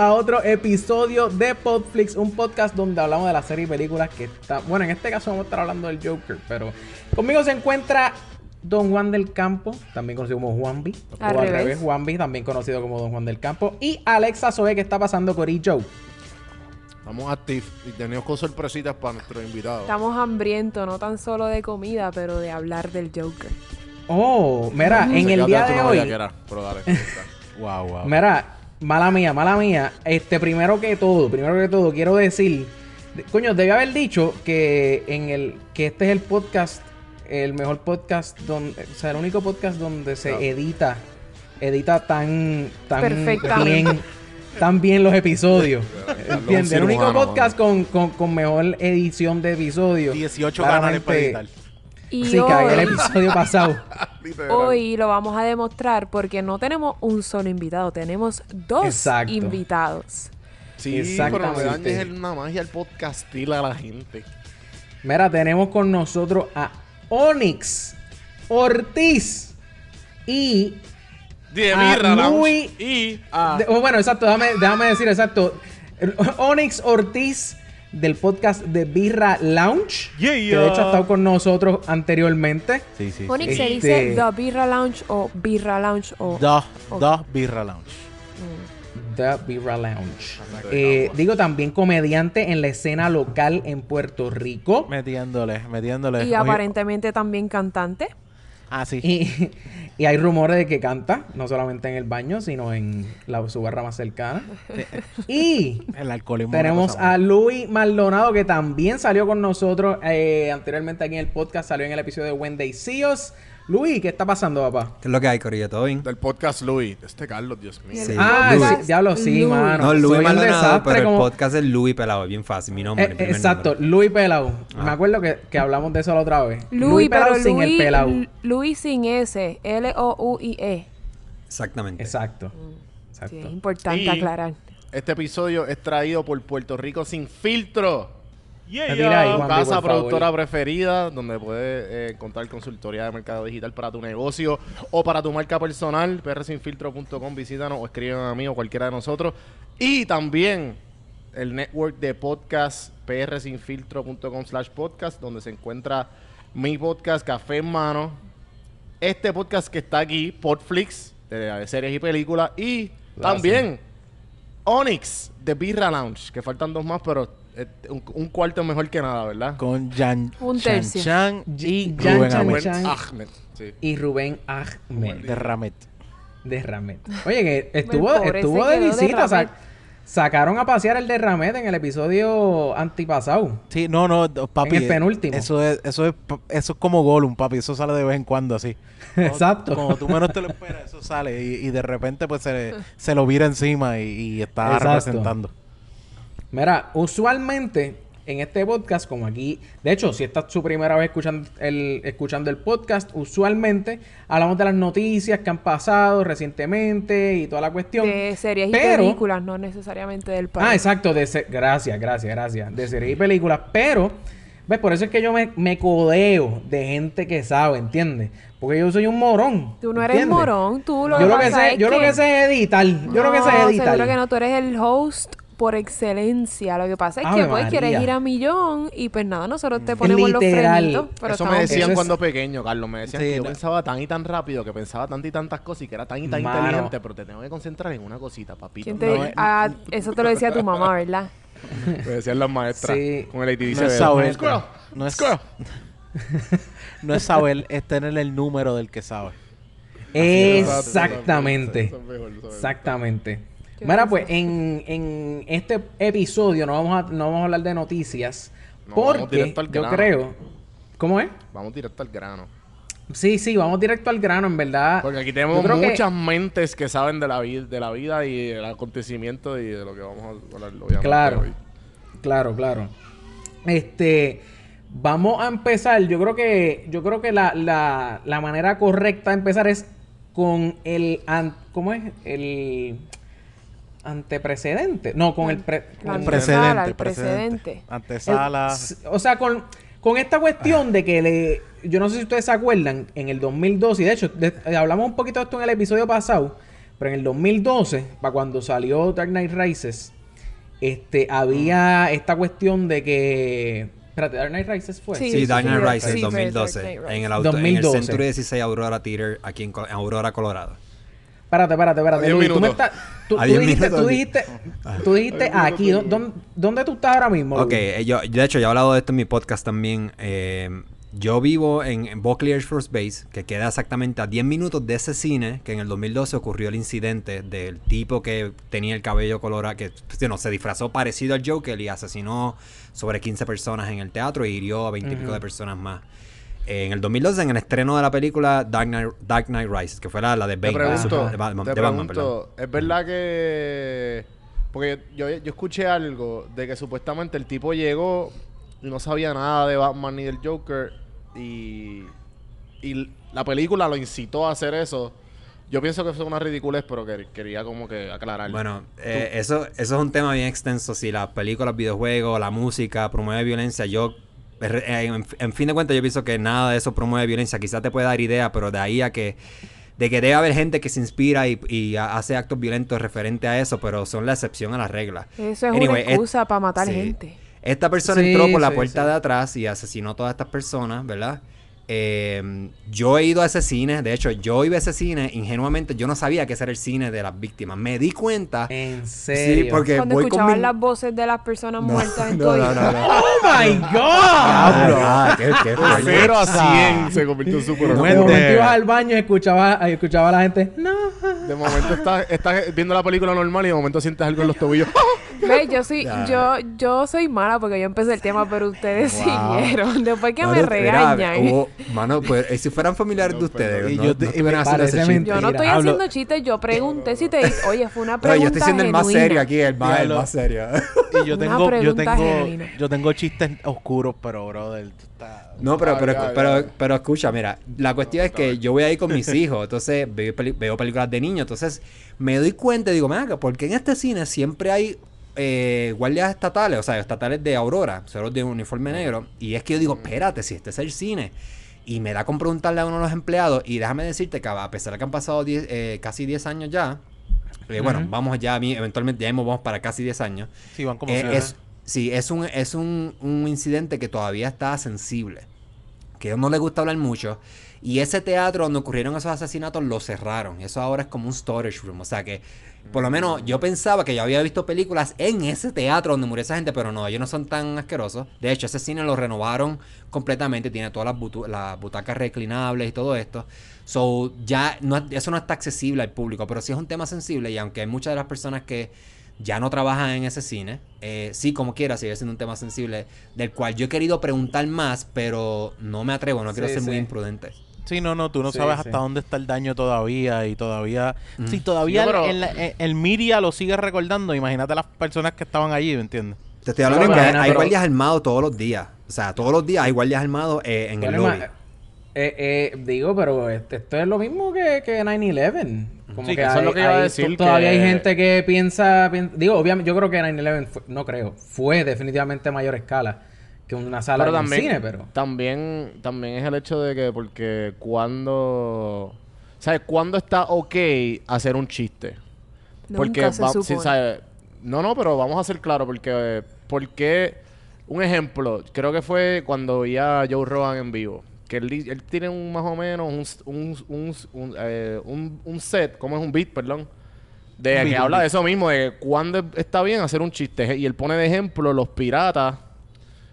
A otro episodio de Podflix, un podcast donde hablamos de las series y películas que está. Bueno, en este caso vamos a estar hablando del Joker, pero conmigo se encuentra Don Juan del Campo, también conocido como Juanbi. O Al al revés. revés, Juanbi, también conocido como Don Juan del Campo. Y Alexa Zoe, que está pasando Corillo. Estamos activos y tenemos con sorpresitas para nuestros invitados. Estamos hambrientos, no tan solo de comida, pero de hablar del Joker. Oh, mira, en el día de hoy. Wow, wow. Mira, mala mía, mala mía. Este, primero que todo, primero que todo, quiero decir, de- coño, debe haber dicho que en el, que este es el podcast, el mejor podcast donde, o sea, el único podcast donde se edita, edita tan, tan bien, tan bien los episodios. ¿Entiendes? El único podcast con, con, con mejor edición de episodios. 18 canales para editar. Y Sí, cagué el hoy, episodio pasado. Hoy lo vamos a demostrar porque no tenemos un solo invitado, tenemos dos Exacto. invitados. Sí, pero no le Exactamente. dañes el- una magia al podcastil a la gente. Mira, tenemos con nosotros a Onyx Ortiz y De A y a... de- oh, bueno, exacto, déjame, déjame decir exacto. Onyx Ortiz del podcast de Birra Lounge, Yeah, que de hecho ha estado con nosotros anteriormente. Sí, sí. Onyx sí. se Este- dice The Birra Lounge o Birra Lounge o... The, o- The Birra Lounge. The Birra Lounge. Eh, digo, también comediante en la escena local en Puerto Rico. Metiéndole, metiéndole. Y Oye- aparentemente también cantante. Ah, sí. Y, y hay rumores de que canta, no solamente en el baño, sino en la, su barra más cercana. y El alcoholismo. Tenemos a Luis Maldonado que también salió con nosotros eh, anteriormente aquí en el podcast, salió en el episodio de Wednesday Seals. Luis, ¿qué está pasando, papá? ¿Qué es lo que hay, Corillo? ¿Todo bien? Del podcast Louis. Este Carlos, Dios mío. Sí. ah, Luis. sí, diablo, sí, Luis. mano. No, Luis Maldonado, desastre pero como- el podcast es Luis Pelado, es bien fácil, mi nombre. Eh, mi exacto, nombre. Luis Pelao. Ah. Me acuerdo que, que hablamos de eso la otra vez. Luis, Pelao pero sin el Luis, Pelao. Luis sin S, L-O-U-I-E. Exactamente. Exacto. Sí, Exacto. es importante Y- aclarar. Este episodio es traído por Puerto Rico sin filtro. Juanpi, casa favor. productora preferida, donde puedes eh, encontrar consultoría de mercado digital para tu negocio o para tu marca personal. prsinfiltro.com, visítanos o escriban a mí o cualquiera de nosotros. Y también el network de podcast, prsinfiltro.com slash podcast, donde se encuentra mi podcast Café en Mano. Este podcast que está aquí, Podflix, de, series y películas. Y Gracias. también Onyx de Birra Lounge, que faltan dos más, pero un, un cuarto mejor que nada, ¿verdad? Con Jan Un Chan tercio. Chan Y Jan Rubén Chan Ahmed. Chan. Ahmed, sí. Y Rubén Ahmed de Ramet. de Ramet. Oye, que estuvo, estuvo de visita. sacaron a pasear el de Ramet en el episodio antipasado. Sí, no, no, papi. En el penúltimo. Eso es, eso es, eso es como Gollum, papi. Eso sale de vez en cuando así. Exacto. Cuando tú menos te lo esperas, eso sale. Y, y de repente, pues, se, se lo vira encima y, y está Exacto. representando. Mira, usualmente en este podcast, como aquí, de hecho, si esta es su primera vez escuchando el, escuchando el podcast, usualmente hablamos de las noticias que han pasado recientemente y toda la cuestión. De series y películas, no necesariamente del país. Ah, exacto, de se- gracias, gracias, gracias. De series y películas, pero, ¿ves? Por eso es que yo me, me codeo de gente que sabe, ¿entiendes? Porque yo soy un morón. Tú no eres ¿entiendes? morón, tú lo yo lo que sé, es yo lo que- sé es editar. Yo lo que sé No, es editar. seguro que no, tú eres el host por excelencia. Lo que pasa es Ave que pues María. quieres ir a millón y pues nada, nosotros te ponemos los Literal. frenitos. Pero Eso me decían cuando pequeño, Carlos. Me decían Sí, que yo pensaba tan y tan rápido, que pensaba tantas y tantas cosas y que era tan y tan Mano. inteligente, pero te tengo que concentrar en una cosita, papito. ¿Quién te- No, eh, ah, eso te lo decía tu mamá, ¿verdad? Me decían las maestras Sí. con el ATV No es saber. No es, Squirrel. no es saber, es tener el número del que sabe. Exactamente. Exactamente. Mira, pues en, en este episodio no vamos, a, no vamos a hablar de noticias. No, vamos porque directo al yo creo. ¿Cómo es? Vamos directo al grano. Sí, sí, vamos directo al grano, en verdad. Porque aquí Yo tenemos creo que- muchas mentes que saben de la, vida, de la vida y el acontecimiento y de lo que vamos a hablar obviamente Claro. hoy. Claro, claro. Este, vamos a empezar. Yo creo que, yo creo que la, la, la manera correcta de empezar es con el, an- ¿cómo es? El anteprecedente. No, con el, pre- con- antesala, Precedente, el precedente. precedente. Antesala. El- s- o sea, con, con esta cuestión de que le... Yo no sé si ustedes se acuerdan, en el 2002, y de hecho, de- eh, hablamos un poquito de esto en el episodio pasado, Pero en el 2012, para cuando salió Dark Knight Rises, este, había esta cuestión de que... Espérate, Dark Knight Rises fue. Sí, Sí, Dark Knight Rises sí, fue 2012. Dark Knight En el, auto, en el 2012. Century 16 Aurora Theater, aquí en, en Aurora, Colorado. Espérate, espérate, espérate. Luis, tú me estás... Tú, A tú dijiste, tú dijiste, tú dijiste aquí. ¿dó- ¿Dónde, dónde tú estás ahora mismo? Ok, Luis? eh, yo, de hecho, yo he hablado de esto en mi podcast también. eh, yo vivo en, en Buckley Air Force Base, que queda exactamente a 10 minutos de ese cine, que en el 2012 ocurrió el incidente del tipo que tenía el cabello colorado, que pues, no, se disfrazó parecido al Joker y asesinó sobre 15 personas en el teatro y hirió a 20 y pico de personas más. En el 2012, en el estreno de la película Dark Knight, Dark Knight Rises, que fue la, la de Te Bane, de pregunto, de Batman, te pregunto, ¿es verdad que... Porque yo, yo escuché algo de que supuestamente el tipo llegó y no sabía nada de Batman ni del Joker y, y la película lo incitó a hacer eso. Yo pienso que eso es una ridiculez, pero que, quería como que aclarar. Bueno, eh, eso, eso es un tema bien extenso. Si las películas, videojuegos, la música promueve violencia, yo, en, en fin de cuentas, yo pienso que nada de eso promueve violencia. Quizás te puede dar idea, pero de ahí a que, de que debe haber gente que se inspira y, y ha- hace actos violentos referente a eso, pero son la excepción a la regla. Eso es Anyway, una es- excusa para matar sí. gente. Esta persona Sí, entró por la sí, puerta sí. de atrás y asesinó a todas estas personas, ¿verdad? Eh, yo he ido a ese cine, de hecho, yo iba a ese cine, ingenuamente, yo no sabía que ese era el cine de las víctimas. Me di cuenta. En serio. Sí, porque Cuando voy con escuchaban mi- las voces de las personas No, muertas en no, no, no, no. ¡Oh, my God! Ah, qué- qué de fuerte. 0 a 100 se convirtió en super de- ibas al baño escuchaba, y escuchaba a la gente. No. De momento estás, estás viendo la película normal y de momento sientes algo en los tobillos. Ve, yo soy, Ya. yo, yo soy mala porque yo empecé el tema, pero ustedes Wow. siguieron. Después que me Mano, regañan. hubo- mano, pues, eh, si fueran familiares de ustedes, Y no, yo no te- y estuvieran me haciendo ese parece chiste. mentira. yo no estoy Hablo- haciendo chistes, yo pregunté si te oye, fue una No, pregunta yo estoy siendo el más serio aquí, el más, el más serio. Y yo Una tengo, yo tengo, genuina. yo tengo chistes oscuros, pero brother, tú estás- No, pero, pero, ya, pero, ya. pero escucha, mira, la cuestión es que yo voy a ir con mis hijos, entonces veo, veo películas de niños, entonces me doy cuenta y digo, mira, porque en este cine siempre hay eh, guardias estatales, o sea, estatales de Aurora, solo de uniforme negro, y es que yo digo, espérate, si este es el cine. Y me da con preguntarle a uno de los empleados, y déjame decirte que a pesar de que han pasado 10, eh, casi 10 años ya, eh, bueno, vamos ya, a mí, eventualmente ya mismo vamos para casi 10 años. Sí, van como Eh, es, sí, es un, es un, un incidente que todavía está sensible. Que a ellos no les gusta hablar mucho. Y ese teatro donde ocurrieron esos asesinatos lo cerraron. Eso ahora es como un storage room. O sea que, por lo menos, yo pensaba que yo había visto películas en ese teatro donde murió esa gente, pero no, ellos no son tan asquerosos. De hecho, ese cine lo renovaron completamente. Tiene todas las, butu- las butacas reclinables y todo esto. So, ya no, es- eso no está accesible al público, pero sí es un tema sensible. Y aunque hay muchas de las personas que ya no trabajan en ese cine. Eh, sí, como quiera, sigue siendo un tema sensible del cual yo he querido preguntar más, pero no me atrevo, no quiero Sí, ser muy imprudente. Sí, no, no, tú no Sí, sabes sí. hasta dónde está el daño todavía y todavía... Mm. Si todavía Sí, pero- el, el, el media lo sigue recordando, imagínate las personas que estaban allí, ¿me entiendes? Te estoy hablando No, de que hay pero- guardias armados todos los días. O sea, todos los días hay guardias armados eh, en el lobby. eh, eh, digo, pero este- esto es lo mismo que, que 9-11. Como Sí, que que eso es lo que iba a decir, Todavía que- hay gente que piensa, pien- Digo, obviamente, yo creo que 9-11, fue- no creo, fue definitivamente mayor escala que una sala Pero de un cine, pero... también, también es el hecho de que porque cuando... ¿Sabes? ¿Cuándo está ok hacer un chiste? Porque Nunca se va- supone. sí, ¿sabes? No, no, pero vamos a ser claros porque... porque un ejemplo, creo que fue cuando vi a Joe Rogan en vivo. Que él, tiene un más o menos un, un, un, un, eh, un- set, como es un beat, perdón. De que habla de eso mismo, de cuándo está bien hacer un chiste. Y él pone de ejemplo los piratas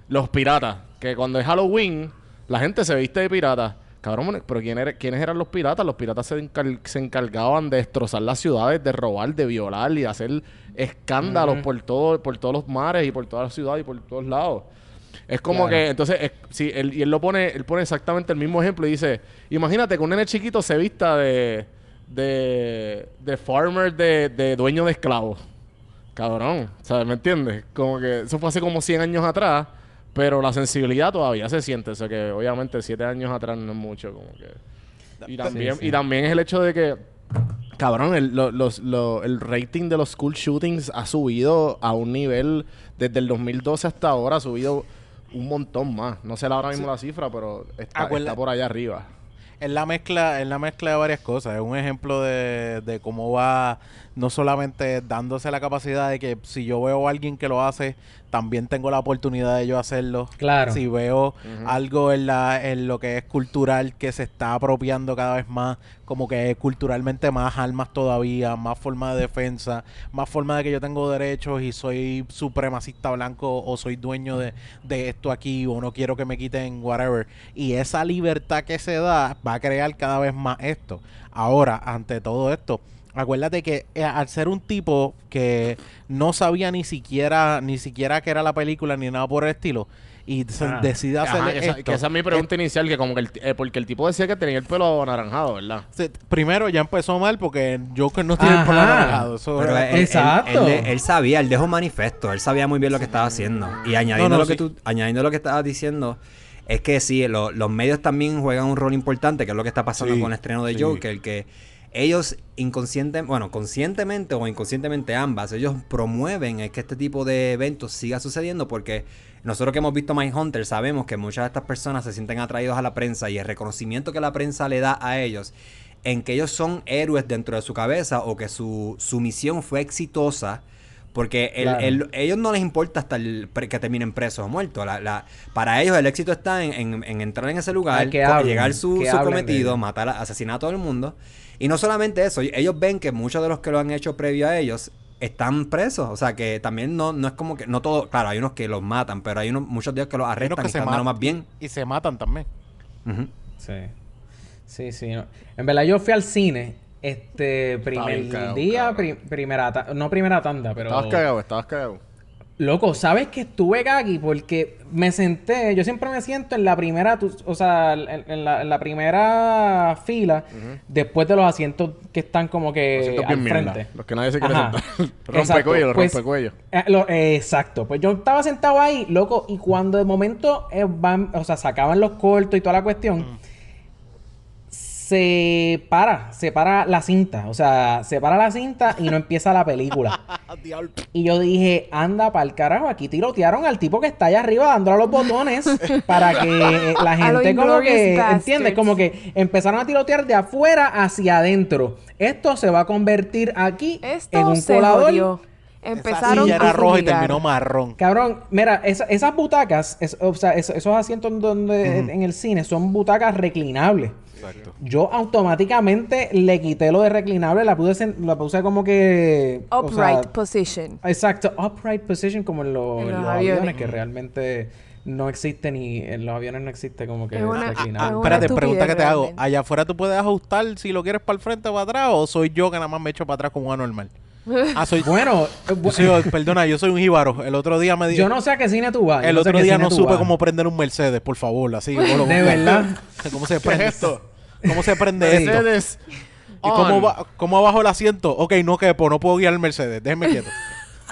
los piratas. Que cuando es Halloween, la gente se viste de pirata. Cabrón, pero ¿quién era- ¿quiénes eran los piratas? Los piratas se, encar- se encargaban de destrozar las ciudades, de robar, de violar y de hacer escándalos por, todo, por todos los mares y por toda la ciudad y por todos lados. Es como Claro. que, entonces, es- sí, él, y él lo pone, él pone exactamente el mismo ejemplo y dice, imagínate que un nene chiquito se vista de, de, de farmer, de, de dueño de esclavos. Cabrón, ¿sabes? ¿Me entiendes? Como que eso fue hace como 100 años atrás, pero la sensibilidad todavía se siente. O sea que obviamente 7 años atrás no es mucho, como que... Y también, sí. y también es el hecho de que, cabrón, el, lo- los, lo- el rating de los school shootings ha subido a un nivel, desde el 2012 hasta ahora, ha subido un montón más. No sé ahora mismo la cifra, pero está, por allá arriba. Es la mezcla, es la mezcla de varias cosas. Es un ejemplo de, de cómo va no solamente dándose la capacidad de que si yo veo a alguien que lo hace, también tengo la oportunidad de yo hacerlo. Claro. Si veo algo en la, en lo que es cultural que se está apropiando cada vez más, como que culturalmente más armas todavía, más forma de defensa, más forma de que yo tengo derechos y soy supremacista blanco o soy dueño de, de esto aquí o no quiero que me quiten whatever. Y esa libertad que se da va a crear cada vez más esto. Ahora, ante todo esto, acuérdate que eh, al ser un tipo que no sabía ni siquiera ni siquiera que era la película ni nada por el estilo y Ah. decide hacer esto. que esa es mi pregunta inicial, que como que el, eh, porque el tipo decía que tenía el pelo anaranjado, ¿verdad? Se- primero ya empezó mal porque Joker no tiene el pelo anaranjado. Eso Pero él, él- Exacto. él- él sabía, él dejó manifiesto, él sabía muy bien lo que estaba haciendo. Y añadiendo No, no, lo que tú, añadiendo lo que estabas diciendo, es que sí, lo- los medios también juegan un rol importante, que es lo que está pasando Sí, con el estreno de sí. Joker, que ellos inconsciente, bueno, conscientemente o inconscientemente ambas, ellos promueven que este tipo de eventos siga sucediendo porque nosotros que hemos visto Mindhunter sabemos que muchas de estas personas se sienten atraídos a la prensa y el reconocimiento que la prensa le da a ellos en que ellos son héroes dentro de su cabeza o que su, su misión fue exitosa porque el- Claro. el- ellos no les importa hasta el que terminen presos o muertos. La- la- para ellos el éxito está en, en- en entrar en ese lugar, que co- hablen, llegar su, que su de cometido, matar, asesinar a todo el mundo. Y no solamente eso, ellos ven que muchos de los que lo han hecho previo a ellos están presos. O sea que también no, no es como que, no todo, claro, hay unos que los matan, pero hay unos, muchos de ellos que los arrestan que y se están más bien. y se matan también. Sí. Sí, sí. no. En verdad yo fui al cine este primer cagado, día, pri- primera no primera tanda, pero Estabas cagado, estabas cagado. Loco, ¿sabes que estuve aquí? Porque me senté, yo siempre me siento en la primera, tu- o sea, en, en la, en la primera fila, después de los asientos que están como que Asientos al mierda, frente. los que nadie se quiere Ajá. sentar. Exacto, rompecuello, pues, rompecuello. eh, lo- eh, exacto, pues yo estaba sentado ahí, loco, y cuando de momento eh, van, o sea, sacaban los cortos y toda la cuestión, se para, se para la cinta, o sea, se para la cinta y no empieza la película. Y yo dije, anda para el carajo, aquí tirotearon al tipo que está allá arriba dándole a los botones para que la A los gente como que, Inglourious ¿entiendes? Como que empezaron a tirotear de afuera hacia adentro. Esto se va a convertir aquí Esto en un se colador. jodió. Empezaron era a roja y terminó marrón. Cabrón, mira, esa- esas butacas, es- o sea, es- esos asientos donde, en el cine son butacas reclinables. Exacto. Yo automáticamente le quité lo de reclinable, la puse, en- la puse como que... o sea, Upright position. Exacto, upright position como en, los- En en los los aviones, aviones. que realmente no existe ni en los aviones no existe como que Es una- reclinable. es una Espérate, pregunta que te hago. ¿Allá afuera tú puedes ajustar si lo quieres para el frente o para atrás? ¿O soy yo que nada más me echo para atrás como anormal? Ah, soy... Bueno, eh, bu- Yo soy- perdona, yo soy un jíbaro. El otro día me di... yo no sé a qué cine tú vas. El no sé a otro día no supe vas. cómo prender un Mercedes, por favor, así. De verdad. ¿Cómo se ¿Qué prende es esto? ¿Cómo se prende esto? Mercedes. ¿Y cómo, va, cómo abajo el asiento? Ok, no quepo, no puedo guiar el Mercedes. Déjeme quieto.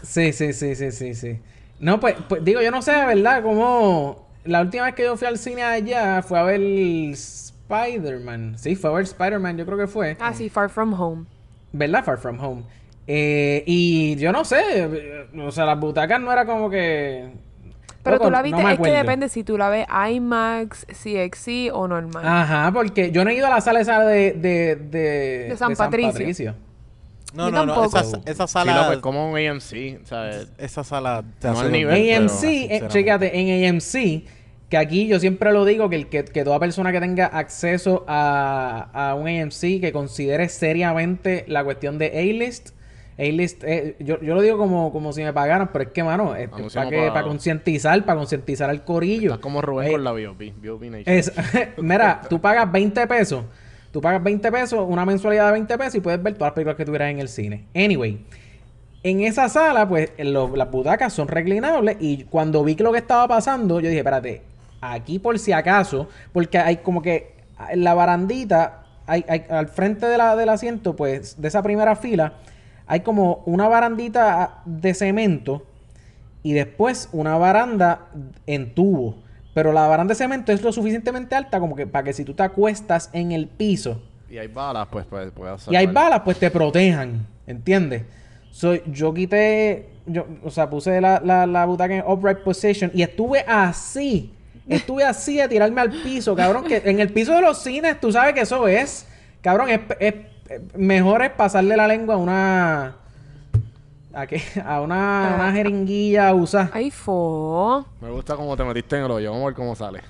Sí, sí, sí, sí, sí, sí. No, pues, pues, digo, yo no sé, ¿verdad? Como la última vez que yo fui al cine allá fue a ver Spider-Man. Sí, fue a ver Spider-Man, yo creo que fue. Ah, sí, Far From Home. ¿Verdad? Far From Home. Eh, y yo no sé, eh, o sea, las butacas no era como que... Pero Loco, tú la no viste, me es que depende si tú la ves IMAX, CXC o normal. Ajá, porque yo no he ido a la sala esa de... De, de, De San Patricio. No, Yo no, no. tampoco. Esa, Sí, sala... López, como un AMC, ¿sabes? Esa sala... te No hace nivel. pero, AMC, eh, sinceramente. chécate, en AMC, que aquí yo siempre lo digo, que, el, que, que toda persona que tenga acceso a, a un AMC, que considere seriamente la cuestión de A-List, A-List, eh, yo, yo lo digo como, como si me pagaran, pero es que, mano, es para que, para concientizar, para concientizar al corillo. Estás como Rubén Eh, con la es, mira, tú pagas 20 pesos. Tú pagas 20 pesos, una mensualidad de 20 pesos y puedes ver todas las películas que tuvieras en el cine. Anyway, en esa sala, pues lo- las butacas son reclinables y cuando vi que lo que estaba pasando, yo dije, espérate, aquí por si acaso, porque hay como que en la barandita, hay, hay- al frente de la, del asiento, pues de esa primera fila, hay como una barandita de cemento y después una baranda en tubo. Pero la baranda de cemento es lo suficientemente alta como que para que si tú te acuestas en el piso Y hay balas, pues, pues puedes y hay balas, pues te protejan. ¿Entiendes? So, yo quité, yo, o sea, puse la, la, la butaca en upright position y estuve así estuve así de tirarme al piso, cabrón. Que en el piso de los cines, tú sabes que eso es. Cabrón, es- es- mejor es pasarle la lengua a una. ¿A qué? A una, Ah. una jeringuilla usada. Ay, fo. Me gusta cómo te metiste en el hoyo. Vamos a ver cómo sale.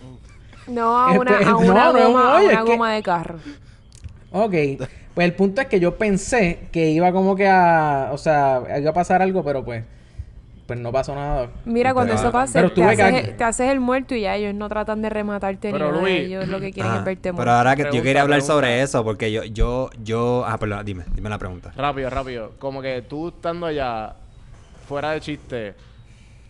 No, a Este, una, a no, una no es un goma, a una que- goma de carro. Ok. Pues el punto es que yo pensé que iba como que a. O sea, iba a pasar algo, pero pues. Pues no pasó nada. Mira, cuando Pero- eso pase, pero te que- haces, te haces el muerto y ya ellos no tratan de rematarte Pero, ni nada. Luis- Ellos lo que quieren Ajá. es verte Pero muerto. ahora que yo quería hablar pregunta. sobre eso, porque yo, yo, yo, ah, perdón, dime, dime la pregunta. Rápido, rápido. Como que tú estando allá, fuera de chiste,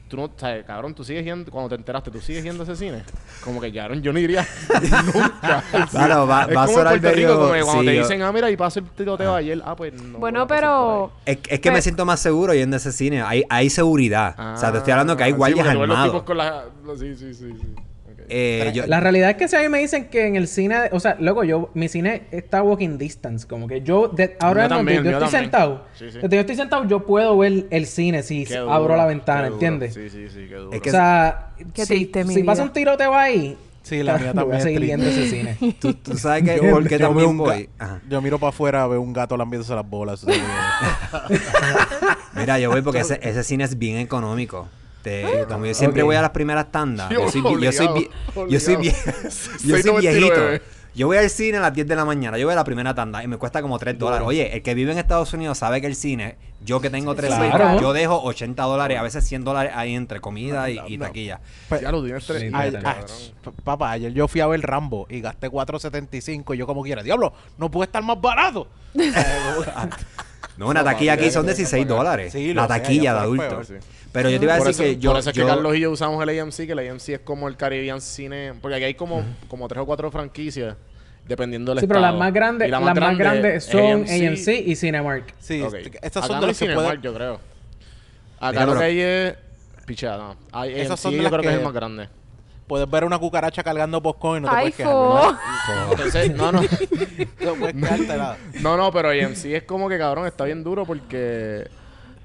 tú no, sabes, cabrón, tú sigues yendo, cuando te enteraste, tú sigues yendo a ese cine. Como que, cabrón, yo no iría nunca. Claro, va- es va a como sonar medio- como que cuando sí, te dicen, ah, mira, y pasó el tiroteo ayer, ah, pues no. Bueno, pero... Es, es que me siento más seguro yendo a ese cine. Hay, hay seguridad. o sea, te estoy hablando que hay Ah, guardias sí, ves los armados. tipos con la- Sí, sí, sí. sí. Eh, yo- La realidad es que si a mí me dicen que en el cine, o sea, luego yo, mi cine está walking distance, como que yo, de- ahora también, el yo mío estoy también. sentado, Sí, sí. yo estoy sentado, yo puedo ver el cine si abro la ventana. ¿entiendes? Sí, sí, sí, qué duro. Es que- O sea, Qué si, triste, mi si pasa vida. un tiroteo ahí, Sí, la mía voy a también seguir viendo ese cine. tú, tú sabes que Yo- por qué yo también voy. Ajá. Yo miro para afuera, veo un gato lambiéndose las bolas. Mira, yo voy porque ese, ese cine es bien económico. Te- como yo siempre voy a las primeras tandas. Yo soy, yo obligado, yo soy, vie- yo soy 6.99. viejito. Yo voy al cine a las 10 de la mañana. Yo voy a la primera tanda y me cuesta como 3 dólares. Oye, el que vive en Estados Unidos sabe que el cine, yo que tengo 3 claro. hijos, yo dejo 80 dólares, a veces 100 dólares ahí entre comida y, y taquilla. Pues, Ya lo tienes tres Sí, hijos, Ay, Ay, ah, cabrón. p- papá, ayer yo fui a ver Rambo y gasté 4.75 y yo como quiera, diablo, no puede estar más barato. No, una taquilla aquí son hay que 16 pagar. dólares. Sí, la taquilla de fue adulto. peor. Sí. Pero yo te iba a Por decir eso, que yo... por eso es que Carlos y yo usamos el AMC, que el AMC es como el Caribbean Cine, porque aquí hay como, como tres o cuatro franquicias, dependiendo del Sí, pero las estado. más grandes, las la más grande grandes es son AMC y Cinemark. Sí, Ok. est- estas Acá son no de las que Cinemark, yo creo. Acá Mira, lo que hay es... Pichada, no. Hay Esas son de yo las creo que, que- es el más grande. Puedes ver una cucaracha cargando popcorn y no te Ay, puedes quejar. Entonces, no, no. No puedes quejarte nada. No, no, pero AMC es como que, cabrón, está bien duro porque...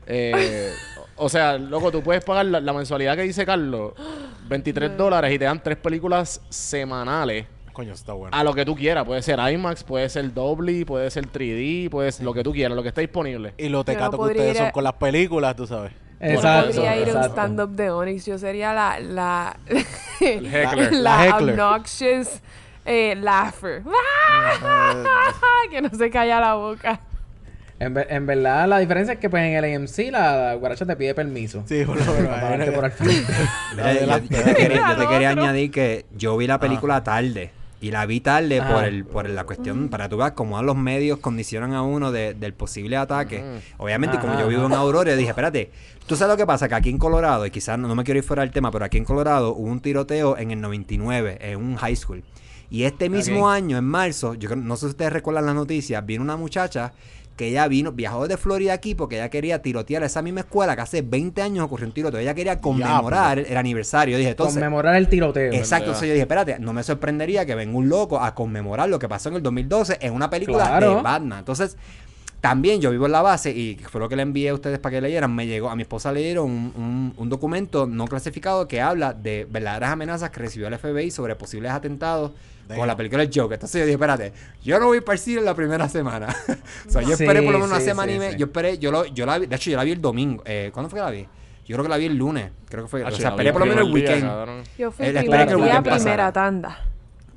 eh, o sea, loco, tú puedes pagar la, la mensualidad que dice Carlos, 23 dólares y te dan tres películas semanales. Coño, está bueno. A lo que tú quieras. Puede ser IMAX, puede ser Dolby, puede ser 3D, puede ser lo que tú quieras, lo que está disponible. Y lo tecato no que ustedes son con las películas, tú sabes. Exacto, Yo podría ir a un exacto. stand-up de Onyx. Yo sería la... La, El heckler. la, La heckler. obnoxious eh, laugher. que no se calla la boca. En, ver- en verdad, la diferencia es que pues en el AMC la, guaracha te pide permiso. Sí, por lo menos. Por al frente. Yo, te quería, yo te Al quería otro. añadir que yo vi la película tarde. Y la vi tarde por el por la cuestión, para tú veas cómo los medios condicionan a uno de- del posible ataque. Obviamente, como Ajá, yo vivo en Aurora, yo dije, espérate, tú sabes lo que pasa, que aquí en Colorado, y quizás no, no me quiero ir fuera del tema, pero aquí en Colorado hubo un tiroteo en el 99, en un high school. Y este mismo año, en marzo, yo creo- no sé si ustedes recuerdan las noticias, vino una muchacha que ella vino, viajó de Florida aquí porque ella quería tirotear a esa misma escuela que hace 20 años ocurrió un tiroteo. Ella quería conmemorar el, el aniversario. Yo dije, entonces, Conmemorar el tiroteo. Exacto, entonces yo dije, espérate, no me sorprendería que venga un loco a conmemorar lo que pasó en el 2012 en una película Claro. de Batman. Entonces, también yo vivo en la base y fue lo que le envié a ustedes para que leyeran. Me llegó, a mi esposa le dieron un, un- un documento no clasificado que habla de verdaderas amenazas que recibió el FBI sobre posibles atentados con la película El Joker. Entonces yo dije, espérate, yo no voy para el cine en la primera semana. o sea, yo Sí, esperé por lo menos una sí, semana sí, y media. Yo esperé, yo, lo, yo la vi, de hecho yo la vi el domingo. Eh, ¿Cuándo fue que la vi? Yo creo que la vi el lunes. Creo que fue. Ah, o sea, la esperé por lo menos el día, weekend. cabrón. Yo fui día, weekend pasara. primera tanda.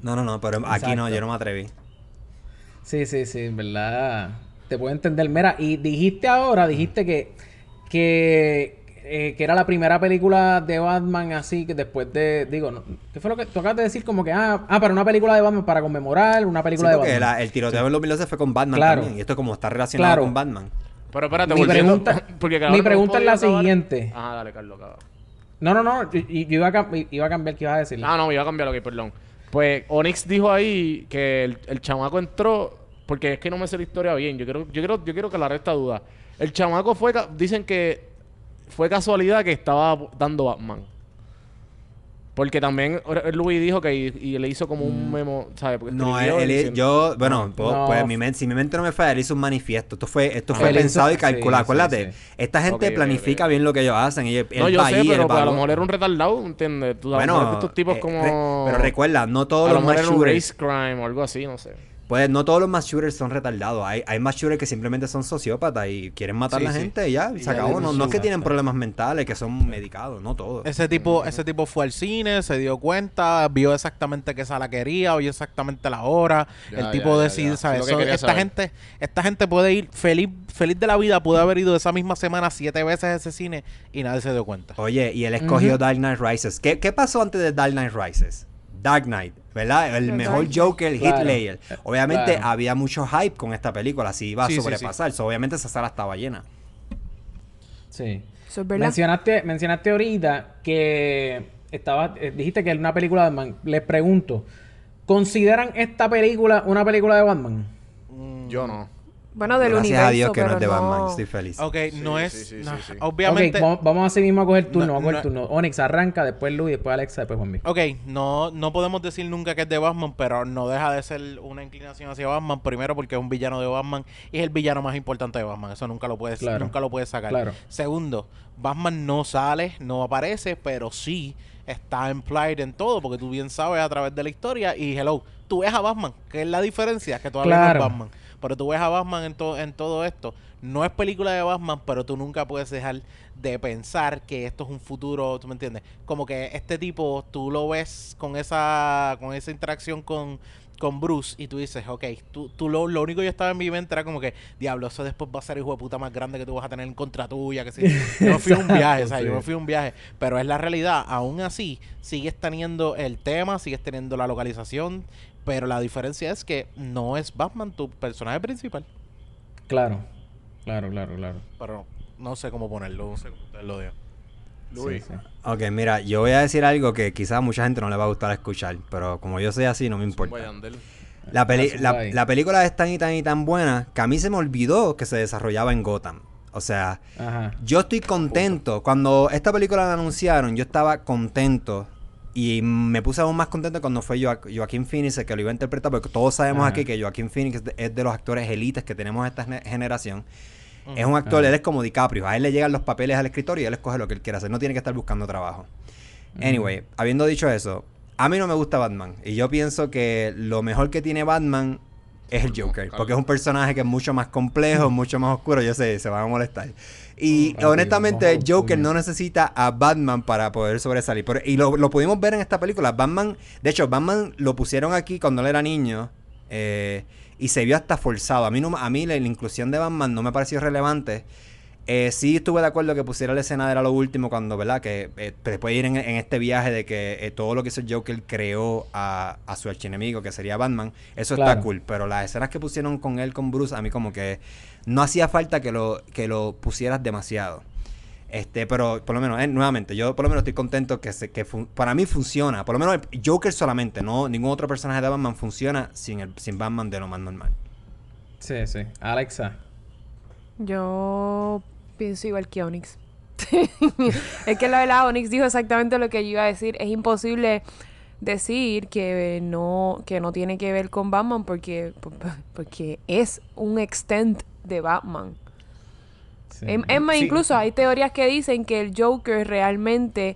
No, no, no, pero aquí no, yo no me atreví. Sí, sí, sí, en verdad. Te puedo entender. Mira, y dijiste ahora, dijiste que, que, eh, que era la primera película de Batman así que después de. Digo, no, ¿qué fue lo que tú acabas de decir? Como que, ah, ah, para una película de Batman, para conmemorar una Sí, película de Batman. la- el tiroteo en 2012 fue con Batman Claro. también. Y esto como está relacionado Claro. con Batman. Pero espérate, Mi pregunta- porque mi pregunta es la acabar- siguiente. Ajá, dale, Carlos, acaba. No, no, no. Yo, yo iba, a, iba a cambiar que ibas a decir. Ah, no, iba a cambiar, ok, perdón. Pues Onyx dijo ahí que el, el chamaco entró, porque es que no me sé la historia bien. Yo quiero, yo quiero, yo quiero que la resta duda. El chamaco fue, dicen que fue casualidad que estaba dando Batman. Porque también Luis dijo que y, y le hizo como un memo, ¿sabes? Porque Mm. No, él- él- diciendo- yo, bueno, No. pues mi men- si mi mente no me falla, él hizo un manifiesto. Esto fue, esto fue Él hizo- pensado y calculado. sí, Acuérdate, sí. esta gente planifica bien lo que ellos hacen. Y él, No, él yo va sé, pero pues, a lo mejor era un retardado, ¿entiendes? Tú, lo Bueno, mejor estos tipos eh, como... re- pero recuerda, no todos a lo los mejor mass era un race crime o algo así, no sé. Pues no todos los mass shooters son retardados. Hay, hay mass shooters que simplemente son sociópatas y quieren matar Sí, a la sí. gente y ya, Y se ya acabó. No, no es que tienen problemas mentales, que son medicados, no todos. Ese tipo, ese tipo fue al cine, se dio cuenta, vio exactamente qué sala quería, vio exactamente la hora. Ya, el tipo ya. ¿sabes? Que esta saber. gente, esta gente puede ir feliz, feliz de la vida, pudo haber ido esa misma semana siete veces a ese cine y nadie se dio cuenta. Oye, y él escogió. Dark Knight Rises. ¿Qué, qué pasó antes de Dark Knight Rises? Dark Knight, ¿verdad? El The mejor Dark Joker, Heath Claro. Ledger. Obviamente Claro. había mucho hype con esta película, así iba a Sí, sí, sobrepasar. So, obviamente esa sala estaba llena. Sí. Eso es verdad. Mencionaste, mencionaste ahorita que estaba, eh, dijiste que era una película de Batman. Les pregunto, ¿consideran esta película una película de Batman? Yo no. Bueno, del Gracias universo, a Dios que no es de Batman, estoy feliz. Ok, no es. sí, sí, no, sí, sí. Obviamente. Vamos, vamos así mismo a coger turno, No, vamos a coger no- turno. Onyx arranca, después Luis, después Alexa, después Juanmi. Ok, no, no podemos decir nunca que es de Batman, pero no deja de ser una inclinación hacia Batman. Primero porque es un villano de Batman y es el villano más importante de Batman. Eso nunca lo puedes, Claro. nunca lo puedes sacar. Claro. Segundo, Batman no sale, no aparece, pero sí está implied en todo, porque tú bien sabes a través de la historia. Y hello, tú ves a Batman, que es la diferencia, que Claro. no es Batman. Pero tú ves a Batman en, to- en todo esto. No es película de Batman, pero tú nunca puedes dejar de pensar que esto es un futuro, ¿tú me entiendes? Como que este tipo, tú lo ves con esa, con esa interacción con, con Bruce y tú dices, ok, tú, tú lo, lo único que yo estaba en mi mente era como que, diablo, eso después va a ser el hijo de puta más grande que tú vas a tener en contra tuya, que sí. Yo fui un viaje, o sea, yo me fui a un viaje, pero es la realidad, aún así, sigues teniendo el tema, sigues teniendo la localización, pero la diferencia es que no es Batman tu personaje principal. Claro, claro, claro, claro. Pero no sé cómo ponerlo, no sé cómo ustedes lo digan. Luis. Sí, sí. Ok, mira, yo voy a decir algo que quizás a mucha gente no le va a gustar escuchar, pero como yo soy así, no me importa. La, peli- la, la película es tan y tan y tan buena que a mí se me olvidó que se desarrollaba en Gotham. O sea, Ajá. yo estoy contento. Cuando esta película la anunciaron, yo estaba contento. Y me puse aún más contento cuando fue Joa- Joaquín Phoenix el que lo iba a interpretar, porque todos sabemos Ajá. aquí que Joaquín Phoenix es de, es de los actores élites que tenemos esta gene- generación. Es un actor, Ajá. él es como DiCaprio. A él le llegan los papeles al escritorio y él escoge lo que él quiere hacer. No tiene que estar buscando trabajo. Anyway, habiendo dicho eso, a mí no me gusta Batman. Y yo pienso que lo mejor que tiene Batman es el Joker. Porque es un personaje que es mucho más complejo, mucho más oscuro. Yo sé, se van a molestar. Y Rápido, honestamente, Joker no necesita a Batman para poder sobresalir. Pero- y lo, lo pudimos ver en esta película. Batman, de hecho, Batman lo pusieron aquí cuando él era niño. eh, y se vio hasta forzado. A mí, no, a mí la, la inclusión de Batman no me pareció relevante. Eh, sí estuve de acuerdo que pusiera la escena de era lo último cuando, ¿verdad? Que eh, después de ir en, en este viaje de que eh, todo lo que hizo Joker creó a, a su archienemigo, que sería Batman, eso está cool. Pero las escenas que pusieron con él, con Bruce, a mí como que no hacía falta que lo, que lo pusieras demasiado. Este, pero por lo menos, eh, nuevamente, yo por lo menos estoy contento que, se, que para mí funciona. Por lo menos el Joker solamente, no ningún otro personaje de Batman funciona sin, el, sin Batman de lo más normal. Sí, sí. Alexa. Yo pienso igual que Onyx. es que la verdad, Onyx dijo exactamente lo que yo iba a decir. Es imposible decir que no, que no tiene que ver con Batman porque, porque es un extent de Batman. Sí. Em- Sí. incluso hay teorías que dicen que el Joker realmente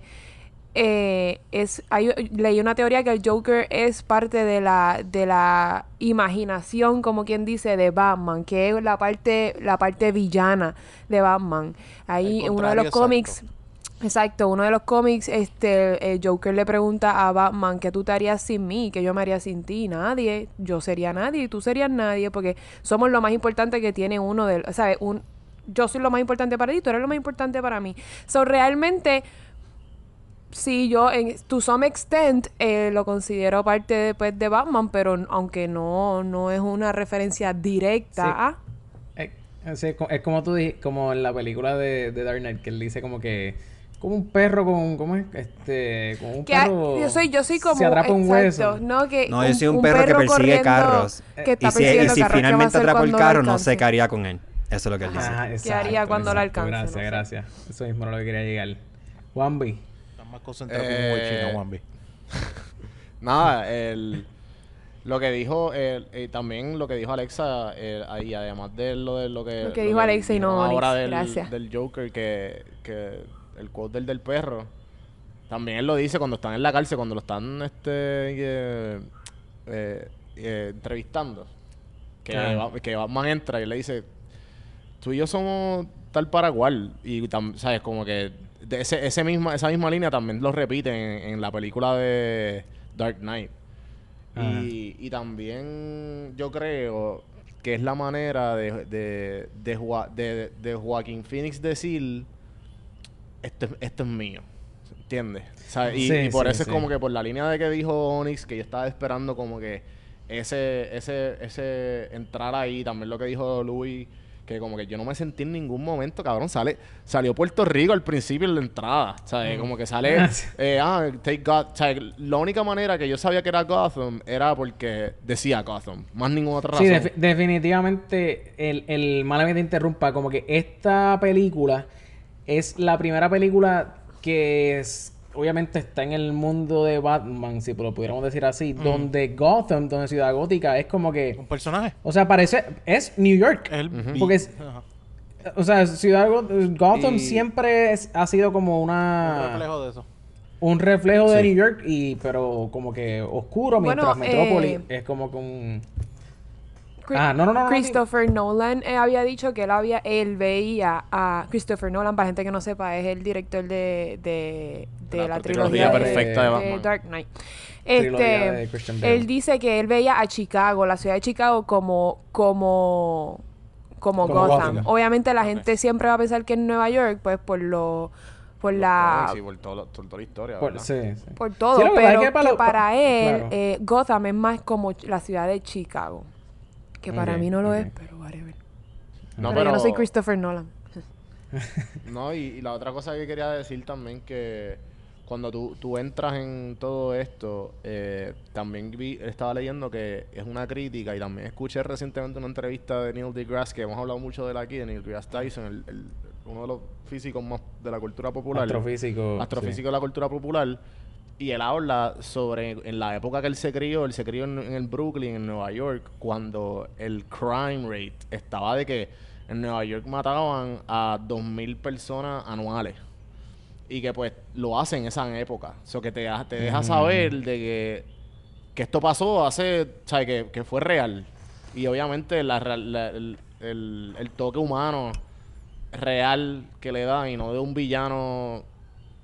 eh, es. Hay, leí una teoría que el Joker es parte de la, de la imaginación, como quien dice, de Batman, que es la parte, la parte villana de Batman. Ahí El uno de los cómics. Exacto, uno de los cómics, este, el Joker le pregunta a Batman ¿qué tú te harías sin mí? ¿Qué yo me haría sin ti? Nadie. Yo sería nadie y tú serías nadie porque somos lo más importante que tiene uno de, ¿sabes? Un, yo soy lo más importante para ti, tú eres lo más importante para mí. So, realmente, sí, yo, en, to some extent, eh, lo considero parte de, pues, de Batman, pero aunque no, no es una referencia directa Sí. a... Eh, Es, es como tú dijiste, como en la película de, de Dark Knight, que él dice como que como un perro con ¿cómo es? Este, como un Que perro yo soy, yo soy como se atrapa un exacto, hueso. no que No, yo soy un, perro, que persigue carros. que está y si, y si carros, ¿qué va a finalmente atrapa el lo carro, no qué haría con él. Eso es lo que él dice. Ajá, ¿Qué haría cuando exacto. alcance? Gracias, No sé. gracias. Eso mismo es lo que quería llegar. Juanbi. más concentrado Eh, como el chino, Wambi. Nada, el, lo que dijo, el, eh, también lo que dijo Alexa, eh, ahí, además de lo, de lo que... Lo que dijo Alexa y no ahora del, gracias. del Joker, que, que el quote del, del perro, también él lo dice cuando están en la cárcel, cuando lo están este, eh, eh, eh, entrevistando. Que, que Batman entra y le dice, tú y yo somos tal para cual. Y, tam- ¿sabes? Como que de ese, ese misma, esa misma línea también lo repiten en, en la película de Dark Knight. Y, y también yo creo que es la manera de, de, de, de- de Joaquín Phoenix decir, esto, es- esto es mío. ¿Entiendes? ¿Sabes? Y, Sí, y por sí, eso sí. es como que por la línea de que dijo Onyx, que yo estaba esperando como que ese, ese, ese entrar ahí, también lo que dijo Louis, que como que yo no me sentí en ningún momento, cabrón, sale, salió Puerto Rico al principio en la entrada, ¿sabes? Como que sale, Ah, eh, ah, take God, sea, la única manera que yo sabía que era Gotham era porque decía Gotham, más ninguna otra razón. Sí, defi- definitivamente, el, el mala que te interrumpa, como que esta película es la primera película que es- obviamente está en el mundo de Batman, si lo pudiéramos decir así, donde Gotham, donde Ciudad Gótica, es como que, Un personaje. o sea, parece, es New York. El Porque es- Ajá. O sea, Ciudad Go- Gotham Y- siempre es- ha sido como Un una... reflejo de eso. un reflejo de. New York y pero como que oscuro Bueno, mientras Metrópolis eh, es como que un Ah, no, no, no, no, Christopher Nolan eh, había dicho que él había él veía a Christopher Nolan para gente que no sepa es el director de, de, de La la, trilogía trilogía, perfecta de de. Dark Knight este él dice que él veía a Chicago la ciudad de Chicago como como como, Como Gotham obviamente la gente siempre va a pensar que es Nueva York pues por lo por la Sí, por, todo, por toda la historia, sí, sí. por todo, Sí, lo que pasa pero que para él claro. eh, Gotham es más como la ciudad de Chicago. Que para Ok, mí no lo es, pero whatever. No, pero, yo no soy Christopher Nolan. No, y, y la otra cosa que quería decir también que cuando tú, tú entras en todo esto, eh, también vi, estaba leyendo que es una crítica y también escuché recientemente una entrevista de Neil deGrasse, que hemos hablado mucho de él aquí, de Neil deGrasse Tyson, el, el- uno de los físicos más de la cultura popular. Astrofísico. astrofísico de la cultura popular. Y él habla sobre en la época que él se crió, él se crió en, en el Brooklyn, en Nueva York, cuando el crime rate estaba de que en Nueva York mataban a 2.000 personas anuales. Y que pues lo hacen en esa época. Eso que te, deja saber de que, que esto pasó hace, o sea, que, que fue real. Y obviamente la, el, el- el toque humano real que le da y no de un villano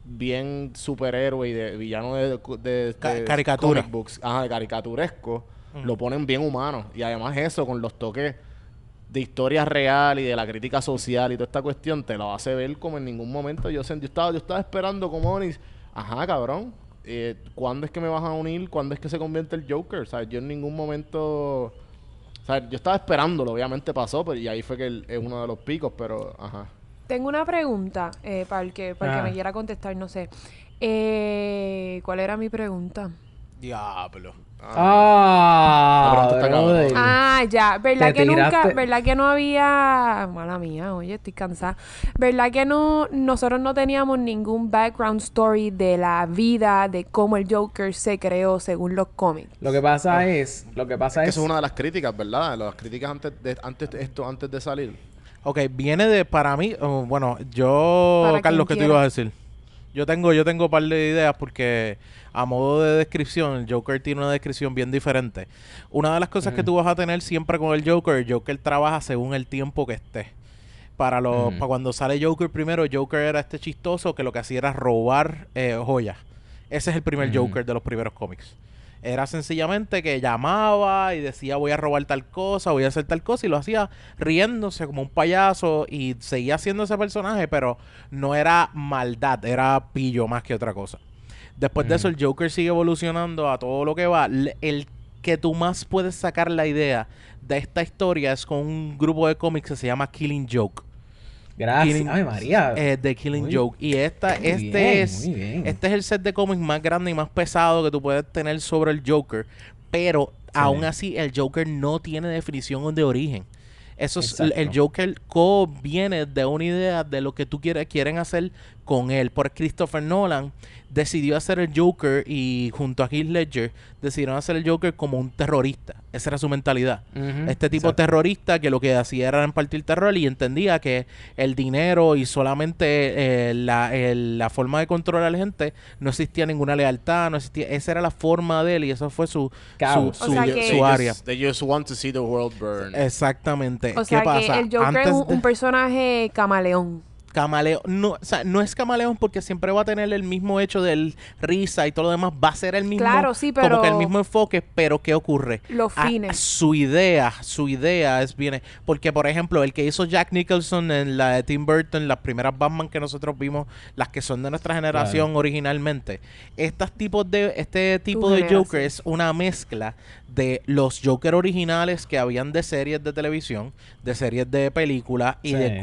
bien superhéroe y de villano de, de, Ca- de caricatura. comic books, ajá, de caricaturesco, lo ponen bien humano. Y además eso, con los toques de historia real y de la crítica social y toda esta cuestión, te lo hace ver como en ningún momento yo, yo estaba yo estaba esperando como Onyx, ajá, cabrón, eh, ¿cuándo es que me vas a unir? ¿Cuándo es que se convierte el Joker? Sea, yo en ningún momento... Sea, yo estaba esperándolo, obviamente pasó, pero y ahí fue que el- es uno de los picos, pero ajá. Tengo una pregunta eh, para el que, para el Ah. que me quiera contestar, no sé. Eh, ¿Cuál era mi pregunta? Diablo. Ah, La pregunta está brother. cabrón. Ah, ya, ¿verdad Te que nunca, tiraste- verdad que no había, mala mía, oye, estoy cansada, ¿verdad que no, nosotros no teníamos ningún background story de la vida, de cómo el Joker se creó según los cómics? Lo que pasa es, lo que pasa Que es, eso es una de las críticas, ¿verdad? Las críticas antes de, antes de esto, antes de salir. Ok, viene de, para mí, oh, bueno, yo, Para Carlos, ¿qué te ibas a decir? Yo tengo, yo tengo un par de ideas porque a modo de descripción, el Joker tiene una descripción bien diferente. Una de las cosas que tú vas a tener siempre con el Joker, el Joker trabaja según el tiempo que esté. Para, lo, Ujú. para cuando sale Joker primero, Joker era este chistoso que lo que hacía era robar eh, joyas. Ese es el primer. Joker de los primeros cómics. Era sencillamente que llamaba y decía voy a robar tal cosa, voy a hacer tal cosa y lo hacía riéndose como un payaso y seguía siendo ese personaje, pero no era maldad, era pillo más que otra cosa. Después de eso el Joker sigue evolucionando a todo lo que va. El que tú más puedes sacar la idea de esta historia es con un grupo de cómics que se llama Killing Joke. Gracias, Killing- ay María, eh, de Killing Muy- Joke. Y esta, este bien, es este es el set de cómics más grande y más pesado que tú puedes tener sobre el Joker. Pero aún así, el Joker no tiene definición de origen. Eso es, el-. Joker co viene de una idea de lo que tú quieres, quieren hacer con él. Por Christopher Nolan decidió hacer el Joker y junto a Heath Ledger decidieron hacer el Joker como un terrorista. Esa era su mentalidad. Este tipo exacto. terrorista que lo que hacía era impartir terror y entendía que el dinero y solamente eh, la, el- la forma de controlar a la gente no existía ninguna lealtad, no existía. Esa era la forma de él y eso fue su, su, Caos. su, O sea su que- They área. just- They just want to see the world burn. Exactamente. O sea ¿Qué pasa? que el Joker Antes es un, de- un personaje camaleón. Camaleón, no, o sea, no es camaleón porque siempre va a tener el mismo hecho del risa y todo lo demás, va a ser el mismo, Claro, sí, como pero- que el mismo enfoque, pero ¿qué ocurre? Los Ah, fines. su idea, su idea es viene, porque por ejemplo, el que hizo Jack Nicholson en la de Tim Burton, las primeras Batman que nosotros vimos, las que son de nuestra generación originalmente, estos tipos de, este tipo de. Joker es una mezcla de los Joker originales que habían de series de televisión, de series de películas y Sí, de sí.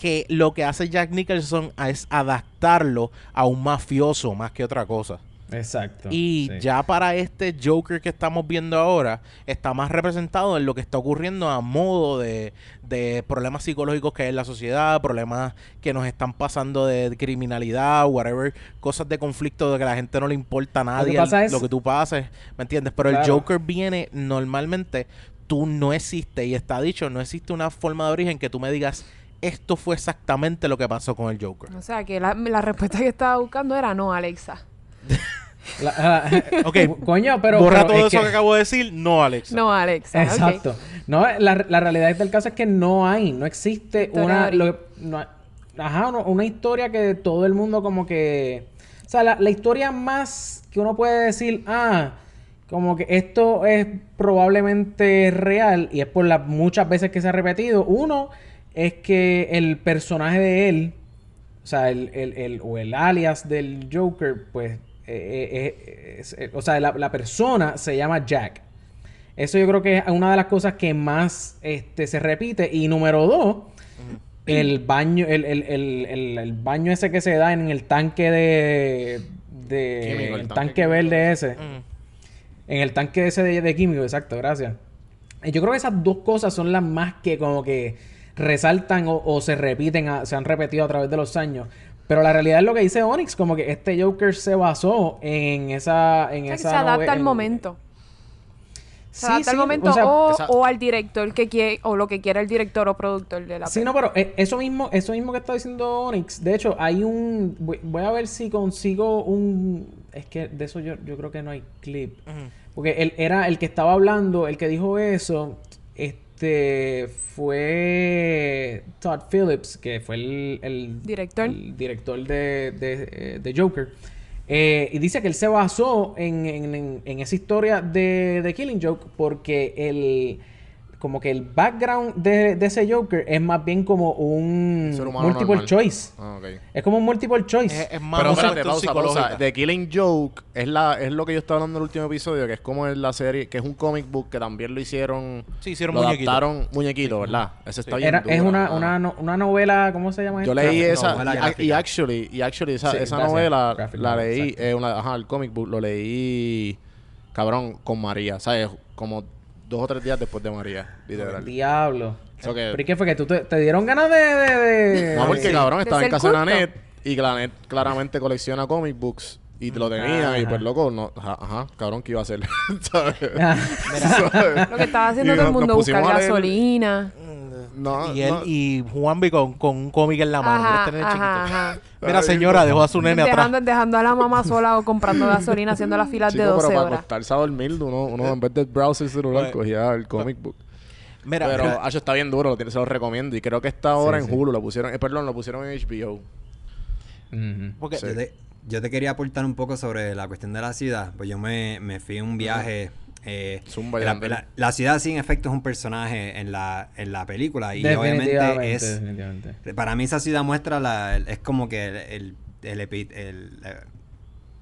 Que lo que hace Jack Nicholson es adaptarlo a un mafioso más que otra cosa. Exacto. Y sí. ya para este Joker que estamos viendo ahora, está más representado en lo que está ocurriendo a modo de, de problemas psicológicos que hay en la sociedad, problemas que nos están pasando de criminalidad, whatever, cosas de conflicto de que a la gente no le importa a nadie pasa el- es- lo que tú pases, ¿me entiendes? Pero el. Joker viene normalmente, tú no existe, y está dicho, no existe una forma de origen que tú me digas, esto fue exactamente lo que pasó con el Joker. O sea que la, la respuesta que estaba buscando era no, Alexa. La- ah, Ok, coño, pero. Borra pero todo es eso que... acabo de decir, no, Alex. No, Alexa. Exacto. No, la, la realidad del caso es que no hay, no existe Historia una, de lo- no- ajá, no- una historia que todo el mundo como que, o sea, la, la historia más que uno puede decir, ah, como que esto es probablemente real y es por las muchas veces que se ha repetido. Uno es que el personaje de él, o sea, el, el- el- o el alias del Joker, pues, eh, eh, eh, es- o sea, la, la persona se llama Jack. Eso yo creo que es una de las cosas que más este, se repite. Y número dos, el baño, el, el, el, el- el baño ese que se da en el tanque de. de Químico, el el tanque verde ese. Mm. En el tanque ese de, de químico, exacto, gracias. Y yo creo que esas dos cosas son las más que como que resaltan o, o se repiten, a- se han repetido a través de los años. Pero la realidad es lo que dice Onyx, como que este Joker se basó en esa... En O sea, que esa se adapta al en- momento. Se Sí, adapta al sí, momento o sea, o, esa- o al director que quiere, o lo que quiera el director o productor de la Sí, no, pero eh, eso mismo, eso mismo que está diciendo Onyx, de hecho, hay un, voy, voy a ver si consigo un, es que de eso yo, yo creo que no hay clip, porque él era el que estaba hablando, el que dijo eso, este, fue Todd Phillips, que fue el, el Director. el director de, de, eh, de Joker. Eh, y dice que él se basó en- en esa historia de, de Killing Joke porque el como que el background de, de ese Joker es más bien como un multiple normal. choice. Ah. Es como un multiple choice. Es, es más Pero espérate, pausa, pausa. The Killing Joke es, la, es lo que yo estaba hablando en el último episodio, que es como en la serie, que es un comic book que también lo hicieron. Sí, hicieron lo muñequito. adaptaron muñequito, ¿verdad? Ese está bien. Era, es una, una, no- una novela, ¿cómo se llama Yo leí esa y- actually, y actually esa, Sí, esa novela Graphic la leí, eh, una- ajá, el comic book lo leí cabrón con María, ¿sabes? Como dos o tres días después de María, literal. Diablo. Eso que- ¿Pero y qué fue? ¿Que tú te, te dieron ganas de...? de, de- No, porque Sí. cabrón, De estaba en casa de culto. Nanet y que la Net claramente colecciona comic books y te lo tenía y pues loco, no, ajá, ajá, cabrón, ¿qué iba a hacer? ¿Sabes? Ah, ¿Sabes? Lo que estaba haciendo Y todo el mundo, buscar gasolina. No, y él no. y Juanvi con, con un cómic en la mano. Ajá, este ajá, ajá. Mira, señora, dejó a su nene atrás. Dejando, dejando a la mamá sola o comprando gasolina, haciendo las filas Chico, de 12 pero para horas. acostarse a dormir, uno, uno en vez de browser celular Bueno. cogía el comic book. Mira, Pero Acho está bien duro, lo tiene- se lo recomiendo. Y creo que está ahora Sí, en sí. Hulu, lo pusieron, eh, perdón, lo pusieron en HBO. Porque Sí. Yo te, yo te quería aportar un poco sobre la cuestión de la ciudad. Pues yo me, me fui a un viaje. Eh, Zumba, la, Yandel. la- la ciudad sin efecto es un personaje en la, en la película. Y obviamente es. Para mí esa ciudad muestra la, es como que el, el, el el, eh,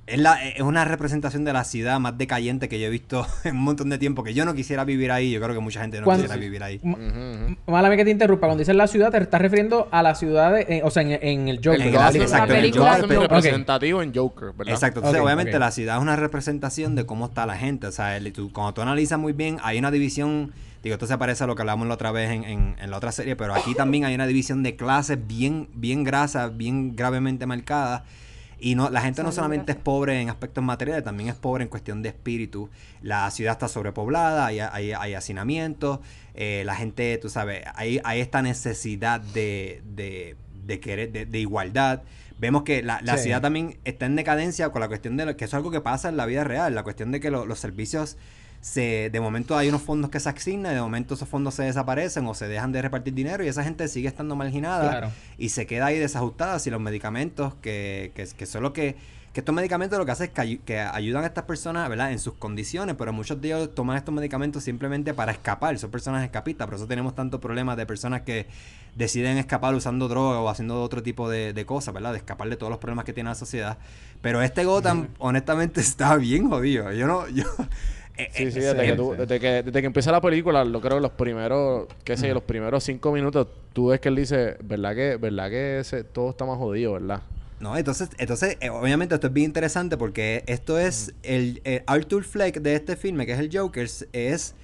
es, la, es una representación de la ciudad más decayente que yo he visto en un montón de tiempo. Que yo no quisiera vivir ahí. Yo creo que mucha gente no Cuando- quisiera vivir ahí. M- Ujú, ujú. Málame que te interrumpa. Cuando dices la ciudad, te estás refiriendo a la ciudad, de- eh, o sea, en, en el Joker. En. Gotham, exacto, en el Joker. representativo en Joker, ¿verdad? Exacto. Entonces, obviamente, la ciudad es una representación de cómo está la gente. O sea, el- tú- cuando tú analizas muy bien, hay una división. Digo, esto se parece a lo que hablamos la otra vez en, en- en la otra serie, pero aquí también hay una división de clases bien, bien grasa, bien gravemente marcada. Y no, la gente no solamente es pobre en aspectos materiales, también es pobre en cuestión de espíritu. La ciudad está sobrepoblada, hay, hay, hay hacinamiento, eh, la gente, tú sabes, hay, hay esta necesidad de, de, de querer, de, de igualdad. Vemos que la, la Sí. ciudad también está en decadencia con la cuestión de lo, que eso es algo que pasa en la vida real, la cuestión de que lo- los servicios se, de momento hay unos fondos que se asignan, de momento esos fondos se desaparecen o se dejan de repartir dinero y esa gente sigue estando marginada Claro. y se queda ahí desajustada si los medicamentos que, que, que son que que estos medicamentos lo que hacen es que ayudan a estas personas ¿verdad? en sus condiciones, pero muchos de ellos toman estos medicamentos simplemente para escapar, son personas escapistas, por eso tenemos tantos problemas de personas que deciden escapar usando droga o haciendo otro tipo de, de cosas, ¿verdad? De escapar de todos los problemas que tiene la sociedad. Pero este Gotham, honestamente, está bien jodido. Yo no, yo... eh, Sí, eh, sí, desde, que tú- desde, que, desde que empieza la película, lo creo los primeros, qué sé yo, los primeros cinco minutos, tú ves que él dice, ¿verdad que, verdad que ese, todo está más jodido, verdad? No, entonces, entonces eh, obviamente esto es bien interesante porque esto es el, el Arthur Fleck de este filme, que es el Joker, es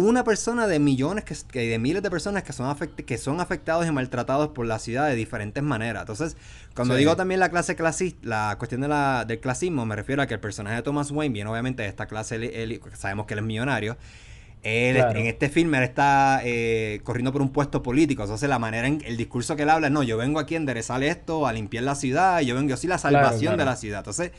una persona de millones, que, que de miles de personas que son, afect- que son afectados y maltratados por la ciudad de diferentes maneras. Entonces, cuando Sí. digo también la clase clasista, la cuestión de la, del clasismo, me refiero a que el personaje de Thomas Wayne viene obviamente de esta clase, él- él- sabemos que él es millonario. Él, Claro. En este filme él está eh, corriendo por un puesto político. Entonces, la manera en el discurso que él habla es: no, yo vengo aquí a enderezar esto, a limpiar la ciudad, yo vengo, yo soy la Claro, salvación claro. de la ciudad. Entonces,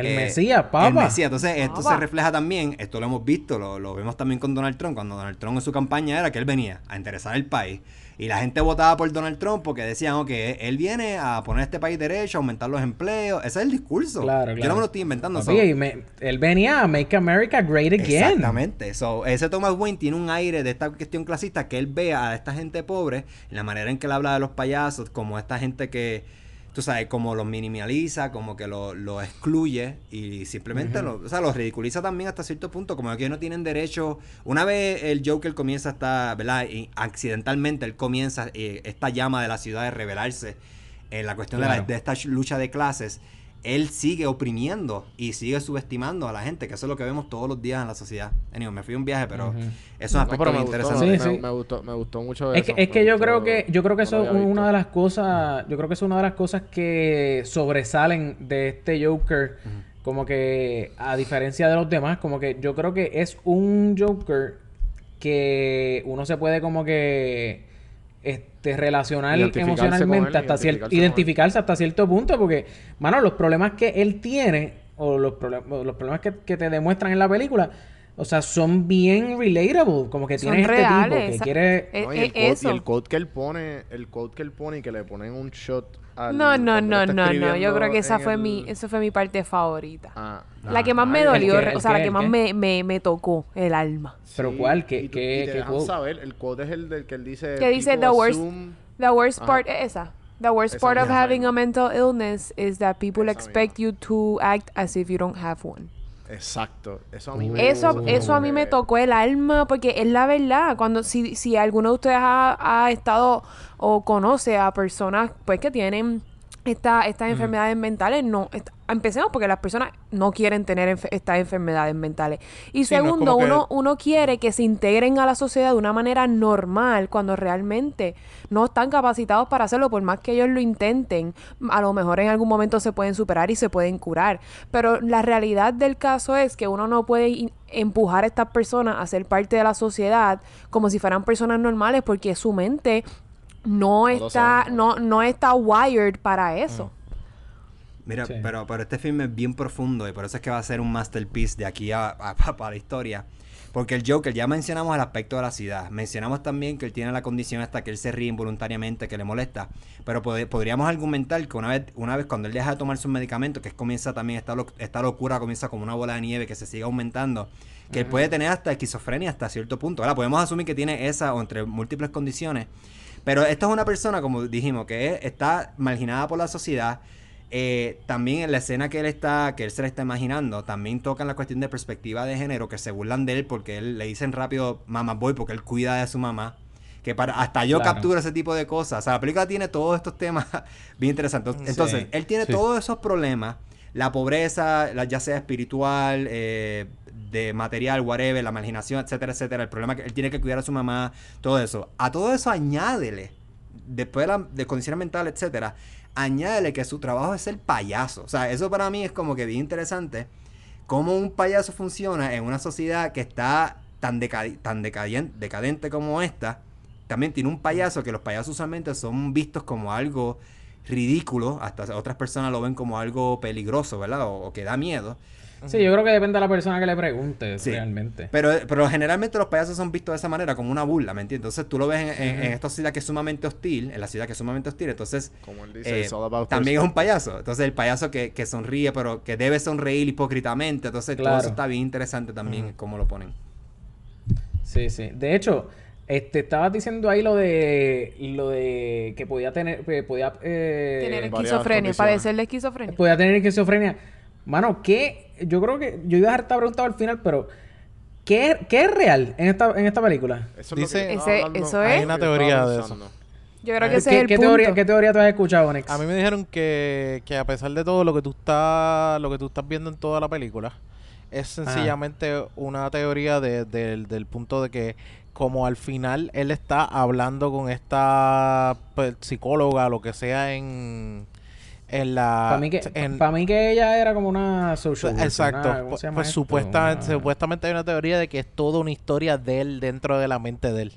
El eh, Mesías, papa. el Mesías. Entonces, esto Papa. se refleja también, esto lo hemos visto, lo, lo vemos también con Donald Trump, cuando Donald Trump en su campaña era que él venía a interesar el país. Y la gente votaba por Donald Trump porque decían, ok, él viene a poner este país derecho, a aumentar los empleos. Ese es el discurso. Claro, Yo claro. no me lo estoy inventando. Papi, so- y me- él venía a Make America Great Again. Exactamente. So, ese Thomas Wayne tiene un aire de esta cuestión clasista que él ve a esta gente pobre, en la manera en que él habla de los payasos, como esta gente que, tú sabes, como los minimaliza, como que lo, lo excluye y simplemente lo, o sea, los ridiculiza también hasta cierto punto, como que no tienen derecho. Una vez el Joker comienza esta, ¿verdad? Y accidentalmente él comienza eh, esta llama de la ciudad de rebelarse en la cuestión de, la, de esta lucha de clases él sigue oprimiendo y sigue subestimando a la gente, que eso es lo que vemos todos los días en la sociedad. Anyway, me fui a un viaje, pero Ujú. eso es un No, aspecto pero bien me gustó, interesante. Sí, me, sí. me gustó, me gustó mucho Es eso. que, es que yo gustó- creo que yo creo que no eso es una de las cosas, yo creo que es una de las cosas que sobresalen de este Joker, como que a diferencia de los demás, como que yo creo que es un Joker que uno se puede como que este relacionar emocionalmente él, hasta cierto identificarse hasta cierto punto porque mano los problemas que él tiene o los, los problemas que, que te demuestran en la película o sea son bien relatable como que Son tienes este tipo reales, que esa- quiere Eh, No, y, eh, el quote, eso. y el quote que él pone, el quote que él pone y que le ponen un shot al No, no, no, no, no. Yo creo que esa fue el- mi, esa fue mi parte favorita. Ah, la que más me Ay, dolió, ¿el qué? o sea, ¿El la que más ¿El me, me, me tocó el alma. Pero ¿cuál? ¿Qué- y qué- y te qué dejan quote? saber, el quote es el del que él dice... Que dice the worst- assume- The worst Ajá. part es esa. The worst Esa part of having a mental illness is that people Esa expect you to act as if you don't have one. Exacto. Eso a mí me Eso, eso a mí me tocó el alma porque es la verdad. Cuando si, si alguno de ustedes ha, ha estado o conoce a personas pues que tienen esta, estas enfermedades mentales, no. empecemos porque las personas no quieren tener enfe- estas enfermedades mentales. Y Sí, no es segundo, que- uno, uno quiere que se integren a la sociedad de una manera normal cuando realmente no están capacitados para hacerlo, por más que ellos lo intenten. A lo mejor en algún momento se pueden superar y se pueden curar. Pero la realidad del caso es que uno no puede empujar a estas personas a ser parte de la sociedad como si fueran personas normales porque su mente no está, no, no está wired para eso. Mira, Sí. pero, pero este filme es bien profundo y por eso es que va a ser un masterpiece de aquí a, a- a- para la historia. Porque el Joker, ya mencionamos el aspecto de la ciudad. Mencionamos también que él tiene la condición hasta que él se ríe involuntariamente, que le molesta. Pero pod- podríamos argumentar que una vez, una vez cuando él deja de tomar sus medicamentos, que es- comienza también esta, esta locura, comienza como una bola de nieve que se sigue aumentando, que él puede tener hasta esquizofrenia hasta cierto punto. Ahora podemos asumir que tiene esa o entre múltiples condiciones. Pero esta es una persona, como dijimos, que es- está marginada por la sociedad. eh, también en la escena que él está, que él se la está imaginando, también tocan la cuestión de perspectiva de género, que se burlan de él porque él le dicen rápido mamá boy porque él cuida de su mamá. Que para, hasta yo Claro. capturo ese tipo de cosas. O sea, la película tiene todos estos temas bien interesantes. Entonces, Sí, él tiene sí. todos esos problemas. La pobreza, la, ya sea espiritual, eh, de material, whatever, la marginación, etcétera, etcétera. El problema que él tiene que cuidar a su mamá, todo eso. A todo eso añádele, después de, la, de condiciones mentales, etcétera, añádele que su trabajo es ser payaso. O sea, eso para mí es como que bien interesante. Cómo un payaso funciona en una sociedad que está tan, decadi- tan decadien- decadente como esta. También tiene un payaso que los payasos usualmente son vistos como algo ridículo. Hasta otras personas lo ven como algo peligroso, ¿verdad? O que da miedo. Sí, yo creo que depende de la persona que le pregunte, Sí. realmente. Pero, pero generalmente los payasos son vistos de esa manera, como una burla, ¿me entiendes? Entonces tú lo ves en, en- en esta ciudad que es sumamente hostil, en la ciudad que es sumamente hostil, entonces Como él dice, eh, it's all about también es un payaso. Entonces el payaso que, que sonríe, pero que debe sonreír hipócritamente. Entonces todo eso está bien interesante también, cómo lo ponen. Sí, sí. De hecho, este, estabas diciendo ahí lo de lo de que podía tener, que podía, eh, Tener esquizofrenia, condiciones. padecer de esquizofrenia. podía tener esquizofrenia. Mano, ¿qué? Yo creo que yo iba a dejar esta pregunta al final, pero ¿qué, qué es real en esta, en esta película? Eso Dice- es lo que Ese- estaba hablando- eso lo es- Hay una teoría de pensando. Yo creo que ¿Qué, ese es el qué punto. teoría, ¿Qué teoría tú has escuchado, Nex? A mí me dijeron que, que a pesar de todo lo que tú estás lo que tú estás viendo en toda la película es sencillamente una teoría de- del- del punto de que como al final él está hablando con esta pues, psicóloga lo que sea en en la Para mí, que, en- pa' mí que ella era como una social Exacto. una- ¿cómo Pues, se llama pues esto? supuestamente, Una- supuestamente hay una teoría de que es toda una historia de él dentro de la mente de él.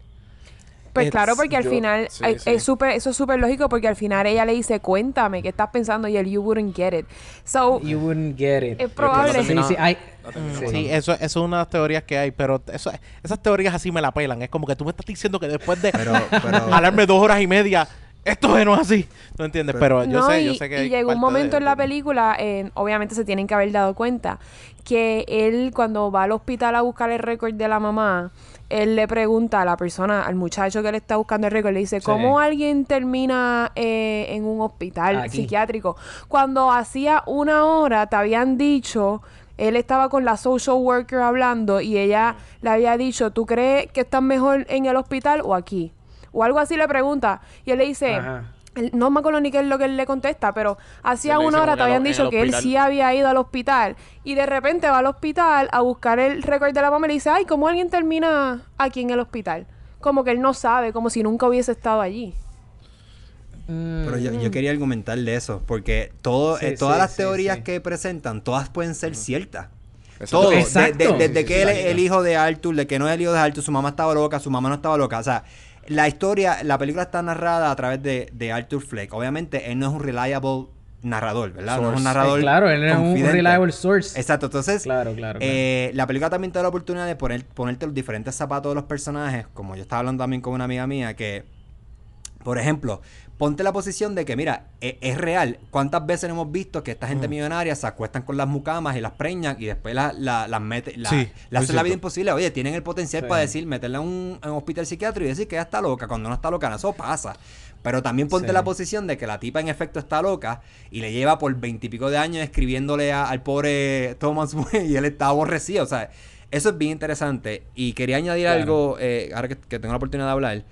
Pues Es- claro, porque al yo- final sí, sí. es súper, eso es súper lógico porque al final ella le dice, cuéntame qué estás pensando y él, you wouldn't get it. So, You wouldn't get it. es probable. Sí, sí, hay- terminamos Sí. Eso, eso es una de las teorías que hay, pero eso, esas teorías así me la pelan. Es como que tú me estás diciendo que después de Pero, pero hablarme dos horas y media, esto no es así. ¿No entiendes? Pero, yo no, sé, y, yo sé que y llegó un momento de- en la película, en- obviamente se tienen que haber dado cuenta, que él cuando va al hospital a buscar el récord de la mamá, él le pregunta a la persona, al muchacho que le está buscando el récord, le dice, Sí. ¿cómo alguien termina eh, en un hospital Aquí. psiquiátrico? Cuando hacía una hora te habían dicho... Él estaba con la social worker hablando y ella le había dicho, ¿tú crees que estás mejor en el hospital o aquí? O algo así le pregunta. Y él le dice, Ajá. él- no me acuerdo ni qué es lo que él le contesta, pero hacía una hora te habían dicho que él sí había ido al hospital y de repente va al hospital a buscar el récord de la mamá y le dice, ay, ¿cómo alguien termina aquí en el hospital? Como que él no sabe, como si nunca hubiese estado allí. Mm, Pero yo, yo quería argumentar de eso, porque todo, Sí, eh, todas sí, las sí, teorías sí. que presentan, todas pueden ser ciertas. Exacto. Todo, de- Exacto. de- desde que sí, él es el hijo de Arthur, de que no es el hijo de Arthur, su mamá estaba loca, su mamá no estaba loca. O sea, la historia, la película está narrada a través de, de Arthur Fleck. Obviamente, él no es un reliable narrador, ¿verdad? No es un narrador. Eh, claro, él es un reliable source. Exacto, entonces, Claro, claro, claro. eh, la película también te da la oportunidad de poner, ponerte los diferentes zapatos de los personajes, como yo estaba hablando también con una amiga mía, que, por ejemplo, ponte la posición de que, mira, e- es, real. ¿Cuántas veces no hemos visto que esta gente millonaria se acuestan con las mucamas y las preñan y después la- la- las mete, la, Sí, muy hacen la vida imposible? Oye, tienen el potencial Sí. para decir, meterla en un, en un hospital psiquiátrico y decir que ella está loca cuando no está loca. Eso pasa. Pero también ponte Sí. la posición de que la tipa en efecto está loca y le lleva por veintipico de años escribiéndole a- al pobre Thomas Wayne y él está aborrecido. O sea, eso es bien interesante. Y quería añadir Claro. algo, eh, ahora que, que tengo la oportunidad de hablar,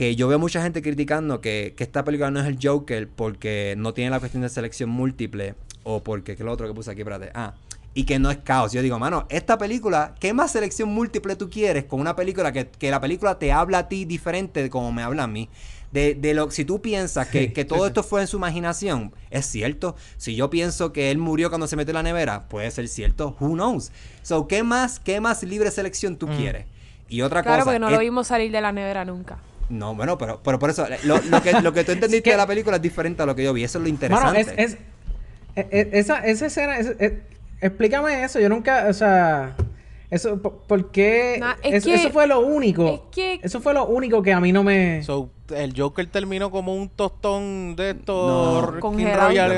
que yo veo mucha gente criticando que, que esta película no es el Joker porque no tiene la cuestión de selección múltiple o porque, ¿qué es lo otro que puse aquí? Espérate. Ah. Y que no es caos. Yo digo, mano, esta película, ¿qué más selección múltiple tú quieres con una película que, que la película te habla a ti diferente de como me habla a mí? De, de lo, si tú piensas que, que todo esto fue en su imaginación, es cierto. Si yo pienso que él murió cuando se metió en la nevera, puede ser cierto. Who knows? So, ¿qué más, qué más libre selección tú quieres? Y otra Claro, cosa. porque no es- lo vimos salir de la nevera nunca. No, bueno, pero, pero por eso, lo, lo que, lo que tú entendiste que- de la película es diferente a lo que yo vi. Eso es lo interesante. Mano, es, es, e- e- esa, esa escena, es- es- explícame eso, yo nunca, o sea, eso, po- ¿por qué? Nah, es eso, que- eso fue lo único, es que- eso fue lo único que a mí no me... So, el Joker terminó como un tostón de No. estos King Congelado. Royal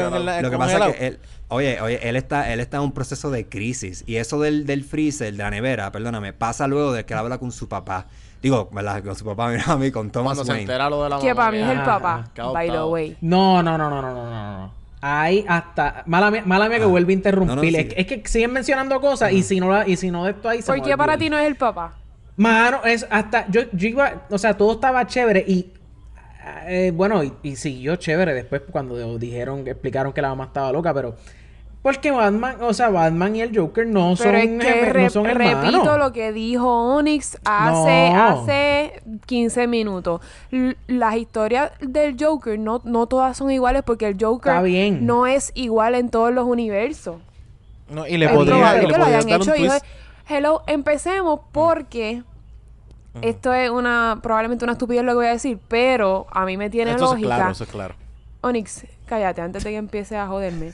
Lo que- Lo pasa es que él, oye, oye, él está, él está en un proceso de crisis. Y eso del, del freezer, de la nevera, perdóname, pasa luego de que él habla con su papá. Digo, ¿verdad? Con su papá, mira a mí, con Thomas Cuando se entera lo de la Que mamá, para mí es el papá, by the way. No, no, no, no, no, no, no, no. hay hasta... Mala mía, mala mía que Ah. vuelve a interrumpir. No, no, es, sí. es que siguen mencionando cosas y si no la- y si no de esto ahí se ¿Por me qué para olvida. ti no es el papá? Mano, es hasta... Yo, yo iba... O sea, todo estaba chévere y... eh, bueno, y, y siguió chévere después cuando dijeron, explicaron que la mamá estaba loca, pero... Porque Batman, o sea, Batman y el Joker no Pero son, es que no son hermanos. repito lo que dijo Onyx hace, No. hace 15 minutos. L- las historias del Joker no, no todas son iguales porque el Joker bien. no es igual en todos los universos. No, y le es podría, y le que lo podría hayan dar un hecho. twist. yo- hello, empecemos porque esto es una probablemente una estupidez lo que voy a decir, pero a mí me tiene Eso es lógica. claro, eso es claro. Onyx, cállate antes de que empiece a joderme.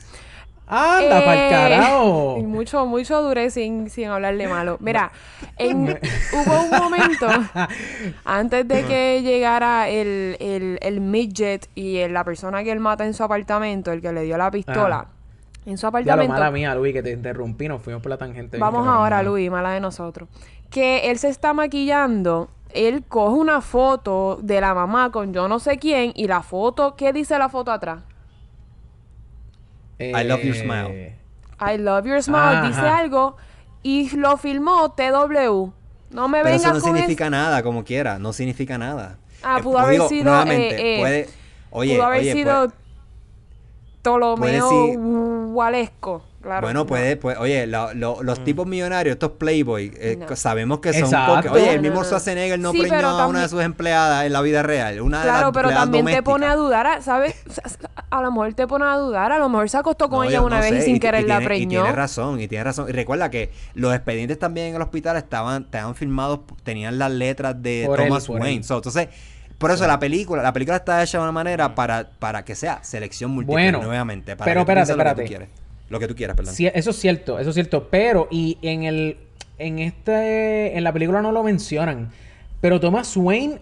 Anda, pa'l Eh, carajo. y mucho, mucho duré sin, sin hablarle malo. Mira, en- hubo un momento antes de que llegara el, el, el midget y el- la persona que él mata en su apartamento, el que le dio la pistola. Ah. En su Ya lo apartamento. mala mía, Luis, que te interrumpí, nos fuimos por la tangente. Vamos ahora. Luis, mala de nosotros. Que él se está maquillando. Él coge una foto de la mamá con yo no sé quién y la foto, ¿qué dice la foto atrás? I love your Eh, smile. I love your smile, Ajá. dice algo y lo filmó TW. No me Pero vengas eso no con significa nada, como quiera. No significa nada. Ah, Eh, pudo haber digo, sido, nuevamente, eh, eh, puede... Oye, pudo haber oye, sido puede- Ptolomeo. Claro. bueno, no. puede, pues, oye, lo- lo- los tipos millonarios, estos Playboy, eh, No. sabemos que son porque, oye, el mismo. Schwarzenegger no Sí, preñó a una de sus empleadas en la vida real, una de Claro, las pero también te pone a dudar, a- ¿sabes? A lo mejor te pone a dudar, a lo mejor se acostó con No, ella una no vez y sin y- querer y la tiene- Y preñó. tiene razón, y tiene razón. Y recuerda que los expedientes también en el hospital estaban, estaban firmados, tenían las letras de Por Thomas Wayne. So, entonces, por eso la película, la película está hecha de una manera para, para que sea selección múltiple Bueno, nuevamente. Para pero espérate, pienses lo que tú espérate. Lo que tú quieras, perdón. Sí, eso es cierto, eso es cierto. Pero, y en el. En este. En la película no lo mencionan. Pero Thomas Wayne.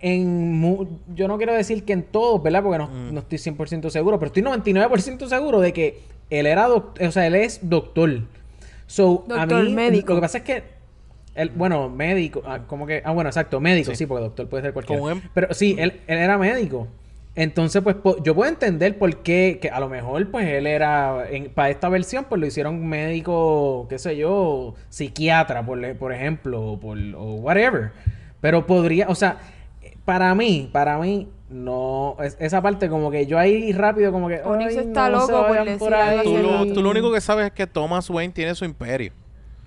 En mu- yo no quiero decir que en todos, ¿verdad? Porque no, Mm. no estoy 100% seguro. Pero estoy 99% seguro de que él era doctor. O sea, él es doctor. So, a Doctor, mí. médico. Lo que pasa es que. Él, bueno, médico. ah, como que. Ah, bueno, exacto, médico, sí, porque doctor puede ser cualquiera. Un em- Pero sí, él, él era médico. Entonces, pues, po- yo puedo entender por qué, que a lo mejor, pues, él era, en- para esta versión, pues, lo hicieron médico, qué sé yo, psiquiatra, por, le- por ejemplo, o, por, o whatever. Pero podría, o sea, para mí, para mí, no, es- esa parte como que yo ahí rápido como que... Onyx "Ay, está no loco se por vayan decir por ahí". Tú lo, tú lo único que sabes es que Thomas Wayne tiene su imperio.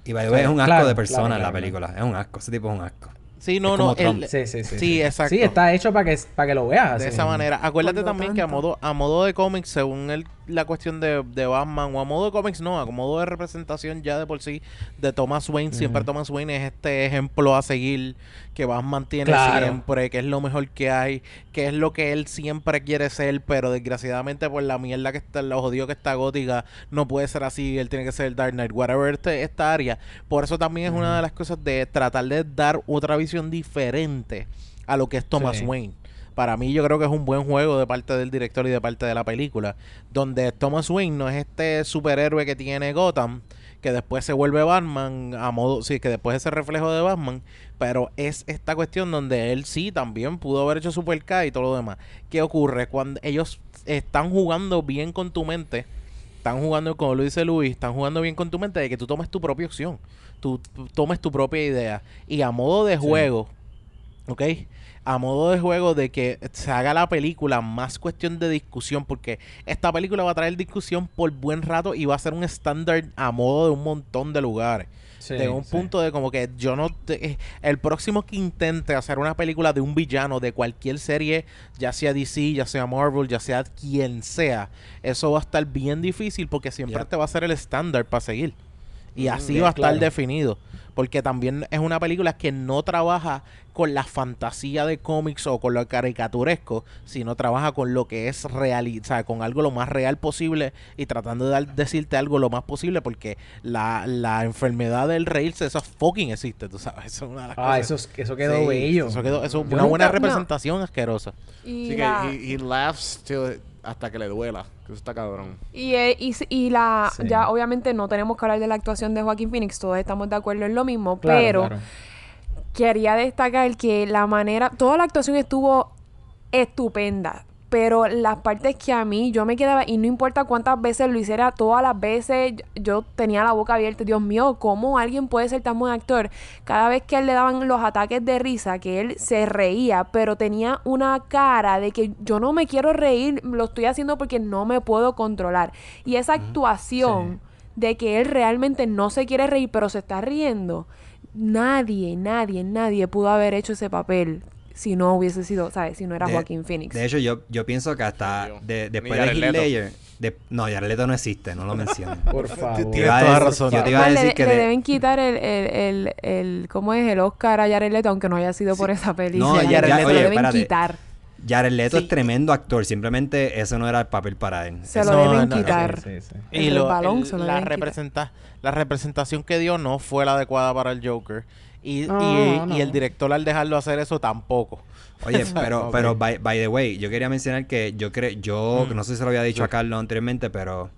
Y by es un asco Claro, de claro, persona en la claro, película. Es un asco. Ese tipo es un asco. Sí, no, no. él- Sí, sí, sí. Sí, exacto. Sí, está hecho para que, para que lo veas. de esa manera. Acuérdate también que a modo, a modo de cómics, según el, la cuestión de, de Batman, o a modo de cómics, no, a modo de representación ya de por sí de Thomas Wayne, siempre Thomas Wayne es este ejemplo a seguir que Batman tiene Claro. siempre, que es lo mejor que hay, que es lo que él siempre quiere ser, pero desgraciadamente por la mierda que está, lo jodido que está gótica, no puede ser así, él tiene que ser el Dark Knight, whatever este, esta área. Por eso también es una de las cosas de tratar de dar otra visión diferente a lo que es Thomas Sí. Wayne. Para mí yo creo que es un buen juego de parte del director y de parte de la película, donde Thomas Wayne no es este superhéroe que tiene Gotham, que después se vuelve Batman a modo, sí, que después es ese reflejo de Batman, pero es esta cuestión donde él sí también pudo haber hecho Super K y todo lo demás. ¿Qué ocurre cuando ellos están jugando bien con tu mente? Están jugando, como lo dice Luis, están jugando bien con tu mente de que tú tomes tu propia opción, tú, tú tomes tu propia idea y a modo de juego, ¿ok? A modo de juego de que se haga la película más cuestión de discusión, porque esta película va a traer discusión por buen rato y va a ser un estándar a modo de un montón de lugares. Sí, de un sí. punto de como que yo no... te- eh, el próximo que intente hacer una película de un villano de cualquier serie, ya sea DC, ya sea Marvel, ya sea quien sea, eso va a estar bien difícil porque siempre te va a ser el estándar para seguir. Y Mm, así sí, va a estar claro. definido. Porque también es una película que no trabaja con la fantasía de cómics o con lo caricaturesco, sino trabaja con lo que es real, o sea, con algo lo más real posible y tratando de dar- decirte algo lo más posible porque la, la enfermedad del reírse, eso fucking existe, tú sabes. Eso es una de las Ah, cosas. eso, es- eso quedó Sí, bello. Eso, quedó- eso una nunca- buena no. representación asquerosa. Y, Así que la, he, he laughs till- hasta que le duela. Que eso está cabrón. y, eh, y, y la Sí. ya obviamente no tenemos que hablar de la actuación de Joaquín Phoenix, todos estamos de acuerdo en lo mismo, Claro, pero claro. quería destacar que la manera, toda la actuación estuvo estupenda. Pero las partes que a mí yo me quedaba, y no importa cuántas veces lo hiciera, todas las veces yo tenía la boca abierta, Dios mío, ¿cómo alguien puede ser tan buen actor? Cada vez que él le daban los ataques de risa, que él se reía, pero tenía una cara de que yo no me quiero reír, lo estoy haciendo porque no me puedo controlar. Y esa actuación de que él realmente no se quiere reír, pero se está riendo, nadie, nadie, nadie pudo haber hecho ese papel si no hubiese sido, ¿sabes? Si no era De- Joaquín Phoenix. De hecho, yo, yo pienso que hasta de- después de Heath. Ledger... de- no, Jared Leto no existe, no lo mencionen. Por favor. Te Tienes toda decir- razón. Yo te iba a Pues decir le, que le de- deben quitar el, el, el, el- ¿cómo es? El Oscar a Jared Leto, aunque no haya sido por esa película. No, Jared le Leto- lo oye, deben espérate. quitar. Jared Leto Sí. es tremendo actor, simplemente ese no era el papel para él. Se lo No, deben no, quitar. Sí, sí, sí. Y El lo- balón el- se lo la, deben quitar. la representación que dio no fue la adecuada para el Joker. Y, No, y- no. y el director al dejarlo hacer eso tampoco. Oye, pero, pero by, by the way, yo quería mencionar que yo creo, yo Mm. no sé si se lo había dicho Sí. a Carlos anteriormente, pero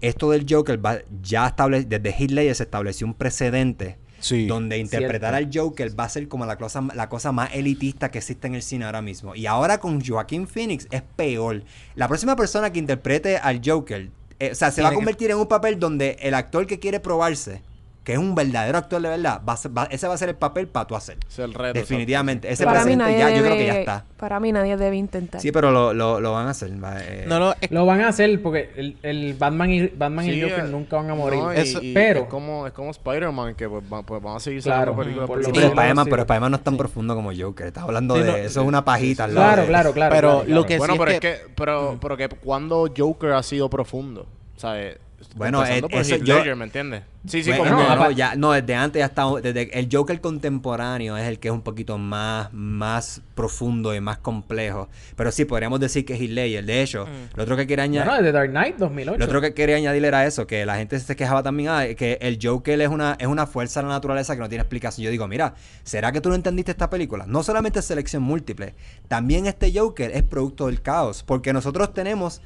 esto del Joker va- ya establece, desde Heath Ledger se estableció un precedente Sí. donde interpretar al Joker va a ser como la cosa, la cosa más elitista que existe en el cine ahora mismo. Y ahora con Joaquín Phoenix es peor. La próxima persona que interprete al Joker, eh, o sea, se va a que- convertir en un papel donde el actor que quiere probarse, que es un verdadero actor de verdad, va a ser- va- ese va a ser el papel para tú hacer. Ese es el reto. Definitivamente. Ese Para nadie ya, debe, yo creo que ya está. Para mí nadie debe intentar. Sí, pero lo, lo, lo van a hacer. va, eh. No, no, es- Lo van a hacer porque el, el Batman y Batman y Sí, Joker eh, nunca van a morir. No, y- Eso- y pero- es como, es como Spider-Man, que pues, va- pues van a seguir Claro, sacando películas por Sí, pero menos, Spider-Man, sí. pero Spider-Man no es tan profundo como Joker. Estás hablando Sí, de... no, eso es una pajita. al lado claro, de- claro, claro. Pero claro, lo claro. que Bueno, sí pero es es que, pero, pero que cuando Joker ha sido profundo, ¿sabes? Bueno, eh, por eso Heath yo- Ledger, ¿me entiendes? Sí, sí, Bueno, como no, no, no, ya, no, desde antes ya está, desde el Joker contemporáneo es el que es un poquito más, más profundo y más complejo. Pero sí, podríamos decir que es Heath Ledger. De hecho, lo otro que quería añadir, Bueno, de Dark Knight 2008. lo otro que quería añadir era eso, que la gente se quejaba también, ah, que el Joker es una, es una fuerza de la naturaleza que no tiene explicación. Yo digo, mira, ¿será que tú no entendiste esta película? No solamente es selección múltiple, también este Joker es producto del caos, porque nosotros tenemos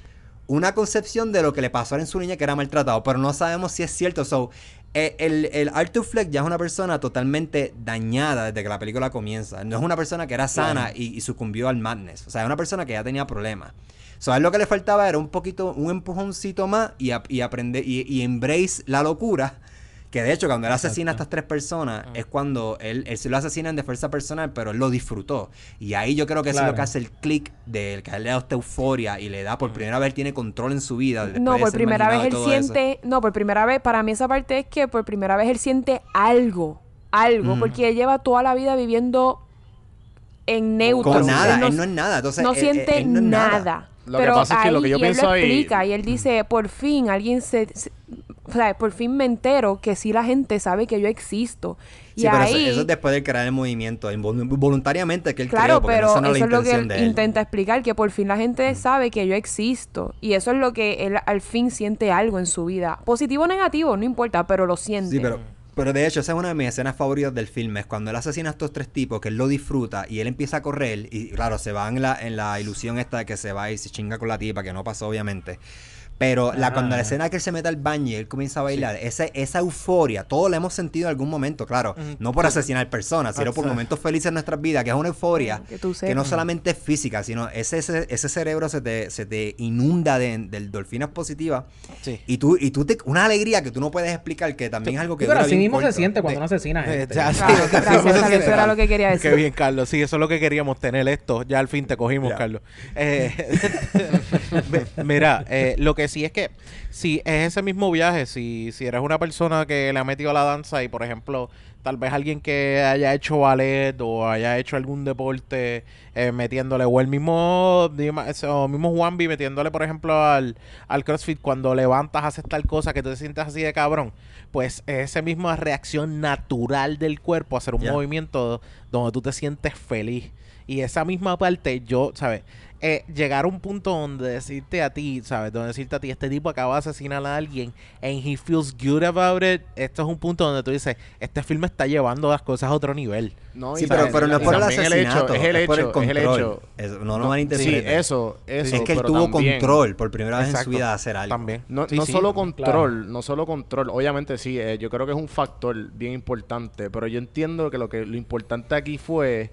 una concepción de lo que le pasó en su niña que era maltratado, pero no sabemos si es cierto. So, eh, el, el Arthur Fleck ya es una persona totalmente dañada desde que la película comienza. No es una persona que era sana y, y sucumbió al madness. O sea, es una persona que ya tenía problemas. So, a él lo que le faltaba era un poquito, un empujoncito más y, y aprender y, y embrace la locura. Que de hecho, cuando él asesina a estas tres personas, es cuando él, él se lo asesina en defensa personal, pero él lo disfrutó. Y ahí yo creo que eso es lo que hace el click del que a él le da esta euforia y le da por primera vez tiene control en su vida. No, de por primera vez él eso. siente, no, por primera vez, para mí esa parte es que por primera vez él siente algo, algo, porque él lleva toda la vida viviendo en neutro. Con nada, Él él no es nada. Entonces, no él- él- siente él no nada. Lo que Pero pasa es que lo que yo y él pienso lo ahí- explica y él dice, por fin alguien se, se- o sea, por fin me entero que sí la gente sabe que yo existo. Y Sí, pero eso, ahí, eso es después de crear el movimiento, voluntariamente que él claro, creó, pero esa no es eso es lo que intención él de él. intenta explicar, que por fin la gente sabe que yo existo. Y eso es lo que él al fin siente algo en su vida. Positivo o negativo, no importa, pero lo siente. Sí, pero, pero de hecho, esa es una de mis escenas favoritas del filme. Es cuando él asesina a estos tres tipos, que él lo disfruta y él empieza a correr. Y claro, se va en la, en la ilusión esta de que se va y se chinga con la tipa, que no pasó, obviamente. Pero la, cuando la escena que él se mete al baño y él comienza a bailar, ese, esa euforia, todos la hemos sentido en algún momento, claro. No por asesinar personas, sino por momentos felices en nuestras vidas, que es una euforia Que tú que sepas. no solamente es física, sino ese, ese, ese cerebro se te, se te inunda de, de endorfinas positivas. Sí. Y tú, y tú te, una alegría que tú no puedes explicar, que también es algo que Sí, pero así mismo se siente cuando uno asesina gente. ya, sí, Claro, eso era lo que quería decir. Qué bien, Carlos. Sí, eso es lo que queríamos tener esto. Ya al fin te cogimos, Ya. Carlos. Eh, mi- mira, eh, lo que sí es que si es ese mismo viaje, si, si eres una persona que le ha metido a la danza y, por ejemplo, tal vez alguien que haya hecho ballet o haya hecho algún deporte eh, metiéndole, o el mismo, o mismo Juanvi metiéndole, por ejemplo, al, al CrossFit, cuando levantas, haces tal cosa que tú te sientes así de cabrón, pues esa misma reacción natural del cuerpo hacer un movimiento donde tú te sientes feliz. Y esa misma parte, yo, ¿sabes? Eh, llegar a un punto donde decirte a ti, ¿sabes? Donde decirte a ti, este tipo acaba de asesinar a alguien and he feels good about it. Esto es un punto donde tú dices, este filme está llevando las cosas a otro nivel. No, Sí, y pero, pero no es por el asesinato, es el hecho, por el es el control. hecho. Eso, no lo sí, malinterpreten. eso, eso. es que él pero tuvo también- control por primera vez en su vida de hacer algo. También. No, Sí, no sí. solo control, no solo control. Obviamente sí, eh, yo creo que es un factor bien importante, pero yo entiendo que lo que lo importante aquí fue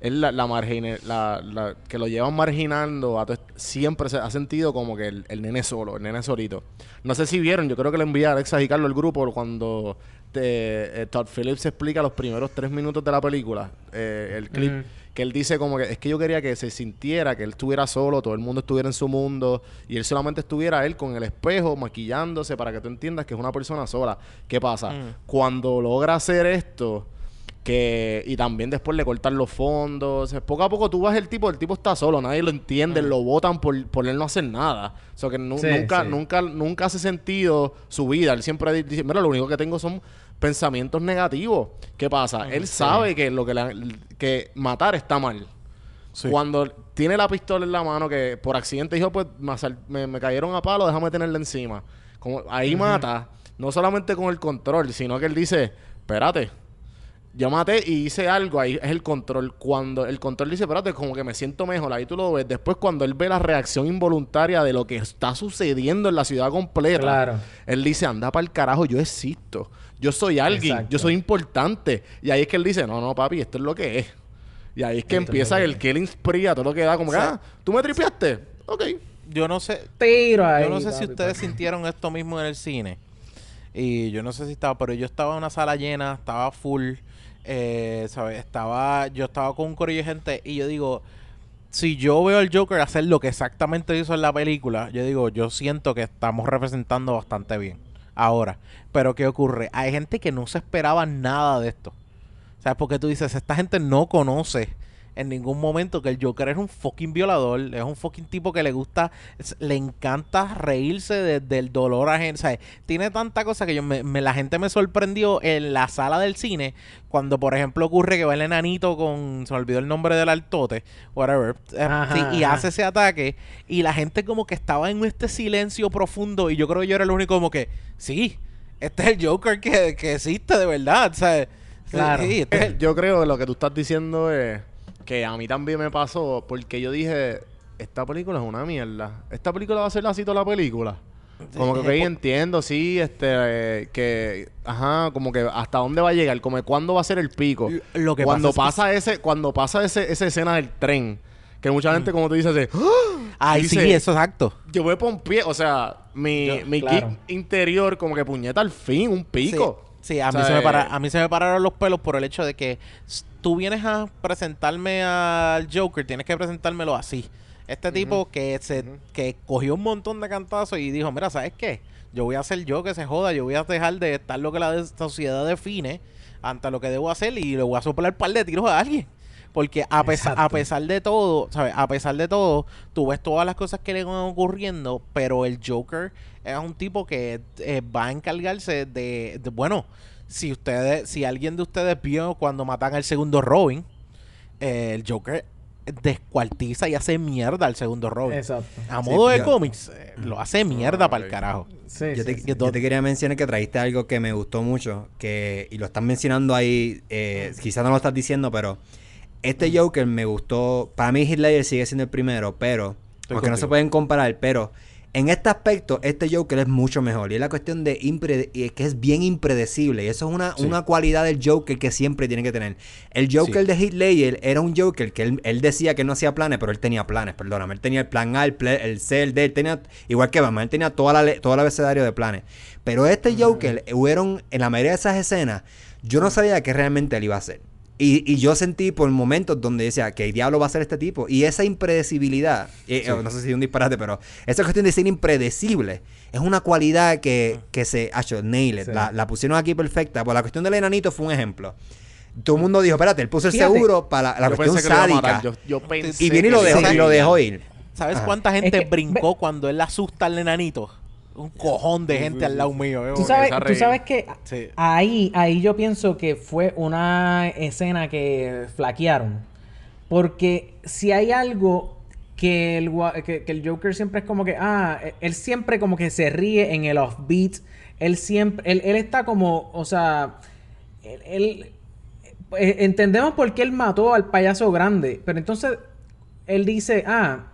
él la, la, margine- la- la- que lo llevan marginando a siempre se ha sentido como que el, el nene solo, el nene solito. No sé si vieron, yo creo que le envié a Alexa y Carlos el grupo cuando te- eh, Todd Phillips explica los primeros tres minutos de la película, eh, el clip, que él dice como que es que yo quería que se sintiera que él estuviera solo, todo el mundo estuviera en su mundo y él solamente estuviera él con el espejo maquillándose para que tú entiendas que es una persona sola. ¿Qué pasa? Mm. Cuando logra hacer esto que y también después le cortan los fondos, o sea, poco a poco tú vas el tipo, el tipo está solo, nadie lo entiende, lo votan por, por él no hacer nada. O sea que nu- Sí, nunca sí. nunca nunca hace sentido su vida, él siempre di- dice, "Mira, lo único que tengo son pensamientos negativos." ¿Qué pasa? Él sabe que lo que la- que matar está mal. Sí. Cuando tiene la pistola en la mano, que por accidente dijo, pues me- me cayeron a palo, déjame tenerla encima. Como, ahí mata, no solamente con el control, sino que él dice, espérate, yo maté y hice algo, ahí es el control. Cuando el control dice, espérate, como que me siento mejor, ahí tú lo ves. Después cuando él ve la reacción involuntaria de lo que está sucediendo en la ciudad completa, Claro. él dice, anda para el carajo, yo existo. Yo soy alguien, Exacto. yo soy importante. Y ahí es que él dice, no, no, papi, esto es lo que es. Y ahí es que Esto empieza que el killing spree a todo lo que da, como que, ah, tú me tripeaste. Ok. Yo no sé, Tiro ahí. yo no sé si ustedes papi. sintieron esto mismo en el cine. Y yo no sé si estaba, pero yo estaba en una sala llena, estaba full, eh, ¿sabes? Estaba, yo estaba con un corillo de gente y yo digo, si yo veo al Joker hacer lo que exactamente hizo en la película, yo digo, yo siento que estamos representando bastante bien. Ahora, pero ¿qué ocurre? Hay gente que no se esperaba nada de esto. ¿Sabes? Porque tú dices, esta gente no conoce en ningún momento que el Joker es un fucking violador, es un fucking tipo que le gusta, es- le encanta reírse de- del dolor ajeno. ¿sabes? Tiene tanta cosa que yo me, me- la gente me sorprendió en la sala del cine cuando, por ejemplo, ocurre que va el enanito con, se me olvidó el nombre del altote, whatever, eh, Ajá, sí, y hace ese ataque y la gente como que estaba en este silencio profundo y yo creo que yo era el único como que, sí, este es el Joker que, que existe de verdad, ¿sabes? Claro. Sí, este es el- Yo creo que lo que tú estás diciendo es que a mí también me pasó porque yo dije, esta película es una mierda. Esta película va a ser así toda la película. Como que, ok, entiendo, sí, este, eh, que, ajá, como que hasta dónde va a llegar, como que cuándo va a ser el pico. Lo que cuando pasa es que- pasa ese, cuando pasa ese, esa escena del tren, que mucha gente, como tú dices, hace, ¡Ah! Ay, Dice, sí, eso exacto. yo voy por un pie, o sea, mi, Yo- mi claro. kick interior, como que puñeta al fin, un pico. Sí, sí, a, O mí sea, se me para- eh, a mí se me pararon los pelos por el hecho de que tú vienes a presentarme al Joker, tienes que presentármelo así. Este tipo que se que cogió un montón de cantazos y dijo, mira, ¿sabes qué? Yo voy a hacer yo que se joda, yo voy a dejar de estar lo que la sociedad define ante lo que debo hacer y le voy a soplar un par de tiros a alguien. Porque a, pesar a pesar de todo, ¿sabes? A pesar de todo, tú ves todas las cosas que le van ocurriendo, pero el Joker es un tipo que eh, va a encargarse de, de- bueno, si ustedes, si alguien de ustedes vio cuando matan al segundo Robin, eh, el Joker descuartiza y hace mierda al segundo Robin. Exacto. A Sí, modo de cómics, eh, lo hace mierda Ah, para el carajo. Sí, Yo sí, te, sí. yo te quería mencionar que trajiste algo que me gustó mucho, que y lo están mencionando ahí, eh, quizás no lo estás diciendo, pero este Joker me gustó. Para mí Heath Ledger sigue siendo el primero, pero Estoy aunque no se contigo. pueden comparar, pero en este aspecto este Joker es mucho mejor y es la cuestión de que es bien impredecible y eso es una, Sí. una cualidad del Joker que siempre tiene que tener. El Joker Sí. de Heath Ledger era un Joker que él, él decía que no hacía planes, pero él tenía planes, perdóname, él tenía el plan A, el, pla- el C, el D, él tenía igual que Batman, él tenía toda la todo el abecedario de planes. Pero este Joker, hubieron en la mayoría de esas escenas, yo no sabía qué realmente él iba a hacer. Y, y yo sentí por momentos donde decía, ¿qué diablo va a ser este tipo? Y esa impredecibilidad, eh, no sé si es un disparate, pero esa cuestión de ser impredecible es una cualidad que, que se ha hecho, nail it, Sí. la, la pusieron aquí perfecta. Pues la cuestión del enanito fue un ejemplo. Todo el mundo dijo, espérate, él puso el Fíjate, seguro para la, la yo cuestión sádica. matar, Yo, yo pensé y viene y lo dejó, y lo ir. ¿Sabes Ajá. cuánta gente Es que- brincó cuando él asusta al enanito? Un cojón de gente al lado mío. eh, Tú sabes, tú sabes que Sí. ahí, ahí yo pienso que fue una escena que flaquearon. Porque si hay algo que el, que, que el Joker siempre es como que, ah, e- él siempre como que se ríe en el offbeat. Él siempre, él, él está como, o sea, él, él- eh, entendemos por qué él mató al payaso grande, pero entonces él dice, ah,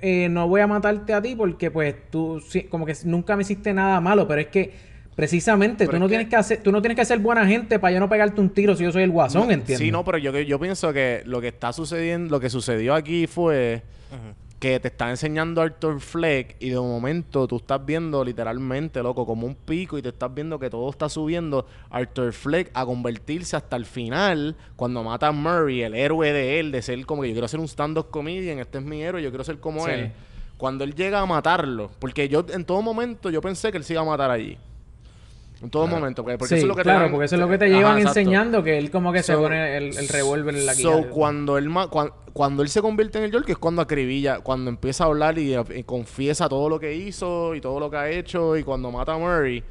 eh, no voy a matarte a ti porque pues tú sí- como que nunca me hiciste nada malo, pero es que Precisamente, Pero tú no que- tienes que hacer, tú no tienes que ser buena gente para yo no pegarte un tiro si yo soy el guasón, ¿entiendes? Sí, no, pero yo, yo pienso que lo que está sucediendo, lo que sucedió aquí fue que te está enseñando Arthur Fleck y de momento tú estás viendo literalmente, loco, como un pico y te estás viendo que todo está subiendo Arthur Fleck a convertirse hasta el final cuando mata a Murray, el héroe de él, de ser como que yo quiero ser un stand-up comedian, este es mi héroe, yo quiero ser como Sí. él. Cuando él llega a matarlo, porque yo en todo momento yo pensé que él se iba a matar allí. En todo momento, porque, porque Sí, eso es lo que te claro, dan- porque eso es lo que te Ajá, llevan exacto. enseñando, que él como que se So- pone el, el revólver en la So, quijada. cuando él ma- cuan- cuando, él se convierte en el Joker es cuando acribilla, cuando empieza a hablar y, y confiesa todo lo que hizo y todo lo que ha hecho y cuando mata a Murray,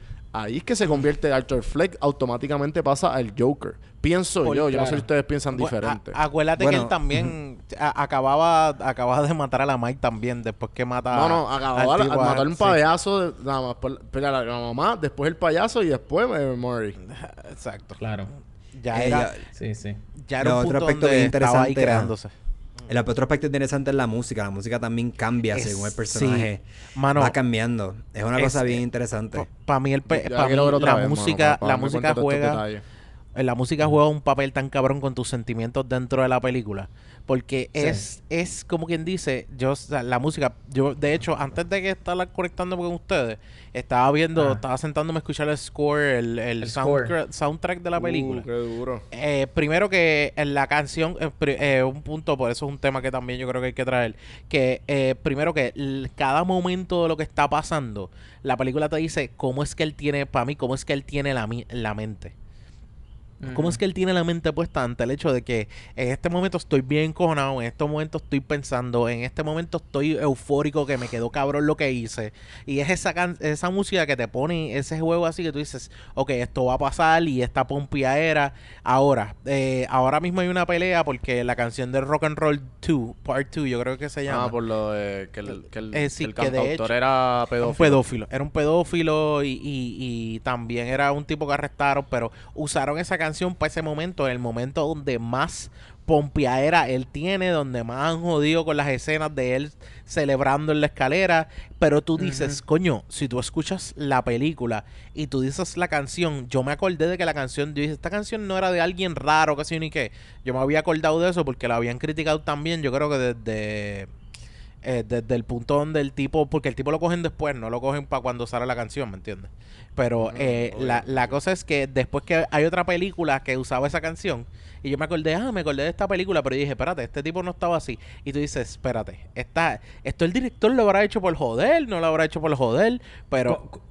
ahí es que se convierte Arthur Fleck, automáticamente pasa al Joker. Pienso Por- yo, yo no sé si ustedes piensan diferente. a- acuérdate que él también acababa, acababa de matar a la Mike también después que mata no, no, al acababa al tipo, matar ah, un sí. payaso, más, por- espera, la, la mamá, después el payaso y después eh, Murray. Exacto. Claro. Ya Eh, era, ya- Sí, sí. ya era un otro punto aspecto donde estaba ahí interesante era- creándose. El otro aspecto interesante es la música. La música también cambia Es- según el sí. personaje. Mano, va cambiando. Es una es- cosa bien interesante. Para mí, el pe- pa' mí vez, música, música juega, la música juega un papel tan cabrón con tus sentimientos dentro de la película. Porque Sí. es, es como quien dice, yo, o sea, la música, yo de hecho, antes de que estaba conectando con ustedes, estaba viendo, estaba sentándome a escuchar el score, el, el, El soundtra- soundtrack de la película. Uh, qué duro. Eh, primero que en la canción, eh, eh, un punto, por eso es un tema que también yo creo que hay que traer, que eh, primero que cada momento de lo que está pasando, la película te dice cómo es que él tiene, para mí, cómo es que él tiene la, mi- la mente. ¿Cómo es que él tiene la mente puesta ante el hecho de que en este momento estoy bien encojonado, en este momento estoy pensando, en este momento estoy eufórico que me quedó cabrón lo que hice? Y es esa, can- esa música que te pone ese juego así que tú dices, ok, esto va a pasar y esta pompiadera. Ahora, eh, ahora mismo hay una pelea porque la canción de Rock and Roll 2, Part 2, yo creo que se llama. Ah, por lo de que el, que el, Eh, sí, que el que de cantautor hecho- era Un pedófilo. pedófilo. Era un pedófilo y, y- y también era un tipo que arrestaron, pero usaron esa canción para ese momento, el momento donde más pompiadera él tiene, donde más han jodido con las escenas de él celebrando en la escalera. Pero tú dices, coño, si tú escuchas la película y tú dices la canción, yo me acordé de que la canción, yo dije, esta canción no era de alguien raro, casi ni qué. Yo me había acordado de eso porque la habían criticado también, yo creo que desde eh, desde el punto donde el tipo, porque el tipo lo cogen después, no lo cogen para cuando sale la canción, ¿me entiendes? Pero eh, la, la cosa es que después que hay otra película que usaba esa canción, y yo me acordé, ah, me acordé de esta película, pero yo dije, espérate, este tipo no estaba así. Y tú dices, espérate, está, esto el director lo habrá hecho por joder, no lo habrá hecho por joder, pero Co-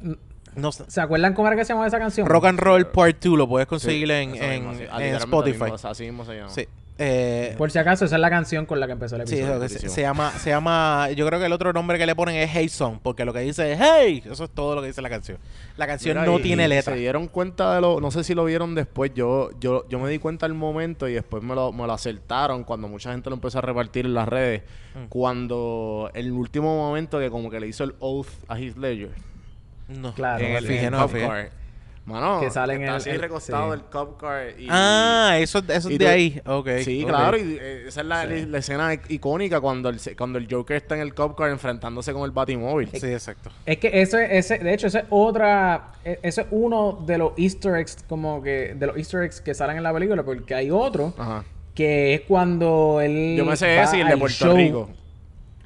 no. ¿Se acuerdan cómo era que se llamaba esa canción? Rock and Roll Part 2 lo puedes conseguir en, en, mismo, así. Ah, en Spotify. así mismo- Así mismo se llama. Sí. Eh, Por si acaso, esa es la canción con la que empezó el Sí, episodio. eso que se, llama, se llama, yo creo que el otro nombre que le ponen es Hey Song, porque lo que dice es Hey, eso es todo lo que dice la canción. La canción Mira, no y- tiene letra. Se dieron cuenta de lo, no sé si lo vieron después, yo, yo, yo me di cuenta al momento y después me lo, me lo acertaron cuando mucha gente lo empezó a repartir en las redes. Mm. Cuando el último momento que como que le hizo el oath a Heath Ledger. No, Claro, en el sí. en. Car. Mano, Que sale en está el- así el- recostado sí. del cop car y, Ah, eso, eso y es de ahí. Ok. Sí, claro, y eh, esa es la, la escena icónica cuando el, cuando el Joker está en el cop car enfrentándose con el Batimóvil. Sí, exacto. Es que eso es, ese, de hecho, ese es otra, e- ese es uno de los easter eggs, como que, de los easter eggs que salen en la película, porque hay otro, Ajá. que es cuando él Yo me sé ese y el de Puerto show. Rico.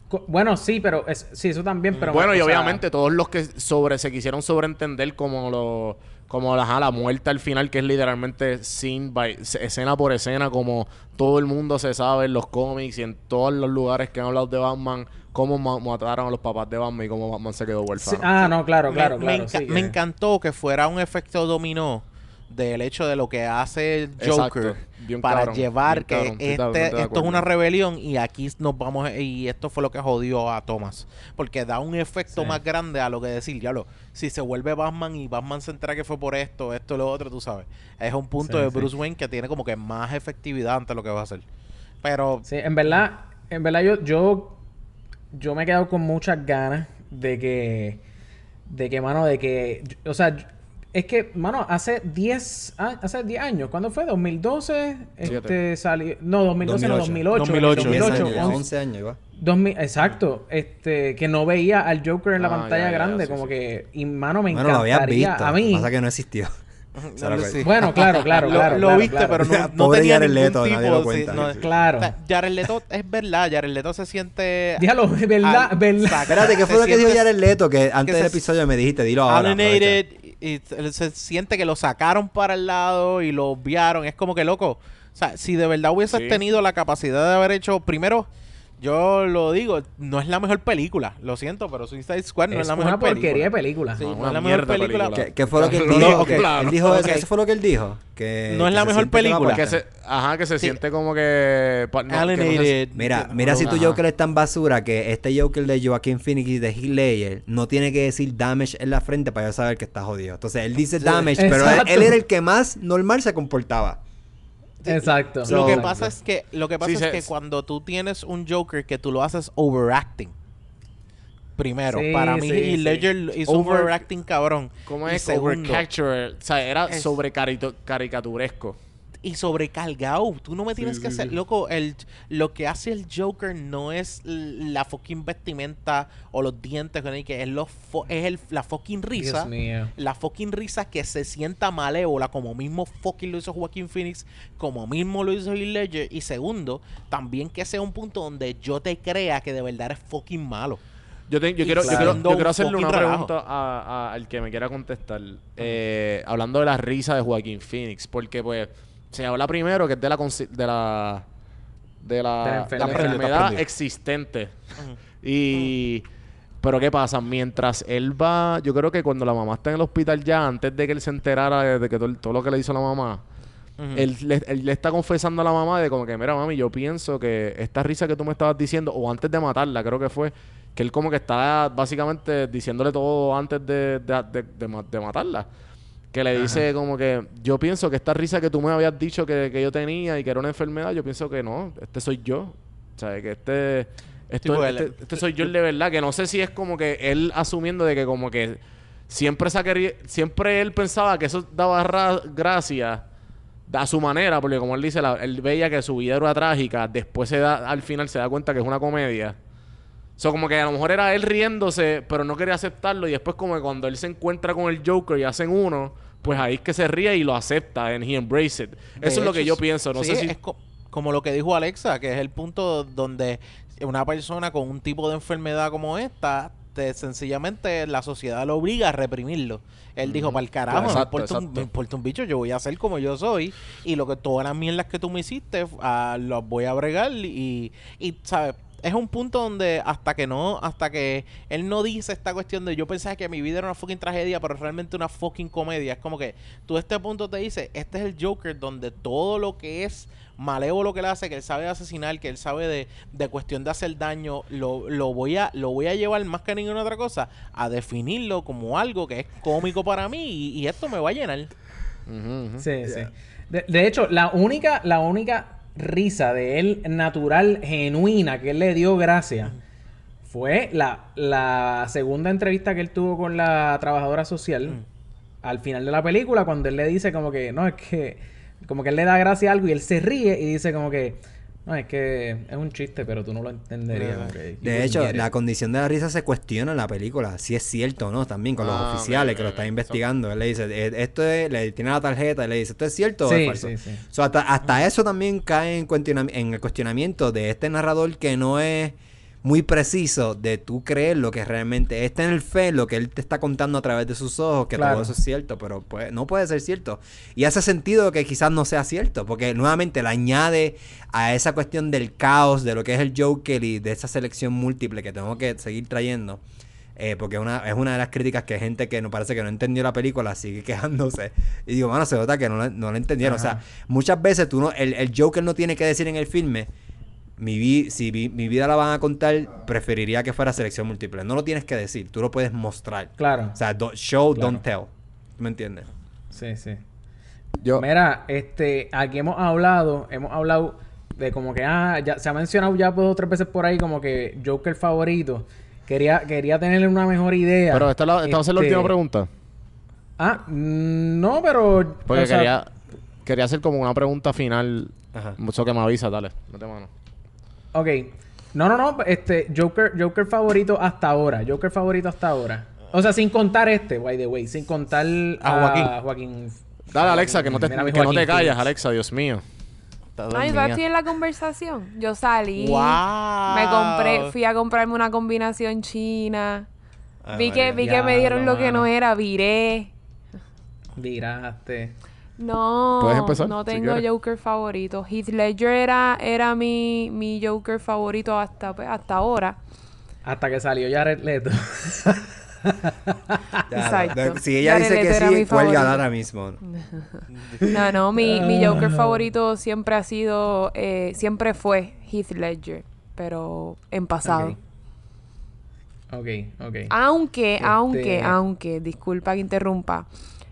Co- Bueno, sí, pero es, sí, eso también, pero bueno, y sea, obviamente todos los que sobre se quisieron sobreentender como lo como la, ajá, la muerte al final, que es literalmente scene by, escena por escena, como todo el mundo se sabe en los cómics y en todos los lugares que han hablado de Batman, cómo ma- mataron a los papás de Batman y cómo Batman se quedó sí, huérfano. ah, no, claro, claro, me, claro. enca- me encantó que fuera un efecto dominó del hecho de lo que hace el Joker. Bien para cabrón, llevar bien que cabrón. Este, esto es una rebelión y aquí nos vamos y esto fue lo que jodió a Thomas porque da un efecto Sí. más grande a lo que decir ya lo si se vuelve Batman y Batman se entera que fue por esto esto lo otro tú sabes es un punto Sí, de sí. Bruce Wayne que tiene como que más efectividad ante lo que va a hacer pero Sí, en verdad, en verdad yo, yo, yo me he quedado con muchas ganas de que, de que, mano, de que, o sea, es que, mano, hace 10, ah, hace 10 años, ¿cuándo fue? ¿2012? Este salió, no, 2012 no, 2008. 2008. 2008, 10 2008, años, ya, 11. 11 años, igual. 2000, exacto, este, que no veía al Joker en la Ah, pantalla ya, ya, grande, sí, como sí. que, y mano, me Bueno, lo habías encantaría visto. a mí. Pasa que no existió. No sé. Bueno, claro, claro, Lo- claro. lo, claro, viste, claro. pero no, no Pobre tenía ningún Leto, tipo nadie lo sí, cuenta. no- Claro. O sea, Jared Leto es verdad, Jared Leto se siente Dígalo, ¿verdad? al- ¿verdad? Espérate, ¿qué fue lo que dijo Jared Leto? Que antes se- del episodio me dijiste, dilo ahora. alienated y se, siente que lo sacaron para el lado y lo obviaron. Es como que loco. O sea, si de verdad hubieses Sí. tenido la capacidad de haber hecho, primero, yo lo digo, no es la mejor película. Lo siento, pero Suicide Squad no es, es la una mejor porquería de película. película. Sí, No, no una es la mejor película. película. ¿Qué, qué fue lo que él No, dijo? no, claro. Él dijo eso, fue lo que él dijo. Que, No es que la se mejor película. Que aporta. se, ajá, que se Sí. siente como que... que no se- Alienated. Mira, No, mira si tu ajá. Joker es tan basura que este Joker de Joaquin Phoenix y de Heath Ledger no tiene que decir damage en la frente para yo saber que está jodido. Entonces él dice damage, pero él era el que más normal se comportaba. Exacto. Lo que pasa es que lo que pasa Sí, es se- que cuando tú tienes un Joker que tú lo haces overacting. Primero, Sí, para mí sí, y sí. Ledger hizo Over- overacting cabrón. ¿Cómo Y es? segundo, Overcapture. O sea, era Es- sobre caricaturesco. Y sobrecargado. Tú no me tienes Sí, que sí, hacer, sí. loco, el lo que hace el Joker no es la fucking vestimenta o los dientes, que es lo fo- es el, la fucking risa. Dios mío. La fucking risa que se sienta malévola, como mismo fucking lo hizo Joaquín Phoenix, como mismo lo hizo Heath Ledger. Y segundo, también que sea un punto donde yo te crea que de verdad eres fucking malo. Yo, te- yo Y quiero, yo quiero, yo quiero un hacerle fucking una pregunta a- a- al que me quiera contestar. Eh, hablando de la risa de Joaquín Phoenix. Porque, pues, se habla primero que es de la... De la de la, De la la enfermedad. existente. Y... Pero ¿qué pasa? Mientras él va... Yo creo que cuando la mamá está en el hospital ya, antes de que él se enterara de, de que todo, todo lo que le hizo la mamá, él, le, él le está confesando a la mamá de como que, mira, mami, yo pienso que esta risa que tú me estabas diciendo, o antes de matarla, creo que fue, que él como que está básicamente diciéndole todo antes de, de, de- de matarla. Que le dice como que, yo pienso que esta risa que tú me habías dicho que, que yo tenía y que era una enfermedad, yo pienso que no, este soy yo. O sea, que este... Esto, este, este soy yo el de verdad, que no sé si es como que él asumiendo de que como que siempre se ha queri- siempre él pensaba que eso daba ra- gracia a su manera, porque como él dice, la- él veía que su vida era trágica, después se da, al final se da cuenta que es una comedia. So, como que a lo mejor era él riéndose, pero no quería aceptarlo, y después como que cuando él se encuentra con el Joker y hacen uno, pues ahí es que se ríe y lo acepta, and he embrace it. De Eso es lo que yo pienso, no sí, sé si... es co- como lo que dijo Alexa, que es el punto donde una persona con un tipo de enfermedad como esta, te- sencillamente la sociedad lo obliga a reprimirlo. Él dijo, para el carajo, no me Exacto, importa, un, exacto. me importa un bicho, yo voy a ser como yo soy y lo que todas las mierdas que tú me hiciste, ah, las voy a bregar y, y ¿sabes? Es un punto donde hasta que no, hasta que él no dice esta cuestión de yo pensaba que mi vida era una fucking tragedia, pero realmente una fucking comedia. Es como que tú a este punto te dices, este es el Joker donde todo lo que es malévolo que él hace, que él sabe de asesinar, que él sabe de, de cuestión de hacer daño, lo, lo voy a, lo voy a llevar más que ninguna otra cosa, a definirlo como algo que es cómico para mí y, y esto me va a llenar. Sí, sí. De, de hecho, la única, la única risa de él natural, genuina, que él le dio gracia, fue la, la segunda entrevista que él tuvo con la trabajadora social Mm. al final de la película, cuando él le dice como que, no, es que, como que él le da gracia a algo y él se ríe y dice como que, no, es que es un chiste, pero tú no lo entenderías. De wouldn't hecho, get it". la condición de la risa se cuestiona en la película, si es cierto o no, también con los Ah, oficiales que lo están investigando. Él le dice, "Eh, esto es, le tiene la tarjeta, y le dice, ¿esto es cierto o Sí, es falso? sí, sí. So, hasta, hasta eso también cae en, en el cuestionamiento de este narrador que no es muy preciso de tú creer lo que realmente es tener fe en lo que él te está contando a través de sus ojos, que Claro. todo eso es cierto, pero pues, no puede ser cierto. Y hace sentido que quizás no sea cierto, porque nuevamente le añade a esa cuestión del caos, de lo que es el Joker y de esa selección múltiple que tengo que seguir trayendo. Eh, porque una, es una de las críticas que gente que no parece que no entendió la película sigue quejándose. Y digo, bueno, se nota que no, la- no la entendieron. O sea, muchas veces tú no, el, el Joker no tiene que decir en el filme, mi, vi- si vi- mi vida la van a contar, preferiría que fuera selección múltiple. No lo tienes que decir, tú lo puedes mostrar. Claro. O sea, do- show, Claro. don't tell. ¿Me entiendes? Sí, sí. Yo, Mira, este, aquí hemos hablado, hemos hablado de como que, ah, ya se ha mencionado ya dos o tres veces por ahí como que Joker favorito. Quería, quería tenerle una mejor idea. pero esta, es la- esta va a ser la Este, última pregunta. Ah, mm, no, pero... Porque sea, quería, quería hacer como una pregunta final. Ajá. Eso que me avisa, dale. Mete mano. Ok. No, no, no. Este, Joker, Joker favorito hasta ahora. Joker favorito hasta ahora. O sea, sin contar este, by the way. Sin contar A a Joaquín. Joaquín. Dale, Alexa, que no te, Mira, que no te callas. Alexa, Dios mío. No, yo estoy en la conversación. Yo salí. ¡Wow! Me compré, fui a comprarme una combinación china. Ay, vi que, vi que me dieron lo que no era, viré. Viraste. No, Puedes empezar, no tengo. Joker favorito. Heath Ledger era, era mi, mi Joker favorito hasta, pues, hasta ahora. Hasta que salió Jared Leto. Exacto. Si ella Jared dice que Leto sí, cuelga favorito. ahora mismo. No, no, mi, mi Ah. Joker favorito siempre ha sido, eh, siempre fue Heath Ledger, pero en pasado. Ok, ok. Aunque, Este- aunque, aunque, disculpa que interrumpa.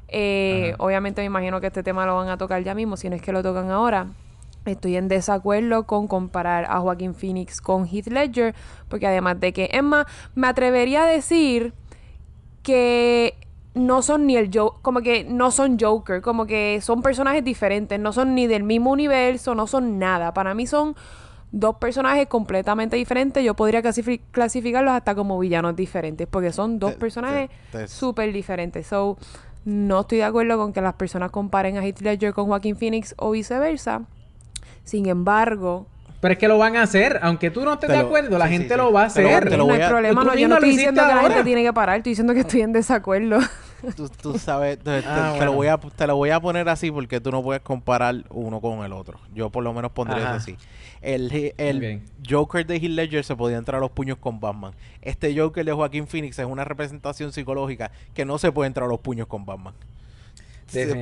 Eh, obviamente me imagino que este tema lo van a tocar ya mismo, si no es que lo tocan ahora. Estoy en desacuerdo con comparar a Joaquín Phoenix con Heath Ledger, porque además de que, es más, me atrevería a decir que no son ni el Joker, como que no son Joker, como que son personajes diferentes, no son ni del mismo universo, no son nada. Para mí son dos personajes completamente diferentes. Yo podría clasifi- clasificarlos hasta como villanos diferentes, porque son dos Te- personajes súper diferentes. So, no estoy de acuerdo con que las personas comparen a Heath Ledger con Joaquín Phoenix o viceversa. Sin embargo, Pero es que lo van a hacer. Aunque tú no estés de acuerdo, la sí, gente sí. lo va a Te lo- hacer. te lo no hay a- problema, no, yo no estoy diciendo que la gente tiene que parar, estoy diciendo que estoy en desacuerdo. Tú, tú sabes, te, te- Ah, te lo voy a, te lo voy a poner así porque tú no puedes comparar uno con el otro. Yo por lo menos pondría Ajá. eso así. El, el Ok. Joker de Heath Ledger se podía entrar a los puños con Batman. Este Joker de Joaquín Phoenix es una representación psicológica que no se puede entrar a los puños con Batman.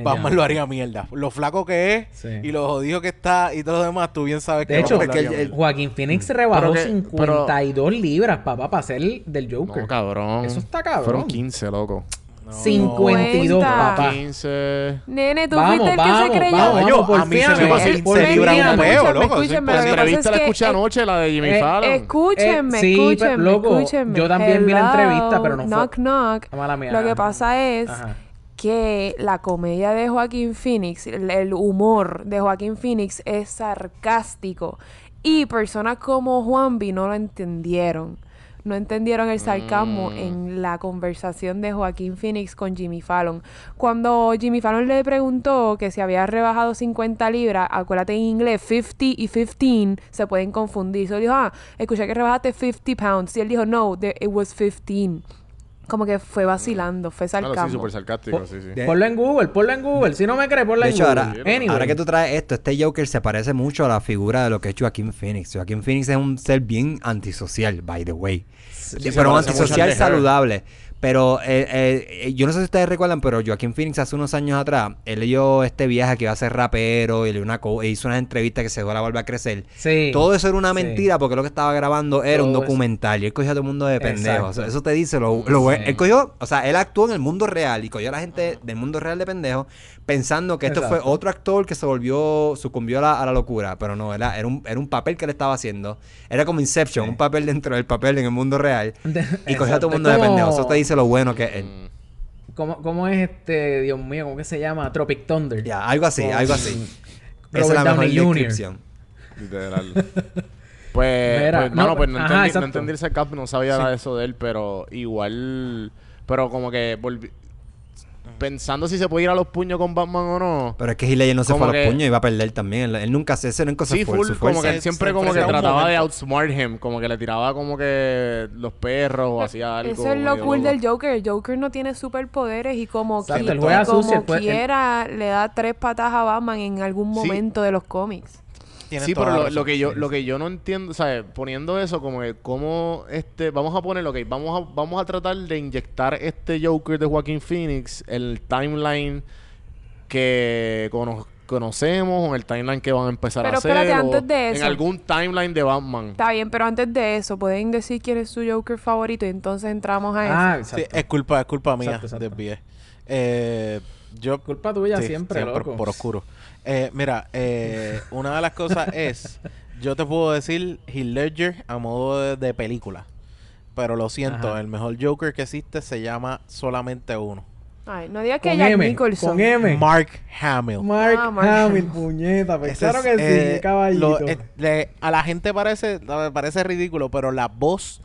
Batman lo haría mierda. Lo flaco que es Sí. y lo jodido que está y todo lo demás, tú bien sabes que De hecho, Batman lo porque haría el-. Joaquín Phoenix rebajó Pero que- 52 libras, papá, para ser del Joker. No, cabrón. Eso está cabrón. Fueron 15, loco. No, 52, Cuenta. papá. 15. Nene, tú Vamos, fuiste el que vamos, se creyó. vamos, Yo, por a mí se me va a libra un peo, loco. La que entrevista la que- escuché eh, anoche, la de Jimmy eh, Fallon. Escúchenme, escúchenme, loco, escúchenme. yo también vi la entrevista, pero no fue- Knock, knock. Mala mía, Lo que pasa es que la comedia de Joaquín Phoenix, el, el humor de Joaquín Phoenix es sarcástico. Y personas como Juanvi no lo entendieron. No entendieron el sarcasmo Mm. en la conversación de Joaquín Phoenix con Jimmy Fallon. Cuando Jimmy Fallon le preguntó que si había rebajado 50 libras, acuérdate en inglés, 50 y 15 se pueden confundir. So dijo, ah, escuché que rebajaste 50 pounds. Y él dijo, no, it was 15. Como que fue vacilando, fue Claro, sarcasmo. sí, súper sarcástico, sí, sí. Ponlo en Google, ponlo en Google. Si no me crees, ponlo De en hecho, Google. ahora, Anyway. ahora que tú traes esto, este Joker se parece mucho a la figura de lo que es Joaquín Phoenix. Joaquín Phoenix es un ser bien antisocial, by the way. pero un antisocial Her. Pero eh, eh, yo no sé si ustedes recuerdan, pero Joaquín Phoenix hace unos años atrás, él dio este viaje que iba a ser rapero y una co- e hizo unas entrevistas que se dio la vuelve a crecer. Sí. Todo eso era una Sí. mentira porque lo que estaba grabando era un eso. documental y él cogió a todo el mundo de pendejos. Eso te dice lo, lo bueno. Sí. Él cogió, o sea, él actuó en el mundo real y cogió a la gente del mundo real de pendejos pensando que esto Exacto. fue otro actor que se volvió, sucumbió a la, a la locura. Pero no, era, era, un, era un papel que él estaba haciendo. Era como Inception, Sí. un papel dentro del papel en el mundo real. Y cogió a todo el mundo de pendejos. Eso te dice lo bueno que es él. ¿Cómo, ¿Cómo es este, Dios mío, cómo que se llama? Tropic Thunder. Ya, algo así, algo así. Esa es la mejor Downey Jr. descripción. Literal. Pues, Mira, pues, mano, no, pues no ajá, entendí, no entendí el sarcasmo, no sabía nada de eso de él, pero igual, pero como que volví, pensando si se puede ir a los puños con Batman o no. Pero es que Heath Ledger no se Como fue a los que- puños y iba a perder también. Él, él nunca se, ese nunca se Sí, fue. full, su como que se- siempre se como que trataba de outsmart him, como que le tiraba como que los perros o hacía algo. Eso es lo cool loco. del Joker. El Joker no tiene superpoderes y como, Exacto, qui- él juega y como sucio, él puede- él- quiera le da tres patas a Batman en algún Sí. momento de los cómics. Tienes Sí, toda pero la lo, razón. lo que yo lo que yo no entiendo, ¿sabes? Poniendo eso como que cómo este vamos a poner, ok, vamos a vamos a tratar de inyectar este Joker de Joaquín Phoenix el timeline que cono- conocemos o en el timeline que van a empezar Pero a hacer espérate, antes de en eso. algún timeline de Batman. Está bien, pero antes de eso, pueden decir quién es su Joker favorito y entonces entramos a eso. Ah, Sí, exacto. es culpa, es culpa mía, Exacto, exacto. desvié. Eh, yo Culpa tuya Sí, siempre, loco. Por, oscuro. Eh, mira, eh, una de las cosas es, yo te puedo decir Heath Ledger a modo de, de película, pero lo siento, Ajá. el mejor Joker que existe se llama solamente uno. Ay, no digas que Con Jack M. Nicholson. Con M. Mark Hamill. Mark, Ah, Mark Hamill, Hamill. puñeta. Pues es, que sí, eh, caballito. lo- eh, le- a la gente parece, parece ridículo, pero la voz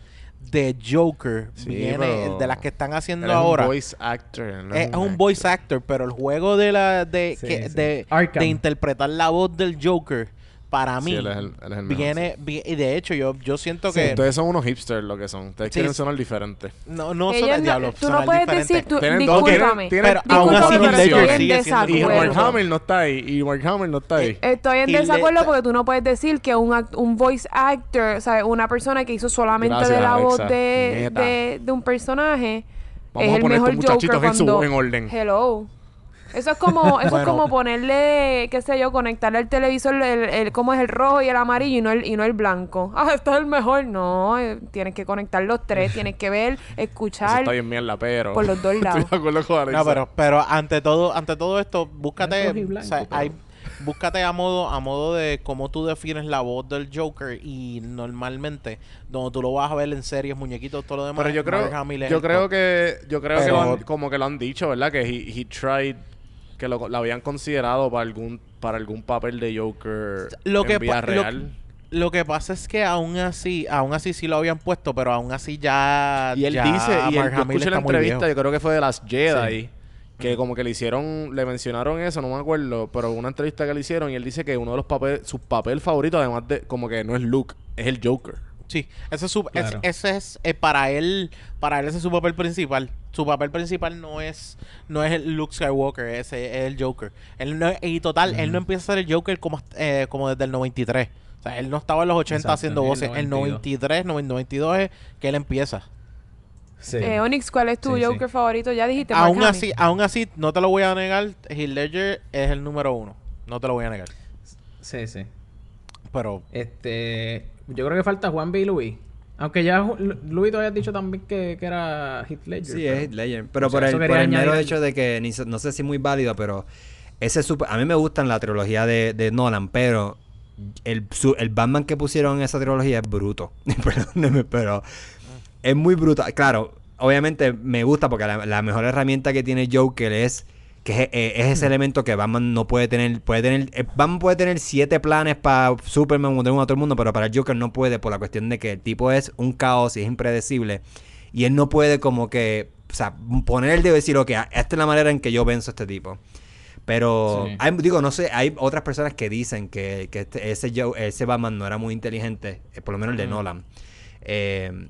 de Joker Sí, viene de las que están haciendo es ahora. un voice actor. no es un actor. voice actor, pero el juego de la de, Sí, que- sí. de, de interpretar la voz del Joker para Sí, mí él es el- él es el mejor, viene vi- y de hecho yo yo siento Sí, que Ustedes son unos hipsters lo que son. Ustedes Sí. quieren sonar diferentes. no no Ellos son el no- diablo, tú no sonar puedes diferente. decir, tú, Tienen dos- discúlpame. tienen- pero aún así Heath. Ledger sigue siendo Y desacuerdo. Mark. Hamill no está ahí. Y Mark Hamill no está ahí. Estoy en desacuerdo porque tú no puedes decir que un, act- un voice actor, o sea, una persona que hizo solamente Gracias, de la voz de, de, de un personaje Vamos es a el poner mejor estos muchachitos Joker en su- cuando... en orden. Hello. Eso es como, eso es como ponerle, qué sé yo, conectarle al televisor el, el, cómo es el rojo y el amarillo y no el, y no el blanco. Ah, esto es el mejor. No, eh, tienes que conectar los tres, tienes que ver, Eso escuchar. está bien mierda, pero... por los dos lados. Estoy de acuerdo con Alexa. No, pero, pero ante todo, ante todo esto, búscate, blanco, o sea, pero- hay- búscate a modo, a modo de cómo tú defines la voz del Joker y normalmente, donde tú lo vas a ver en series, muñequitos, todo lo demás. Pero yo creo, yo creo que, yo creo que lo han- como que lo han dicho, ¿verdad? Que he, he tried, que lo, lo habían considerado para algún, para algún papel de Joker Lo en que vida lo- real. Lo que pasa es que aún así, aún así sí lo habían puesto, pero aún así ya. Y él ya dice, y él, yo escuché la entrevista, yo creo que fue de las Jedi, que como que le hicieron, le mencionaron eso, no me acuerdo, pero una entrevista que le hicieron y él dice que uno de los papeles, su papel favorito, además de, como que no es Luke, es el Joker. Sí, ese es, su, es- ese es eh, para él, para él ese es su papel principal. Su papel principal no es, no es el Luke Skywalker, ese es el Joker. Él no, y total, él no empieza a ser el Joker como, eh, como desde el 93. O sea, él no estaba en los 80 Exacto, haciendo voces. El 93, 92 es que él empieza. Sí. Eh, Onyx, ¿cuál es tu Sí, sí. Joker favorito? Ya dijiste Mark Aún Hamill. así, aún así, no te lo voy a negar, Heath Ledger es el número uno. No te lo voy a negar. sí, sí. Pero Este, yo creo que falta Juan B. Luis. Aunque ya Luis tú habías dicho también que, que era Heath Ledger. Sí, pero- es Heath Ledger. Pero o sea, por el, por el mero hecho de que, ni no sé si muy válido, pero ese super, a mí me gustan la trilogía de, de Nolan, pero el, su- el Batman que pusieron en esa trilogía es bruto. Perdóneme, pero es muy bruto. Claro, obviamente me gusta porque la, la mejor herramienta que tiene Joker es que es, eh, es ese elemento que Batman no puede tener. Puede tener eh, Batman puede tener siete planes para Superman, Wonder Woman, todo el mundo, pero para el Joker no puede por la cuestión de que el tipo es un caos y es impredecible. Y él no puede como que, o sea, poner el dedo y decir, ok, esta es la manera en que yo venzo a este tipo. Pero, Sí. hay- digo, no sé, hay otras personas que dicen que, que este- ese, Joe- ese Batman no era muy inteligente, eh, por lo menos el de Nolan. Eh,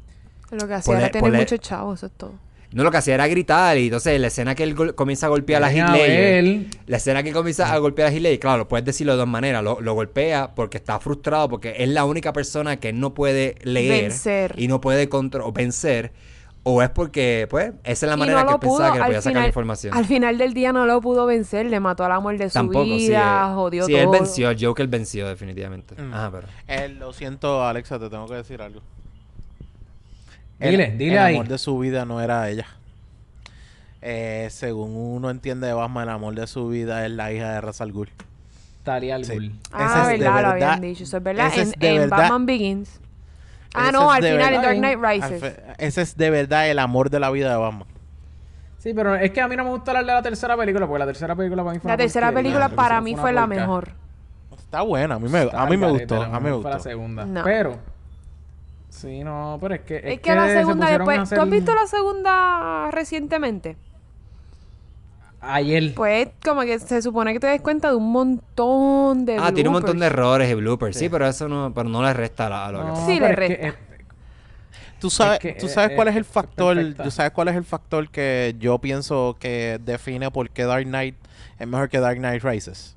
Lo que hacía era tener muchos chavos, eso es todo. No, lo que hacía era gritar y entonces la escena que él comienza a golpear a Ven Heath a Ledger, ver. la escena que comienza a golpear a Ledger, claro, lo puedes decirlo de dos maneras, lo, lo golpea porque está frustrado porque es la única persona que él no puede leer Vencer. y no puede contro- o vencer o es porque pues esa es la manera no que lo él pensaba pudo, que le al podía sacar la final- información. Al final del día no lo pudo vencer, le mató al amor de su Tampoco, sí, vida, eh, jodió sí, todo. él venció, el Joker venció definitivamente. Mm. Ajá, pero Eh, lo siento, Alexa, te tengo que decir algo. Dile, el, dile el ahí. amor de su vida no era ella. Eh, según uno entiende de Batman, el amor de su vida es la hija de Ra's al Ghul. Talia al Sí. Ghul. Ah, Ese es de verdad, lo habían verdad- dicho, eso es verdad. ese En, es de en verdad- Batman Begins. Ah, Ese no, al final en verdad Dark Knight Rises. Ese es de verdad el amor de la vida de Batman. Sí, pero es que a mí no me gusta hablar de la tercera película, porque la tercera película para mí fue La tercera película La para mí fue la porca. mejor. Está buena, a mí me, a mí me gustó, a mí me fue la gustó. segunda. No. Pero... Sí, no, pero es que... Es, que, la se segunda después... hacer- ¿Tú has visto la segunda recientemente? Ayer. Pues como que se supone que te des cuenta de un montón de Ah, tiene un montón de errores y bloopers, sí, pero eso no, pero no le resta a, lo que No, pasa. Sí, le es que, resta. eh, Tú sabes, que, tú eh, sabes cuál es el factor, perfecta. tú sabes cuál es el factor que yo pienso que define por qué Dark Knight es mejor que Dark Knight Rises.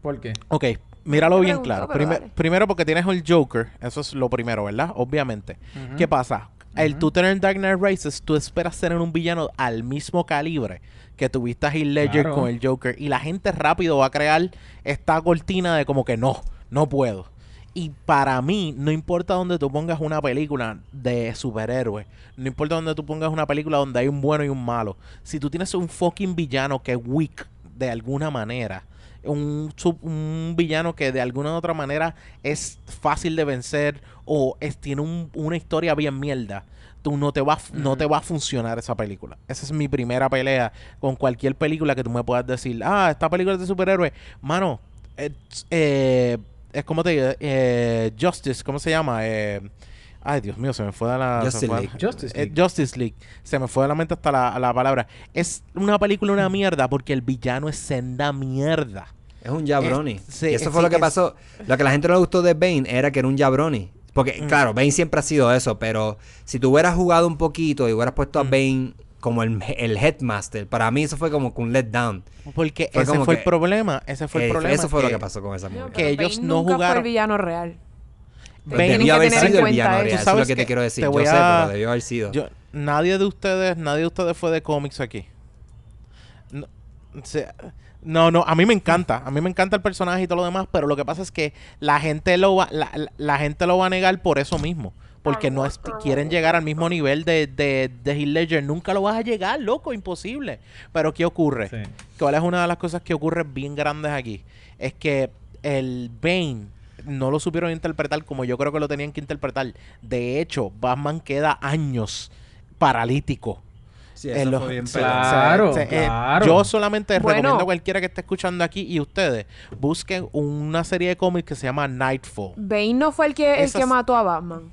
¿Por qué? Ok, míralo bien pregunto, claro. Primer- primero porque tienes el Joker, eso es lo primero, ¿verdad? Obviamente. ¿Qué pasa? El tú tener Dark Knight Rises, tú esperas tener un villano al mismo calibre que tuviste a Heath Ledger Claro. con el Joker. Y la gente rápido va a crear esta cortina de como que no, no puedo. Y para mí, no importa donde tú pongas una película de superhéroes, no importa donde tú pongas una película donde hay un bueno y un malo, si tú tienes un fucking villano que es weak de alguna manera, un, sub- un villano que de alguna u otra manera es fácil de vencer o es, tiene un- una historia bien mierda, tú no te va no te va a funcionar esa película. Esa es mi primera pelea con cualquier película que tú me puedas decir, ah, esta película es de superhéroes. Mano, es, eh, es como te digo, eh, Justice, ¿cómo se llama? Eh, ay, Dios mío, se me fue de la... Justice League. Justice eh, League. Justice League. Se me fue de la mente hasta la, la palabra. Es una película una mierda porque el villano es senda mierda. Es un jabroni. Es- sí, y eso es- fue lo que es- pasó. Lo que a la gente no le gustó de Bane era que era un jabroni. Porque, Mm. claro, Bane siempre ha sido eso, pero si tú hubieras jugado un poquito y hubieras puesto a Mm. Bane como el, el headmaster, para mí eso fue como que un letdown. Porque Fue ese fue el que- problema. Ese fue el Eh, problema. eso fue lo que pasó con esa movie. que ellos Bane no nunca fue jugaron- el villano real. Bane- Tienen debió haber sido el villano eso. eso es lo que te quiero decir. te Yo voy sé, a- pero debió haber sido. Yo, nadie de ustedes, nadie de ustedes fue de cómics aquí. No, no, no, a mí me encanta, a mí me encanta el personaje y todo lo demás, pero lo que pasa es que la gente lo va, la, la- la gente lo va a negar por eso mismo. Porque no es- quieren llegar al mismo nivel de, de, de Heath Ledger. Nunca lo vas a llegar, loco, imposible. Pero ¿qué ocurre? Sí. ¿Cuál es una de las cosas que ocurre bien grandes aquí? Es que el Bane no lo supieron interpretar como yo creo que lo tenían que interpretar. De hecho, Batman queda años paralítico. Sí, en los- bien pelado. Claro, eh, claro. yo solamente Bueno. recomiendo a cualquiera que esté escuchando aquí y ustedes busquen una serie de cómics que se llama Nightfall. Bane no fue el que, el que mató a Batman.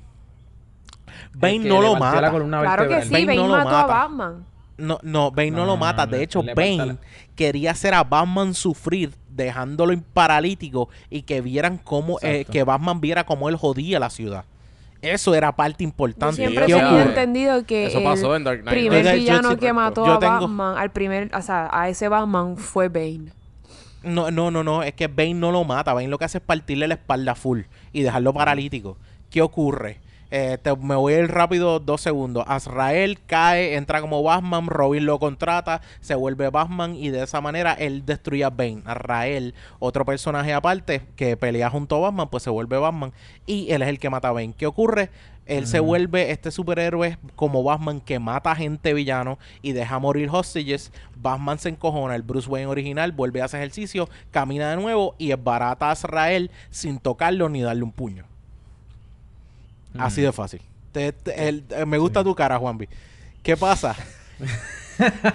Bane El que no lo la mata. Claro que sí, Bane Bane, no lo mató a mata. Batman. No, no, Bane no, No, lo mata. no, de hecho, Bane quería hacer a Batman sufrir, dejándolo en paralítico y que vieran cómo, eh, que Batman viera cómo él jodía la ciudad. Eso era parte Yo importante. siempre Sí, ¿Qué o sea, tenía ocurre? entendido que Eso el pasó en Dark Knight. primer Yo- yo- villano yo- que mató yo a tengo- Batman, al primer, o sea, a ese Batman fue Bane. No, no, no, no, es que Bane no lo mata. Bane lo que hace es partirle la espalda full y dejarlo paralítico. ¿Qué ocurre? Eh, te- me voy a ir rápido dos segundos. Azrael cae, entra como Batman, Robin lo contrata, se vuelve Batman y de esa manera él destruye a Bane. Azrael, otro personaje aparte que pelea junto a Batman, pues se vuelve Batman y él es el que mata a Bane. ¿Qué ocurre? Él se vuelve este superhéroe como Batman que mata gente villano y deja morir hostages. Batman se encojona, el Bruce Wayne original vuelve a hacer ejercicio, camina de nuevo y esbarata a Azrael sin tocarlo ni darle un puño. Así de fácil. Te- te- el- me gusta tu cara, Juanvi. ¿Qué pasa?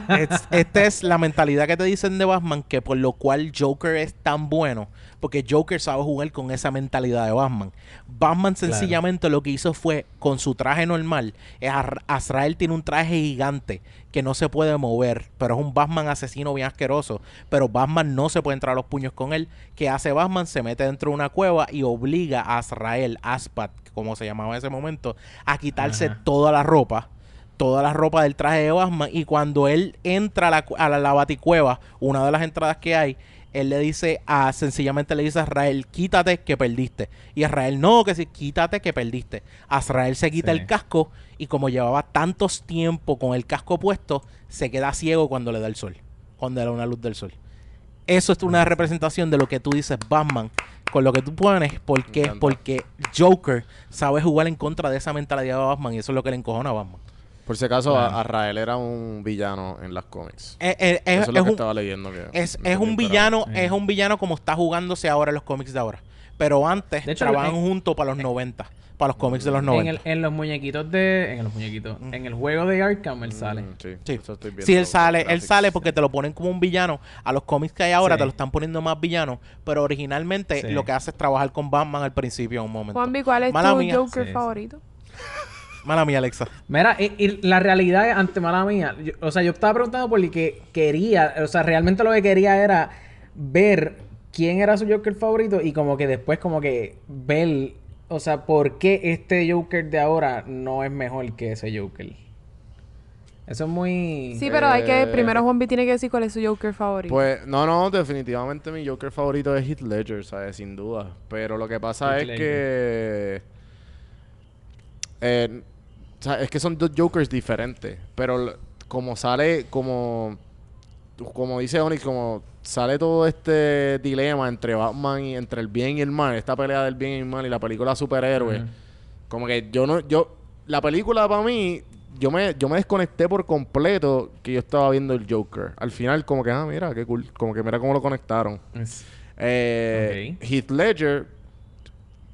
Es- esta es la mentalidad que te dicen de Batman, que por lo cual Joker es tan bueno, porque Joker sabe jugar con esa mentalidad de Batman. Batman sencillamente lo que hizo fue, con su traje normal, Azrael tiene un traje gigante que no se puede mover, pero es un Batman asesino bien asqueroso, pero Batman no se puede entrar a los puños con él. ¿Qué hace Batman? Se mete dentro de una cueva y obliga a Azrael, Aspat, como se llamaba en ese momento, a quitarse Ajá. toda la ropa toda la ropa del traje de Batman y cuando él entra a la, a la, la baticueva, una de las entradas que hay, él le dice a, sencillamente le dice a Israel, quítate que perdiste. Y Israel, no, que sí, quítate que perdiste. Azrael se quita Sí. el casco y como llevaba tantos tiempo con el casco puesto, se queda ciego cuando le da el sol, cuando le da una luz del sol. Eso es una representación de lo que tú dices Batman con lo que tú pones. ¿Por Me qué? encanta. Porque Joker sabe jugar en contra de esa mentalidad de Batman y eso es lo que le encojona a Batman. Por si acaso, Claro. a- era un villano en las cómics. Eh, eh, es, Eso es es lo que un, estaba leyendo. Que es, es un villano, Eh. es un villano como está jugándose ahora en los cómics de ahora. Pero antes De hecho, trabajan en- juntos para los 90, para los cómics de los En, 90. el- en los muñequitos de. En los muñequitos. En el juego de Arkham él sale. Mm, sí, Sí. eso estoy viendo Sí, él sale, él sale porque te lo ponen como un villano. A los cómics que hay ahora Sí. te lo están poniendo más villano, pero originalmente Sí. lo que hace es trabajar con Batman al principio en un momento. Juanvi, ¿cuál es Mala tu mía. Joker Sí, sí. favorito? Mala mía, Alexa. Mira, y, y la realidad es, ante mala mía, yo- o sea, yo estaba preguntando por el que quería, o sea, realmente lo que quería era ver quién era su Joker favorito y como que después como que ver, o sea, por qué este Joker de ahora no es mejor que ese Joker. Eso es muy... Sí, pero hay que... Eh, Primero Juanvi tiene que decir cuál es su Joker favorito. Pues, no, no, definitivamente mi Joker favorito es Heath Ledger, ¿sabes? Sin duda. Pero lo que pasa Heath es Ledger. que... eh, o sea, es que son dos Jokers diferentes. Pero como sale, como... Como dice Onyx, como sale todo este dilema entre Batman y entre el bien y el mal, esta pelea del bien y el mal y la película superhéroe. Como que yo no, yo, la película para mí, yo me, yo me desconecté por completo que yo estaba viendo el Joker. Al final, como que, ah, mira, qué cool. Como que mira cómo lo conectaron. Eh, Ok. Heath Ledger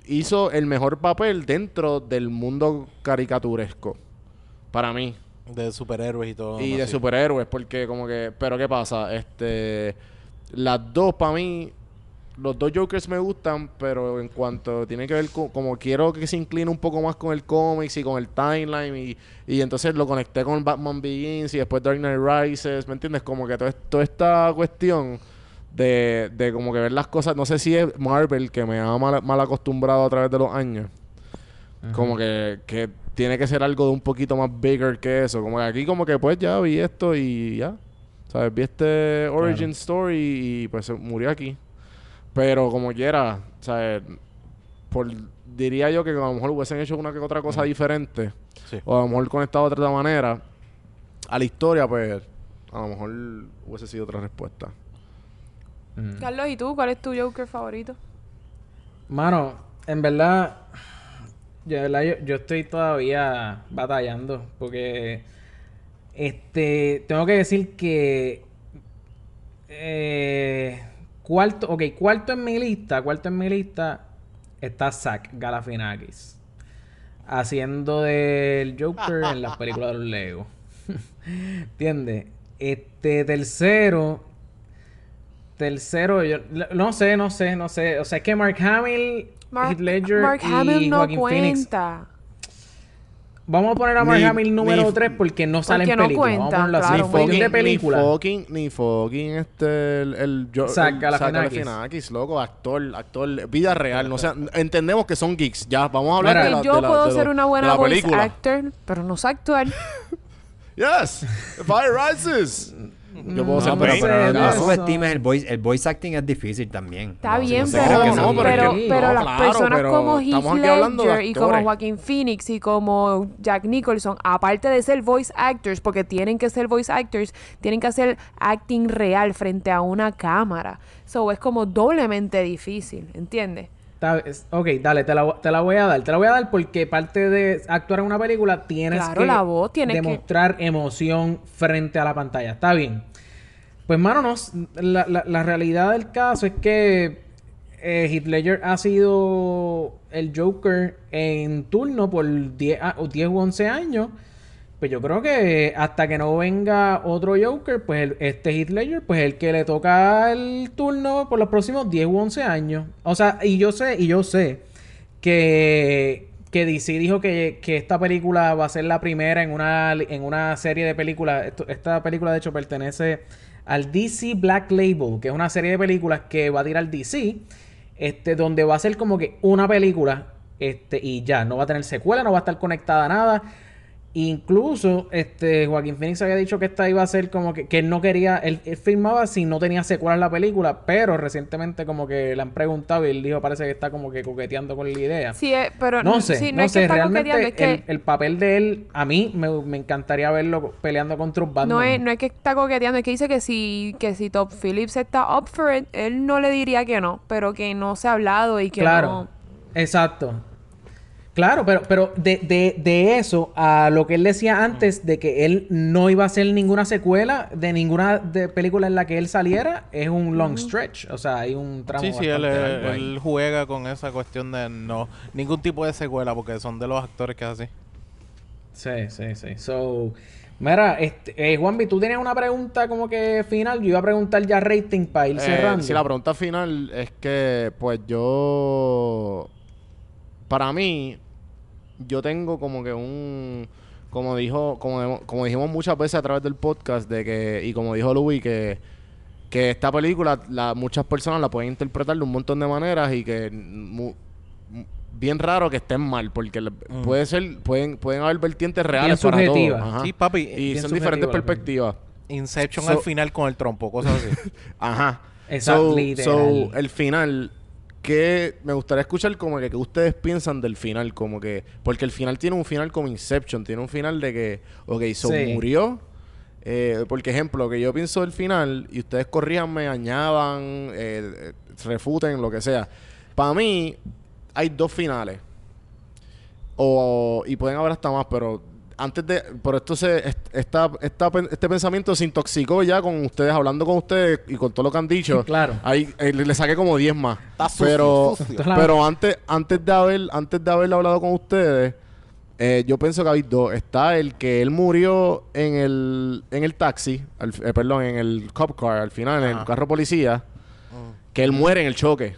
hizo el mejor papel dentro del mundo caricaturesco. Para mí. De superhéroes y todo. y de superhéroes, porque como que... Pero ¿qué pasa? Este... Las dos, para mí... Los dos Jokers me gustan, pero en cuanto tiene que ver con... Como quiero que se incline un poco más con el cómics y con el timeline y, y entonces lo conecté con Batman Begins y después Dark Knight Rises, ¿me entiendes? Como que todo toda esta cuestión de, de como que ver las cosas... No sé si es Marvel que me ha mal, mal acostumbrado a través de los años. Como que, que tiene que ser algo de un poquito más bigger que eso. Como que aquí como que pues ya vi esto y ya. ¿Sabes? Vi este origin story y pues se murió aquí. Pero como quiera, ¿sabes? Por, diría yo que a lo mejor hubiesen hecho una que otra cosa diferente. Sí. O a lo mejor conectado de otra manera. A la historia, pues a lo mejor hubiese sido otra respuesta. Mm. Carlos, ¿y tú? ¿Cuál es tu Joker favorito? Mano, en verdad, yo, de verdad, yo, yo estoy todavía batallando porque este tengo que decir que eh, cuarto, ok, cuarto en mi lista, cuarto en mi lista está Zack Galafinakis haciendo del Joker en las películas de los Lego. ¿Entiendes? Este tercero Tercero, yo no sé, no sé, no sé. O sea, es que Mark Hamill, Mark, Heath Ledger Mark y Hamill no Joaquin Phoenix. Vamos a poner a Mark Hamill número ni- 3 porque no sale en no película. Vamos a cuenta, ponerlo así. claro, bien. de película. Ni fucking, ni fucking este, el, el, yo- el Galifianakis. Galifianakis, loco, actor, actor, vida real. No, o sea, entendemos que son geeks. Ya, vamos a hablar Mira, de la, yo de la- puedo de ser lo- una de buena la voice película. actor, pero no sé actuar. Yes, fire rises. Yo puedo ser No, pero, pero no subestimes el voice, el voice acting es difícil también. Está No, bien, no pero, no, pero pero, las claro, personas pero como Heath Ledger y como. Joaquin Phoenix y como Jack Nicholson, aparte de ser voice actors, porque tienen que ser voice actors, tienen que hacer acting real frente a una cámara. So es como doblemente difícil, ¿entiendes? Ok, dale, te la, te la voy a dar. Te la voy a dar porque parte de actuar en una película tienes Claro, que la voz, tienes que- demostrar emoción frente a la pantalla. Está bien. Pues, mano, no, la, la- la realidad del caso es que eh, ha sido el Joker en turno por 10, a- o 10 u 11 años. Pues yo creo que hasta que no venga otro Joker, pues este Heath pues el que le toca el turno por los próximos 10 u 11 años. O sea, y yo sé, y yo sé que, que DC dijo que, que esta película va a ser la primera en una, en una serie de películas. Esta película, de hecho, pertenece al DC Black Label, que es una serie de películas que va a tirar DC, este, donde va a ser como que una película, este, y ya, no va a tener secuela, no va a estar conectada a nada. Incluso, este, Joaquín Phoenix había dicho que esta iba a ser como que, que él no quería, él, él filmaba si no tenía secuela en la película, pero recientemente como que le han preguntado y él dijo parece que está como que coqueteando con la idea. Sí, eh, pero no sé, sí, no, es que sé, está realmente es que el, el papel de él, a mí me, me encantaría verlo peleando contra un Batman. no es, no es que está coqueteando, es que dice que si, que si Top Phillips está up for it, él no le diría que no, pero que no se ha hablado y que claro, no. exacto. Claro, pero, pero de, de, de eso a lo que él decía antes de que él no iba a hacer ninguna secuela de ninguna de película en la que él saliera, es un long stretch. O sea, hay un tramo Sí, sí, él, bastante él- largo ahí. él juega con esa cuestión de no ningún tipo de secuela porque son de los actores que es así. Sí, sí, sí. So, mira, este, eh, Juanvi, tú tenías una pregunta como que final. Yo iba a preguntar ya rating para ir Eh, cerrando. si la pregunta final es que, pues yo. Para mí, yo tengo como que un. Como dijo, como, como dijimos muchas veces a través del podcast, de que, y como dijo Louis, que, que esta película, la, muchas personas la pueden interpretar de un montón de maneras y que mu- bien raro que estén mal, porque puede ser, pueden, pueden haber vertientes reales para todo. subjetiva. Ajá. Sí, papi, Y bien son diferentes perspectivas. Inception So- al final con el trompo, cosas así. Ajá. Exacto, So, so, el final, que me gustaría escuchar como que, que ustedes piensan del final, como que, porque el final tiene un final como Inception, tiene un final de que, ok, so Sí. murió. Eh, porque ejemplo, que yo pienso del final y ustedes corríanme, añadan, eh, eh, refuten, lo que sea. Para mí, hay dos finales. O, y pueden haber hasta más, pero antes de. Por esto se. est- Esta, esta este pensamiento se intoxicó ya con ustedes, hablando con ustedes y con todo lo que han dicho. Claro. Ahí eh, le le saqué como 10 más. Está sucio, pero sucio. Pero antes, antes de haber, antes de haber hablado con ustedes, Eh, yo pienso que hay dos. Está el que él murió en el, en el taxi, al- eh, perdón, en el cop car, al final, en el carro policía, que él muere en el choque.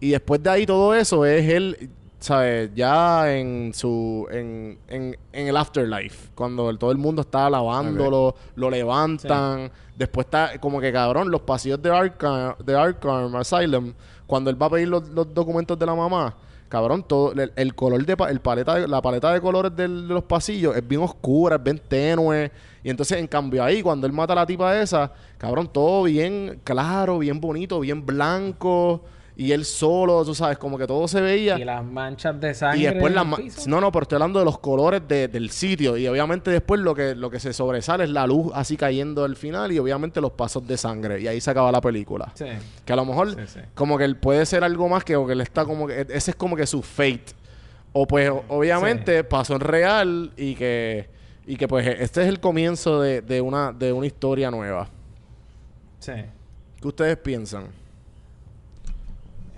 Y después de ahí todo eso es él, ¿sabes? Ya en su, en, en, en el afterlife, cuando el- todo el mundo está alabándolo, lo levantan. Después está como que cabrón, los pasillos de Arkham, de Arkham Asylum, cuando él va a pedir los, los documentos de la mamá, cabrón, todo el, el color de pa- el paleta de- la paleta de colores del- de los pasillos es bien oscura, es bien tenue. Y entonces, en cambio, ahí, cuando él mata a la tipa esa, cabrón, todo bien claro, bien bonito, bien blanco. Y él solo, tú sabes, como que todo se veía. Y las manchas de sangre. Y después las el ma- piso. No, no, pero estoy hablando de los colores de- del sitio. Y obviamente después lo que, lo que se sobresale es la luz así cayendo al final y obviamente los pasos de sangre. Y ahí se acaba la película. Sí. Que a lo mejor Sí, sí. como que él puede ser algo más que o que él está como que... Ese es como que su fate. O pues obviamente pasó en real y que... Y que pues este es el comienzo de, de una, de una historia nueva. Sí. ¿Qué ustedes piensan?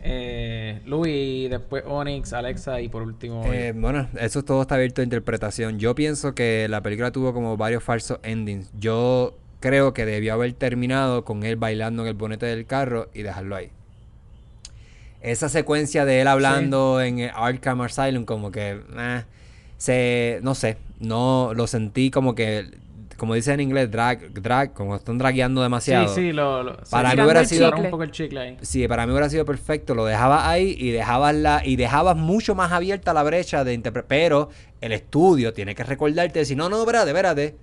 Eh, Luis, después Onyx, Alexa y por último. Eh, bueno, eso todo está abierto a interpretación. Yo pienso que la película tuvo como varios falsos endings. Yo creo que debió haber terminado con él bailando en el bonete del carro y dejarlo ahí. Esa secuencia de él hablando en el Arkham Asylum, como que, eh, se, no sé, no lo sentí como que, como dice en inglés, drag, drag, como están dragueando demasiado. Sí, sí, lo, lo- Para mí hubiera sido- un poco el chicle ahí. Sí, para mí hubiera sido perfecto. Lo dejabas ahí y dejabas la y dejabas mucho más abierta la brecha de interpretación. Pero el estudio tiene que recordarte decir, no, no, espérate, espérate.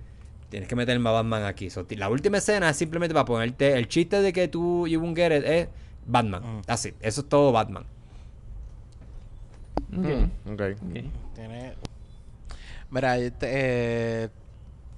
Tienes que meter a Batman aquí. So, la última escena es simplemente para ponerte el chiste de que tú you won't get it es Batman. Mm. Así, eso es todo Batman. Ok, Mm, ok. ok. Tiene. Mira, este, eh,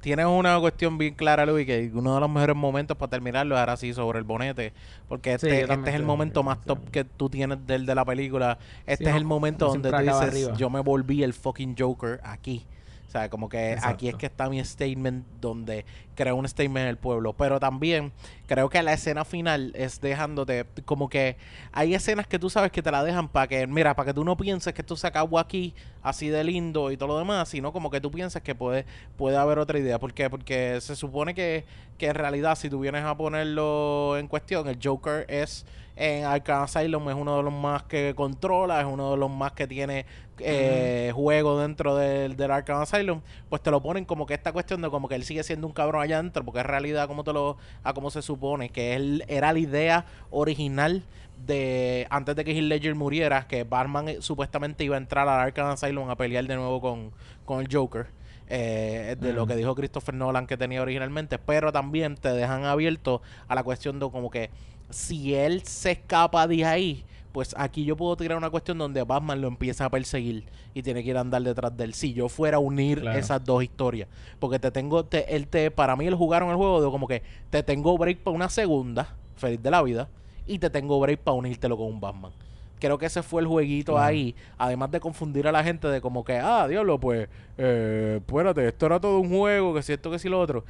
tienes una cuestión bien clara, Luis, que uno de los mejores momentos para terminarlo es ahora así sobre el bonete. Porque Sí, este, este es el momento más top que tú tienes del de la película. Este Sí, es el momento no donde tú dices, arriba. yo me volví el fucking Joker aquí. O sea, como que aquí es que está mi statement donde creo un statement en el pueblo. Pero también creo que la escena final es dejándote como que hay escenas que tú sabes que te la dejan para que, mira, para que tú no pienses que esto se acabó aquí así de lindo y todo lo demás, sino como que tú piensas que puede, puede haber otra idea. ¿Por qué? Porque se supone que, que en realidad si tú vienes a ponerlo en cuestión, el Joker es en Arkham Asylum es uno de los más que controla, es uno de los más que tiene eh, juego dentro del, del Arkham Asylum, pues te lo ponen como que esta cuestión de como que él sigue siendo un cabrón allá adentro, porque es realidad como te lo, a como se supone, que él era la idea original de antes de que Heath Ledger muriera, que Batman eh, supuestamente iba a entrar al Arkham Asylum a pelear de nuevo con, con el Joker. eh, de lo que dijo Christopher Nolan que tenía originalmente, pero también te dejan abierto a la cuestión de como que si él se escapa de ahí, pues aquí yo puedo tirar una cuestión donde Batman lo empieza a perseguir y tiene que ir a andar detrás de él. Si yo fuera a unir Claro. esas dos historias, porque te tengo, te, él te, para mí el jugaron el juego de como que te tengo break para una segunda, feliz de la vida, y te tengo break para unírtelo con un Batman. Creo que ese fue el jueguito Claro. ahí, además de confundir a la gente de como que, ah, diablo, pues, eh, espérate, esto era todo un juego, que si esto, que si lo otro.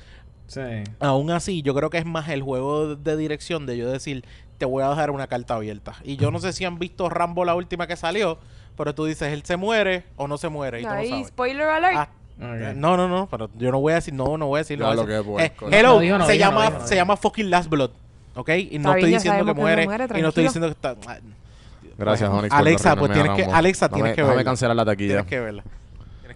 Sí. Aún así, yo creo que es más el juego de dirección de yo decir, te voy a dejar una carta abierta. Y yo no sé si han visto Rambo la última que salió, pero tú dices, él se muere o no se muere. Y tú no sabes. spoiler alert. Ah, Ok. no, no, no, pero yo no voy a decir, no, no voy a decir. No lo que es Eh, hello, No dijo, no se, dijo, no llama, dijo, no se dijo. llama fucking Last Blood, ¿ok? Y no estoy diciendo que muere, y no estoy diciendo que está... ah, Gracias, Alexa, pues tienes que-. Alexa, tienes que déjame verla. cancelar la taquilla. Tienes que verla.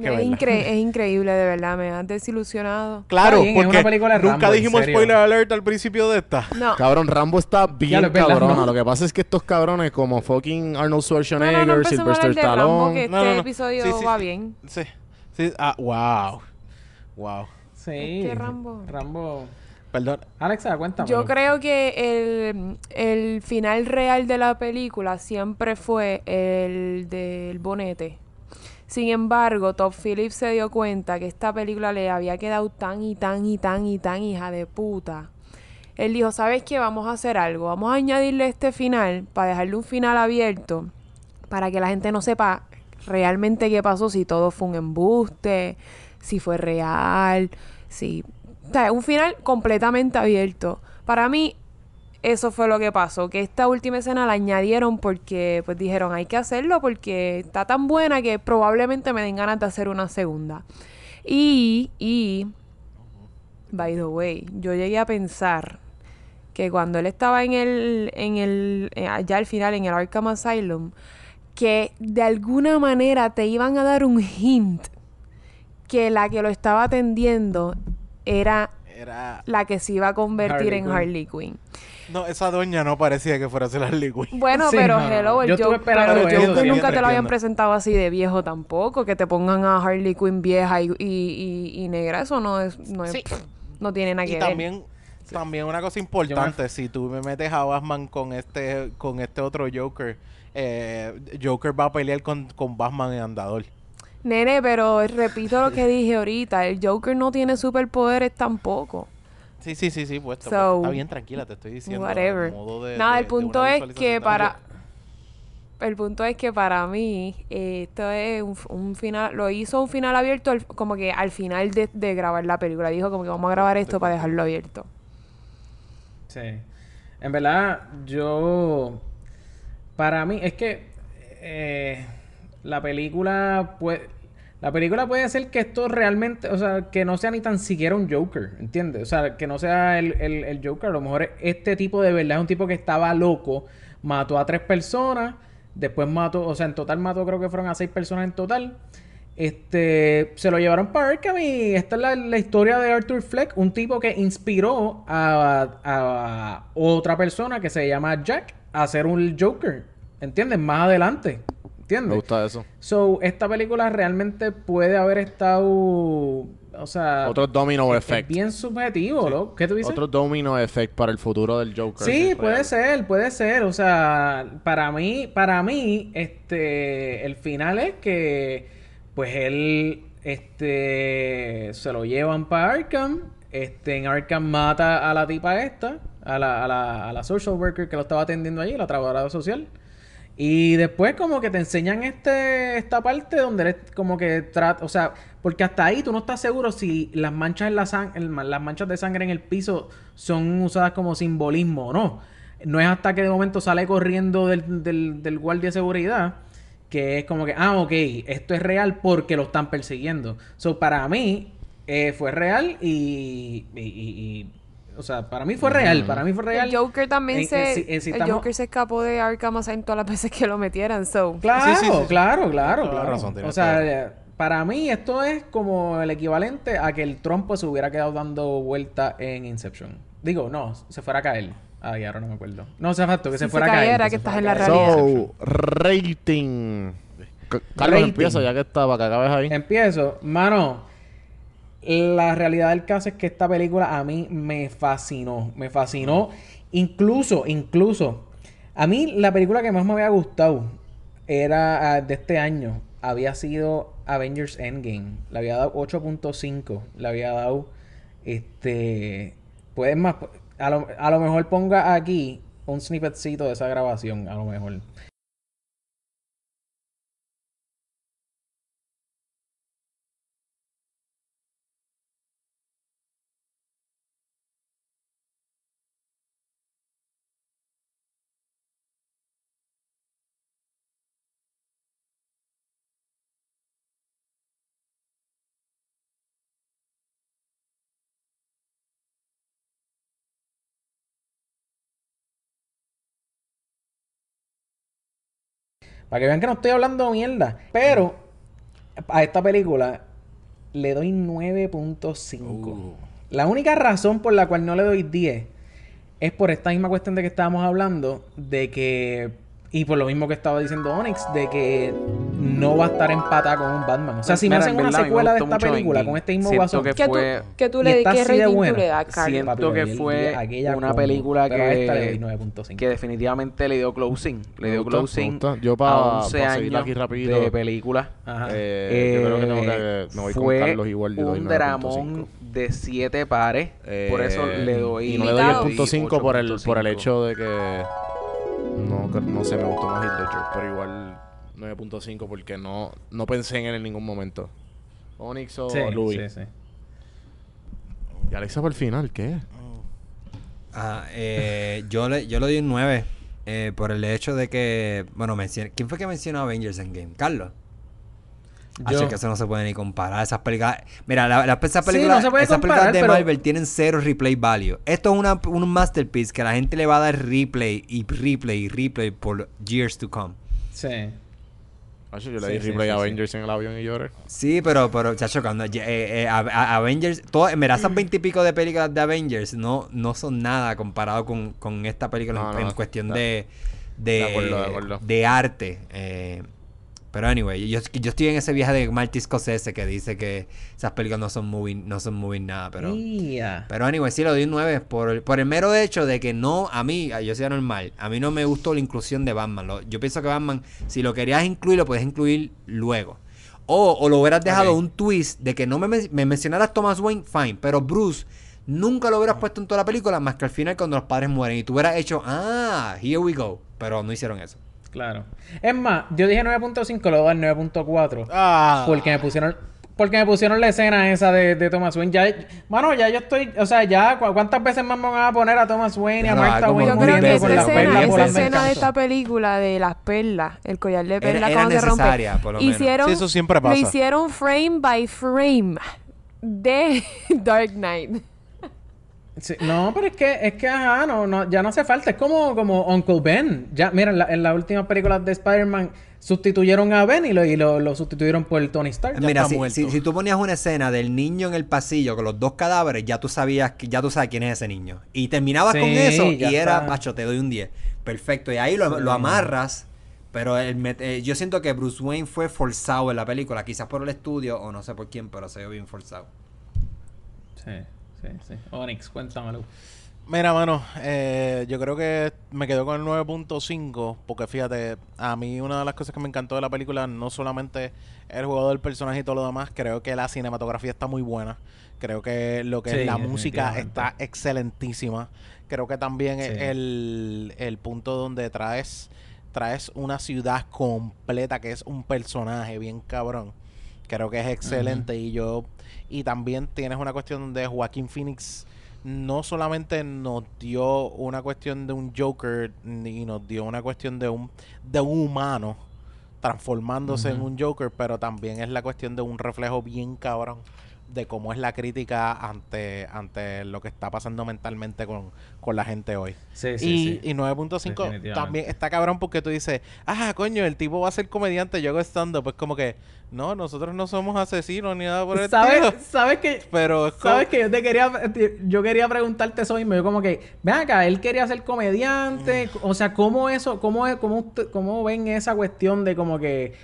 Que es, incre- es increíble, de verdad. Me has desilusionado. Claro, bien, es porque una película de nunca Rambo, dijimos spoiler alert al principio de esta. No. Cabrón, Rambo está bien es verdad, cabrona. ¿no? Lo que pasa es que estos cabrones como fucking Arnold No, no, Schwarzenegger, no Sylvester de Rambo, Stallone. que este No, no, no. episodio Sí, sí, va sí. bien. Sí. Sí, ah, wow. Wow. Sí. ¿Qué Rambo? Rambo. Perdón. Alexa, cuéntame. Yo creo que el, el final real de la película siempre fue el del bonete. Sin embargo, Top Phillips se dio cuenta que esta película le había quedado tan y tan y tan y tan hija de puta. Él dijo, ¿sabes qué? Vamos a hacer algo. Vamos a añadirle este final para dejarle un final abierto para que la gente no sepa realmente qué pasó, si todo fue un embuste, si fue real, si... O sea, un final completamente abierto. Para mí, eso fue lo que pasó, que esta última escena la añadieron porque pues dijeron hay que hacerlo porque está tan buena que probablemente me den ganas de hacer una segunda. Y, y, by the way, yo llegué a pensar que cuando él estaba en el, en el, eh, allá al final en el Arkham Asylum, que de alguna manera te iban a dar un hint que la que lo estaba atendiendo era Era... la que se iba a convertir Harley en. Harley Quinn. No, esa doña no parecía que fuera a ser Harley Quinn. Bueno, Sí, pero no, hello, el Yo Joker, pero el Joker nunca te lo habían presentado así de viejo tampoco, que te pongan a Harley Quinn vieja y, y, y- y negra, eso no es, no es- Sí. no tiene nada que Y ver. también, también una cosa importante, si tú me metes a Batman con este, con este otro Joker, eh, Joker va a pelear con, con Batman en andador. Nene, pero repito lo que dije ahorita, el Joker no tiene superpoderes tampoco. Sí, sí, sí, sí, puesto. So, puesto. Está bien, tranquila, te estoy diciendo. Whatever. a modo de- Nada, de- el punto es que para el punto es que para mí eh, esto es un, un final, lo hizo un final abierto al- como que al final de, de grabar la película. Dijo como que vamos a grabar esto para dejarlo abierto. Sí. En verdad, yo. Para mí, es que. eh, la película puede. La película puede ser que esto realmente. O sea, que no sea ni tan siquiera un Joker. ¿Entiendes? O sea, que no sea el, el- el Joker. A lo mejor este tipo de verdad es un tipo que estaba loco. Mató a tres personas. Después mató. O sea, en total mató, creo que fueron a seis personas en total. Este, se lo llevaron para Arkham y esta es la, la historia de Arthur Fleck, un tipo que inspiró a, a otra persona que se llama Jack a hacer un Joker, ¿entiendes? Más adelante, Me ¿entiendes? gusta eso. So, esta película realmente puede haber estado, o sea, Otro domino es effect. bien subjetivo, ¿no? ¿Qué tú dices? Otro domino effect para el futuro del Joker. Sí, puede real. ser, puede ser. O sea, para mí, para mí, este, el final es que, pues él, este, se lo llevan para Arkham. Este, en Arkham mata a la tipa esta, a la, a la, a la social worker que lo estaba atendiendo allí, la trabajadora social. Y después como que te enseñan este esta parte donde él como que trata, o sea, porque hasta ahí tú no estás seguro si las manchas en la sang- las manchas de sangre en el piso son usadas como simbolismo o no. No es hasta que de momento sale corriendo del, del, del guardia de seguridad que es como que, ah, ok, esto es real porque lo están persiguiendo. So, para mí eh, fue real y- o sea, para mí fue real, para mí fue real. El Joker también En- se en- si- en- si el estamos- Joker se escapó de Arkham Asylum todas las veces que lo metieran, so. Claro, Sí, sí, sí, sí. claro, claro, la claro. razón, o sea, eh, para mí esto es como el equivalente a que el trompo se hubiera quedado dando vuelta en Inception. Digo, no, se fuera a caer. Ay, ahora no me acuerdo. No, o sea, facto, que Si se se fuera a caer. se que estás en la realidad. So, rating. Carlos, Rating. empieza ya que está, para que acabes ahí. Empiezo. Mano, la realidad del caso es que esta película a mí me fascinó. Me fascinó. Incluso, incluso, a mí la película que más me había gustado era ah, de este año. Había sido Avengers Endgame. Le había dado 8.5. Le había dado, este... Puedes más... A lo, a lo mejor ponga aquí un snippetcito de esa grabación. A lo mejor. Para que vean que no estoy hablando mierda. Pero a esta película le doy 9.5. Uh. La única razón por la cual no le doy 10 es por esta misma cuestión de que estábamos hablando, de que, y por lo mismo que estaba diciendo Onyx, de que no va a estar empatada con un Batman. O sea, si me hacen en una verdad, secuela de esta película Endgame. con este mismo Siento guasón, que ¿Qué tú, fue- qué tú le, de rating buena. tú le das, Carlos? Siento Papi, que fue 10 a aquella una película que, doy 9.5. que definitivamente le dio closing. Le dio closing. Yo pa- a pa 11 seguirla años aquí rapidito. de película. Ajá. Eh, yo creo que tengo que... Eh, Me voy fue con Carlos igual. Un 9.5. dramón de 7 pares. por eso Eh, le doy... Y no le doy el punto 5 por el, por el 8.5. hecho de que. No, que- no sé, me gustó más Heath Ledger. Pero igual 9.5 porque no, no pensé en él en ningún momento. Onyx o Sí, Louis. sí, sí. Y Alexa por el final, ¿qué? Ah, eh, yo, le, yo le doy un 9 eh, por el hecho de que, bueno, menciona, ¿quién fue que mencionó Avengers Endgame? Carlos. Yo. Así que eso no se puede ni comparar. Esas películas. Mira, la, la- esas Sí, películas, no esas películas de pero- Marvel tienen cero replay value. Esto es una, un masterpiece que la gente le va a dar replay y replay y replay por years to come. Sí. Macho, yo le Sí, di sí, replay sí. Avengers en el avión y lloré. Sí, pero, pero, chacho, cuando eh, eh, a- a- Avengers, todo, mira, esas veintipico de películas de Avengers no, no son nada comparado con, con esta película No, en, no, en cuestión de- de, de, de acuerdo, de acuerdo. de arte. eh, pero anyway, yo, yo estoy en ese viaje de Marty Scorsese que dice que esas películas no son moving, no son moving nada, pero... Pero anyway, sí, lo doy un 9 por, el- por el mero hecho de que no, a mí, yo soy normal, a mí no me gustó la inclusión de Batman. Lo- yo pienso que Batman, si lo querías incluir, lo puedes incluir luego. O, o lo hubieras dejado un twist de que no me, me mencionaras Thomas Wayne, fine, pero Bruce nunca lo hubieras puesto en toda la película más que al final cuando los padres mueren y tú hubieras hecho, ah, here we go. Pero no hicieron eso. Claro. Es más, yo dije 9.5, lo voy a dar 9.4. Ah. Porque me pusieron. Porque me pusieron la escena esa de, de Thomas Wayne. Ya, mano, ya yo estoy. O sea, ya. ¿cu- ¿Cuántas veces más me van a poner a Thomas Wayne y a ah, Martha Wayne Yo creo que esa la escena, perlas esa escena de esta película de las perlas, el collar de perlas cuando se rompe. necesaria, por lo menos. hicieron, Sí, eso siempre pasa. Lo hicieron frame by frame de Dark Knight. Sí, no, pero es que, es que, ajá, no, no, ya no hace falta. Es como, como Uncle Ben. Ya, mira, en, la- en las últimas películas de Spider-Man sustituyeron a Ben y lo, y lo, lo sustituyeron por Tony Stark. Ya Mira, está si, muerto. si, si tú ponías una escena del niño en el pasillo con los dos cadáveres, ya tú sabías que ya tú sabes quién es ese niño. Y terminabas con eso y era, está. macho, te doy un 10. Perfecto. Y ahí lo, Sí. lo amarras. Pero el eh, yo siento que Bruce Wayne fue forzado en la película, quizás por el estudio o no sé por quién, pero se vio bien forzado. Sí, sí, sí. Onyx, cuéntamelo. Mira, mano, eh, yo creo que me quedo con el 9.5 porque fíjate, a mí una de las cosas que me encantó de la película no solamente el juego del personaje y todo lo demás, creo que la cinematografía está muy buena. Creo que lo que Sí, es la música está excelentísima. Creo que también Sí. el, el punto donde traes traes una ciudad completa que es un personaje bien cabrón. Creo que es excelente y yo y también tienes una cuestión donde Joaquín Phoenix no solamente nos dio una cuestión de un Joker ni nos dio una cuestión de un de un humano transformándose en un Joker, pero también es la cuestión de un reflejo bien cabrón de cómo es la crítica ante ante lo que está pasando mentalmente con, con la gente hoy. Sí, sí, y, sí. y 9.5 Definitivamente. también está cabrón porque tú dices, ah, coño, el tipo va a ser comediante, yo hago stand-up. Pues como que, no, nosotros no somos asesinos ni nada por el ¿Sabes, estilo. ¿Sabes que Pero es como- Sabes que yo te quería yo quería preguntarte eso mismo, yo como que, ven acá, él quería ser comediante, Mm. o sea, ¿cómo eso, cómo es, cómo, cómo ven esa cuestión de como que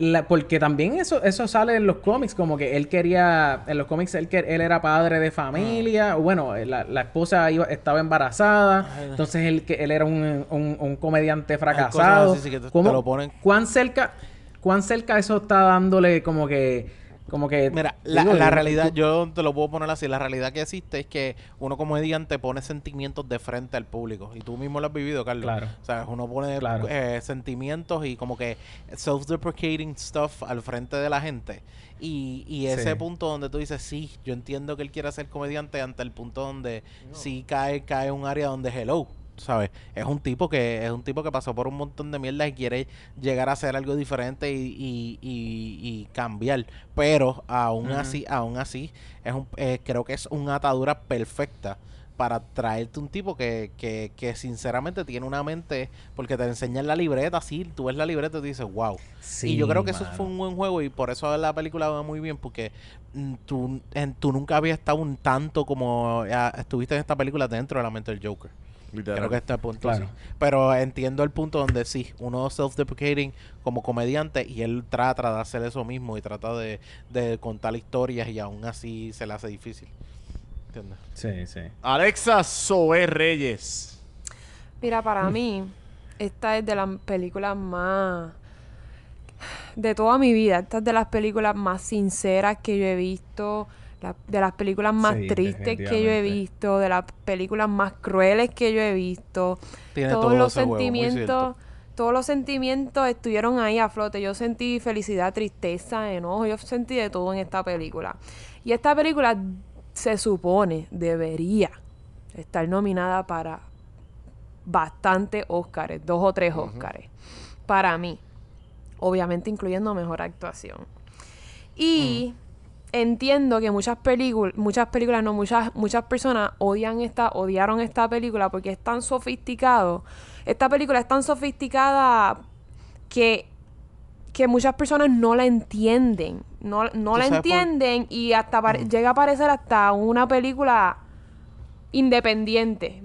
la- porque también eso eso sale en los cómics, como que él quería, en los cómics él, que- él era padre de familia, o bueno, la, la esposa iba- estaba embarazada, Ay. entonces él, que él era un, un- un comediante fracasado. así, sí, que te- te ¿Cómo- lo ponen. ¿Cuán cerca, cuán cerca eso está dándole como que, como que... Mira, la, digo, la realidad, yo te lo puedo poner así, la realidad que existe es que uno como comediante pone sentimientos de frente al público. Y tú mismo lo has vivido, Carlos. Claro. O sea, uno pone Claro. eh, sentimientos y como que self-deprecating stuff al frente de la gente. Y, y ese Sí. punto donde tú dices, sí, yo entiendo que él quiere ser comediante ante el punto donde sí cae, cae un área donde hello. ¿Sabes? Es un tipo que es un tipo que pasó por un montón de mierda y quiere llegar a hacer algo diferente y, y, y- y cambiar. Pero aún así, aún así, es un, eh, creo que es una atadura perfecta para traerte un tipo que, que, que sinceramente tiene una mente, porque te enseñan la libreta, sí, tú ves la libreta y tú dices, wow. Sí, y yo creo que eso fue un buen juego y por eso la película va muy bien, porque mm, tú, en- tú nunca habías estado un tanto como ah, estuviste en esta película dentro de la mente del Joker. Literal. Creo que este punto Claro. sí. Pero entiendo el punto donde sí, uno self-deprecating como comediante y él trata de hacer eso mismo y trata de, de contar historias y aún así se le hace difícil. ¿Entiendes? Sí, sí. Alexa Zoe Reyes. Mira, para mí, esta es de las películas más. de toda mi vida. Esta es de las películas más sinceras que yo he visto. La- de las películas más Sí, tristes que yo he visto. De las películas más crueles que yo he visto. Tiene todos todo los sentimientos. Todos los sentimientos estuvieron ahí a flote. Yo sentí felicidad, tristeza, enojo. Yo sentí de todo en esta película. Y esta película se supone, debería, estar nominada para bastantes Óscares, dos o tres Óscares, para mí. Obviamente incluyendo mejor actuación. Y entiendo que muchas películas, muchas películas, no, muchas, muchas personas odian esta, odiaron esta película porque es tan sofisticado. Esta película es tan sofisticada que, que muchas personas no la entienden. No, no ¿Tú la por- entienden y hasta pare- llega a parecer hasta una película independiente.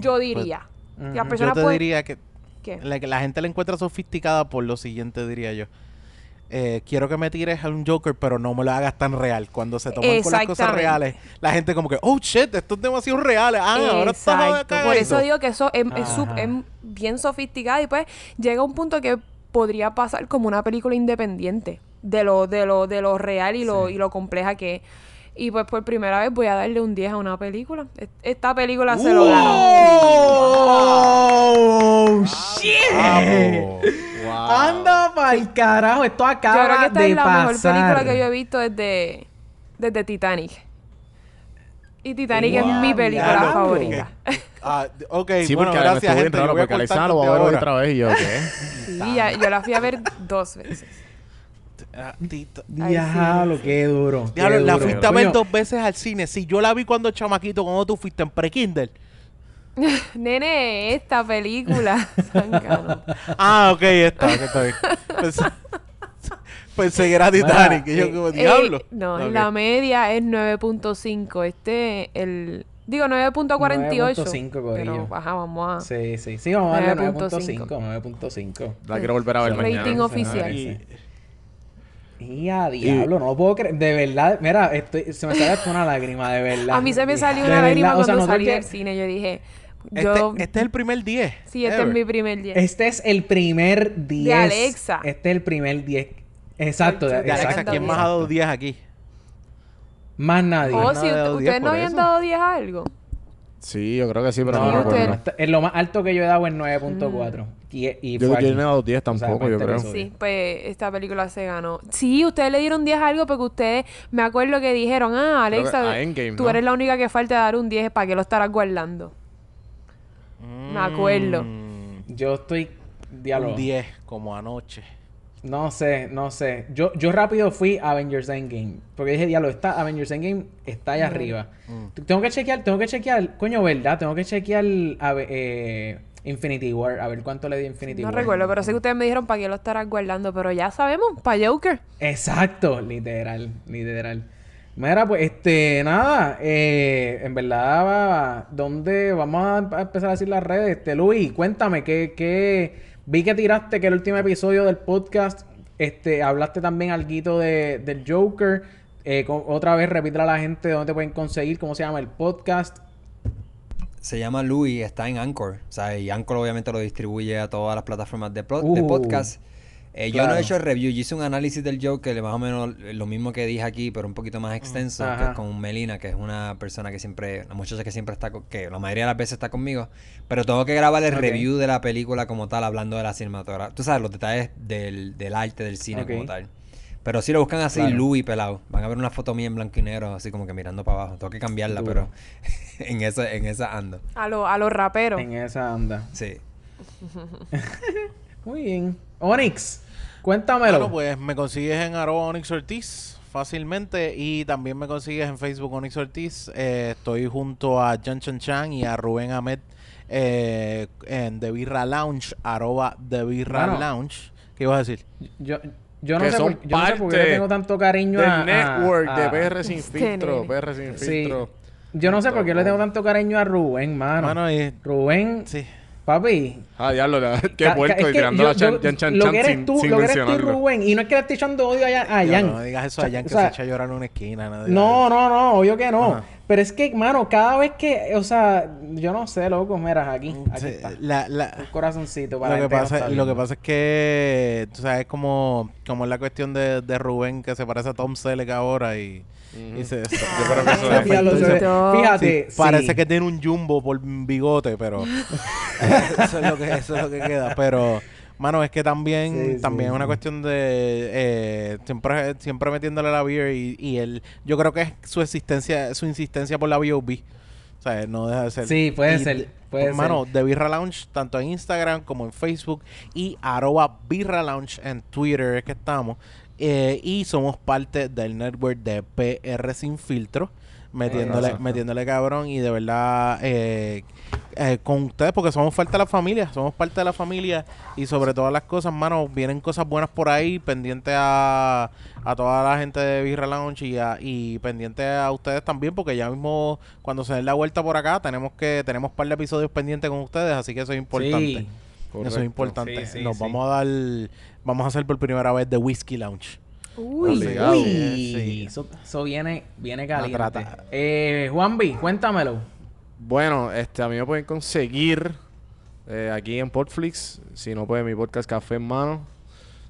Yo diría. Que las. Yo personas te pueden- diría que ¿Qué? la, que la gente la encuentra sofisticada por lo siguiente, diría yo. Eh, quiero que me tires a un Joker, pero no me lo hagas tan real. Cuando se toman con las cosas reales, la gente como que, oh shit, esto es demasiado real. Ah, ahora está Exacto. Por eso cagadito". digo que eso es, bien sofisticado y pues llega a un punto que podría pasar como una película independiente de lo, de lo, de lo real y lo, y lo compleja que es. Y pues por primera vez voy a darle un 10 a una película. Es- Esta película se lo ganó. ¡Oh! ¡Shit! Bravo. ¡Anda pa'l carajo! Esto Yo acaba creo que esta de es la mejor pasar. película que yo he visto desde, desde Titanic. Y Titanic es mi película Diablo. favorita. Ah, ok, Sí, bueno, porque gracias, bien gente. raro yo porque Alexandra lo va a ver otra vez y yo, ¿qué? Sí, ya- yo la fui a ver dos veces. Ah, Diablo, qué duro. Diablo, la duro. fuiste a ver Coño, dos veces al cine. Si yo la vi cuando chamaquito, cuando tú fuiste en pre-Kindle. Nene, esta película. Zángano. Ah, ok, está, ok, está bien. Pensé, pensé que era Titanic. y yo, eh, como, Eh, diablo. no, Ok. la media es 9.5. Este, el. Digo 9.48. 9.5, corillo. Pero, ajá, vamos a. Sí, sí. Sí, vamos a darle 9.5. 9.5. 9.5. La quiero volver a ver Rating mañana. oficial. Y, y a diablo, no lo puedo creer. De verdad, mira, estoy, se me sale hasta una lágrima, de verdad. A mí se me salió De una lágrima verdad, o sea, cuando nosotros salí que- del cine. Yo dije. Yo, Este, este es el primer 10. sí, este es ever. mi primer día. Este es el primer 10. Alexa. Este es el primer 10. Exacto, de, De De Alexa, exacto, ¿quién más ha dado 10 aquí? Más nadie. oh, no si 10 ustedes no habían eso. dado 10 a algo. Sí, yo creo que sí, pero No, no, no, no, este- es lo más alto que yo he dado es 9.4. Y, y Yo fue aquí. no he dado 10 O sea, tampoco, yo creo. Sí, pues esta película se ganó. Sí, ustedes le dieron 10 a algo porque ustedes, me acuerdo que dijeron, ah, Alexa, a Endgame, tú ¿no? eres la única que falta dar un 10, ¿para qué lo estarás guardando? Me acuerdo. Mm, Yo estoy. Diablo. un 10, como anoche. No sé, no sé. Yo, yo rápido fui a Avengers Endgame. Porque dije, diablo, está, Avengers Endgame está allá arriba. Mm. Tengo que chequear, tengo que chequear, coño, ¿verdad? Tengo que chequear a eh, Infinity War, a ver cuánto le di Infinity No War. recuerdo, pero sé que ustedes me dijeron para qué lo estarás guardando, pero ya sabemos, para Joker. Exacto, literal, literal. Mira, pues, este, nada, eh, en verdad, va- ¿dónde vamos a a empezar a decir las redes? Este, Luis, cuéntame, ¿qué, qué, vi que tiraste que el último episodio del podcast, este, hablaste también algo de, del Joker, eh, otra vez repítele a la gente dónde te pueden conseguir, cómo se llama el podcast. Se llama Louis, está en Anchor. O sea, y Anchor obviamente lo distribuye a todas las plataformas de, pro- de Uh, podcast. Eh, Yo no he hecho el review, yo hice un análisis del Joker, más o menos lo mismo que dije aquí, pero un poquito más extenso, que es con Melina, que es una persona que siempre, una muchacha que siempre está, con- que la mayoría de las veces está conmigo, pero tengo que grabar el review de la película como tal, hablando de la cinematografía, tú sabes, los detalles del, del arte del cine como tal. Pero si lo buscan así, Claro. Louis pelado, van a ver una foto mía en blanco y negro, así como que mirando para abajo. Tengo que cambiarla, Duro. pero en esa, en esa ando. A los a los raperos. En esa anda. Sí. Muy bien. Onyx, cuéntamelo. Bueno, pues me consigues en arroba Onyx Ortiz fácilmente y también me consigues en Facebook Onyx Ortiz. Eh, estoy junto a Jan Chan Chan y a Rubén Ahmed eh, en The Birra Lounge, arroba The Birra. Lounge. ¿Qué ibas a decir? Yo, yo no Que sé son por, yo no sé por qué le tengo tanto cariño Del a, a- network a- de PR sin filtro. PR sin Sí. filtro. Yo no sé por qué le tengo tanto cariño a Rubén, mano. Mano, y- Rubén, sí. Papi. Ah, diablo, la- qué puerco y que tirando la chan, chan, chan, Lo que eres tú, sin lo que eres tú. Rubén. Y no es que le esté echando odio a, a Jan. no me digas eso a Jan O que sea, se echa a llorar en una esquina. No, No, no, no, obvio que no. Ajá. Pero es que, mano, cada vez que, o sea, yo no sé, loco, mira, aquí, aquí Sí, está. la- la- Un corazoncito para lo que no pasa está lo que pasa es que tú sabes como como es la cuestión de, de Rubén que se parece a Tom Selleck ahora y, y se, Yo creo que eso Ah, es. Fíjate, Sí, parece que tiene un jumbo por bigote, pero eso es lo que eso es lo que queda. Pero, mano, es que también, Sí, sí, también es una sí. cuestión de eh, siempre, siempre metiéndole la beer y, y él, yo creo que es su existencia, su insistencia por la B.O.B. O sea, no deja de ser. Sí, puede Y ser, de- puede hermano, ser. de Birra Lounge, tanto en Instagram como en Facebook y arroba Birra Lounge en Twitter es que estamos. Eh, y somos parte del network de PR Sin Filtro. Metiéndole, metiéndole cabrón y de verdad eh, eh, con ustedes porque somos parte de la familia, somos parte de la familia y sobre todas las cosas, mano, vienen cosas buenas por ahí, pendiente a, a toda la gente de Birra Lounge y, a- y pendiente a ustedes también porque ya mismo cuando se den la vuelta por acá tenemos que tenemos un par de episodios pendientes con ustedes, así que eso es importante. Sí. Eso es importante. Sí, sí, Nos sí. vamos a dar vamos a hacer por primera vez de Whisky Lounge. Uy. Obligado. Uy, Sí. eso, eso viene, viene trata. caliente. Eh, Juanvi, cuéntamelo. Bueno, este, a mí me pueden conseguir eh, aquí en Podflix. Si no, pues mi podcast Café en Mano.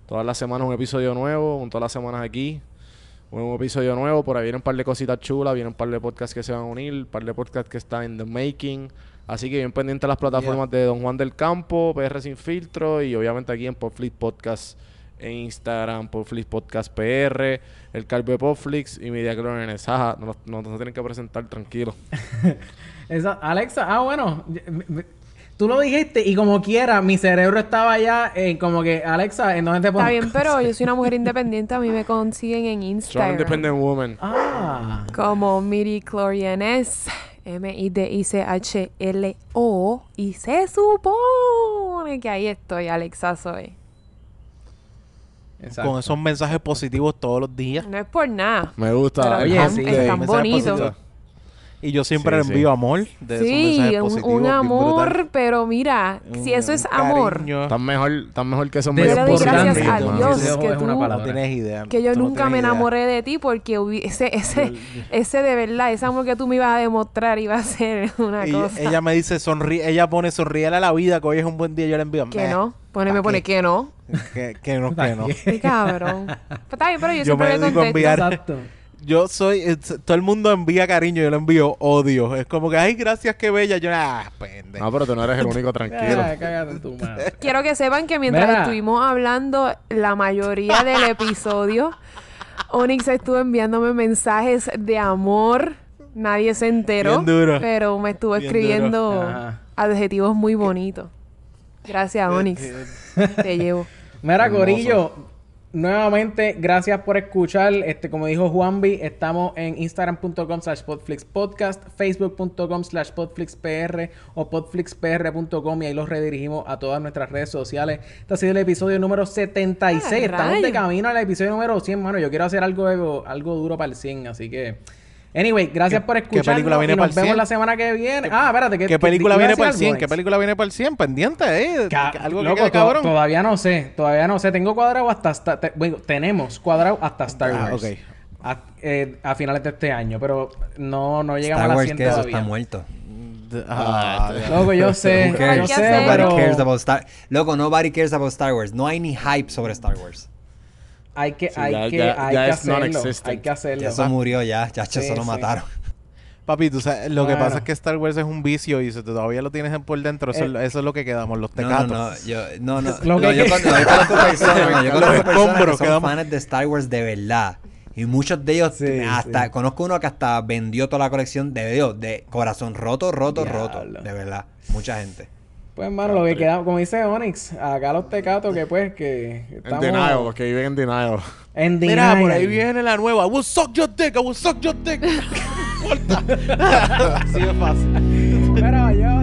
Todas las semanas un episodio nuevo. un- Todas las semanas aquí. Un episodio nuevo. Por ahí vienen un par de cositas chulas. Vienen un par de podcasts que se van a unir. Un par de podcasts que están en the making. Así que bien pendiente a las plataformas de Don Juan del Campo, PR Sin Filtro. Y obviamente aquí en Podflix Podcast en Instagram, Podflix Podcast PR. El Calvo de Podflix y Media Clones. Ajá, no, no, no tienen que presentar, tranquilo. Esa- Alexa, ah, bueno. Tú lo dijiste y como quiera, mi cerebro estaba ya en como que, Alexa, ¿en dónde te Está pongo? bien, pero yo soy una mujer independiente. A mí me consiguen en Strong Instagram. Independent Woman. Ah. Como Miri Clorianes. M-I-D-I-C-H-L-O. Y se supone que ahí estoy, Alexa soy. Exacto. Con esos mensajes positivos todos los días. No es por nada. Me gusta. Pero Oye, update. están mensajes bonitos. positivos. Y yo siempre Sí, le envío sí. amor de Sí, un, amor, brutal. pero mira, si eso es amor. Tan mejor, tan mejor que le doy Desbordante, gracias a. Dios Eso que tú, palabra. No tienes idea. que yo tú nunca me idea. enamoré de ti porque ese, ese, ese de verdad, ese amor que tú me ibas a demostrar iba a ser una cosa ella me dice, sonríe, ella pone sonríele a la vida, que hoy es un buen día. Yo le envío, que no. Pone, me ¿Pa' pone que no. Que, que no, que no. Qué cabrón. Pues está bien, pero yo, Yo siempre me le contesto. Exacto. Yo soy, es- todo el mundo envía cariño, yo le envío odio. Es como que, ay, gracias, qué bella. Yo, ah, pendejo. No, pero tú no eres el único tranquilo. Ah, tu madre. Quiero que sepan que mientras Mira. estuvimos hablando la mayoría del episodio, Onyx estuvo enviándome mensajes de amor. Nadie se enteró. Bien duro. Pero me estuvo Bien escribiendo adjetivos muy bonitos. Gracias, Onyx. Te llevo. Mira. Corillo, nuevamente, gracias por escuchar. Este, como dijo Juanvi, estamos en instagram.com slash podflixpodcast, facebook.com slash podflixpr o podflixpr.com y ahí los redirigimos a todas nuestras redes sociales. Este ha sido el episodio número 76. Ah, estamos de camino al episodio número 100, mano. Yo quiero hacer algo, algo duro para el 100, así que... Anyway, gracias ¿Qué- por qué escuchar. película viene y nos para el vemos 100? la semana que viene. Ah, espérate. ¿qué, ¿Qué película qué- viene para el decir 100? algo, ¿Qué película viene para el 100? Pendiente, eh. Ca- Algo que loco, quede to- cabrón. todavía no sé, todavía no sé. Tengo cuadrado hasta, Star- te- bueno, tenemos cuadrado hasta Star Ah, Wars. ok. A, eh, a finales de este año, pero no, no llegamos Star a la Wars 100 que eso todavía. está muerto. Ah, Loco, yo sé, Who yo sé, Nobody pero Nobody cares about Star Loco, nobody cares about Star Wars. No hay ni hype sobre Star Wars. Hay que, Sí, hay ya- que, ya- hay ya que hacerlo. Hay que hacerlo. Ya eso murió ya, ya Sí, eso lo sí. mataron. Papi, tú sabes, lo que pasa es que Star Wars es un vicio y si todavía lo tienes por dentro, eso, Eh. eso es lo que quedamos, los No, no, tecatos. no, yo, no, no, Lo no, que- yo, con- no, yo conozco personas, no, yo Los conozco personas que son quedamos- fans de Star Wars de verdad. Y muchos de ellos, Sí, hasta, sí. conozco uno que hasta vendió toda la colección de Dios, de corazón roto, roto, roto. De verdad, mucha gente. Pues, hermano, lo que queda, como dice Onyx, acá los tecatos que pues que En estamos denial, porque viven en denial. en Mira, por denial. ahí viene la nueva. I will suck your dick, I will suck your dick. Así de fácil. Mira, yo.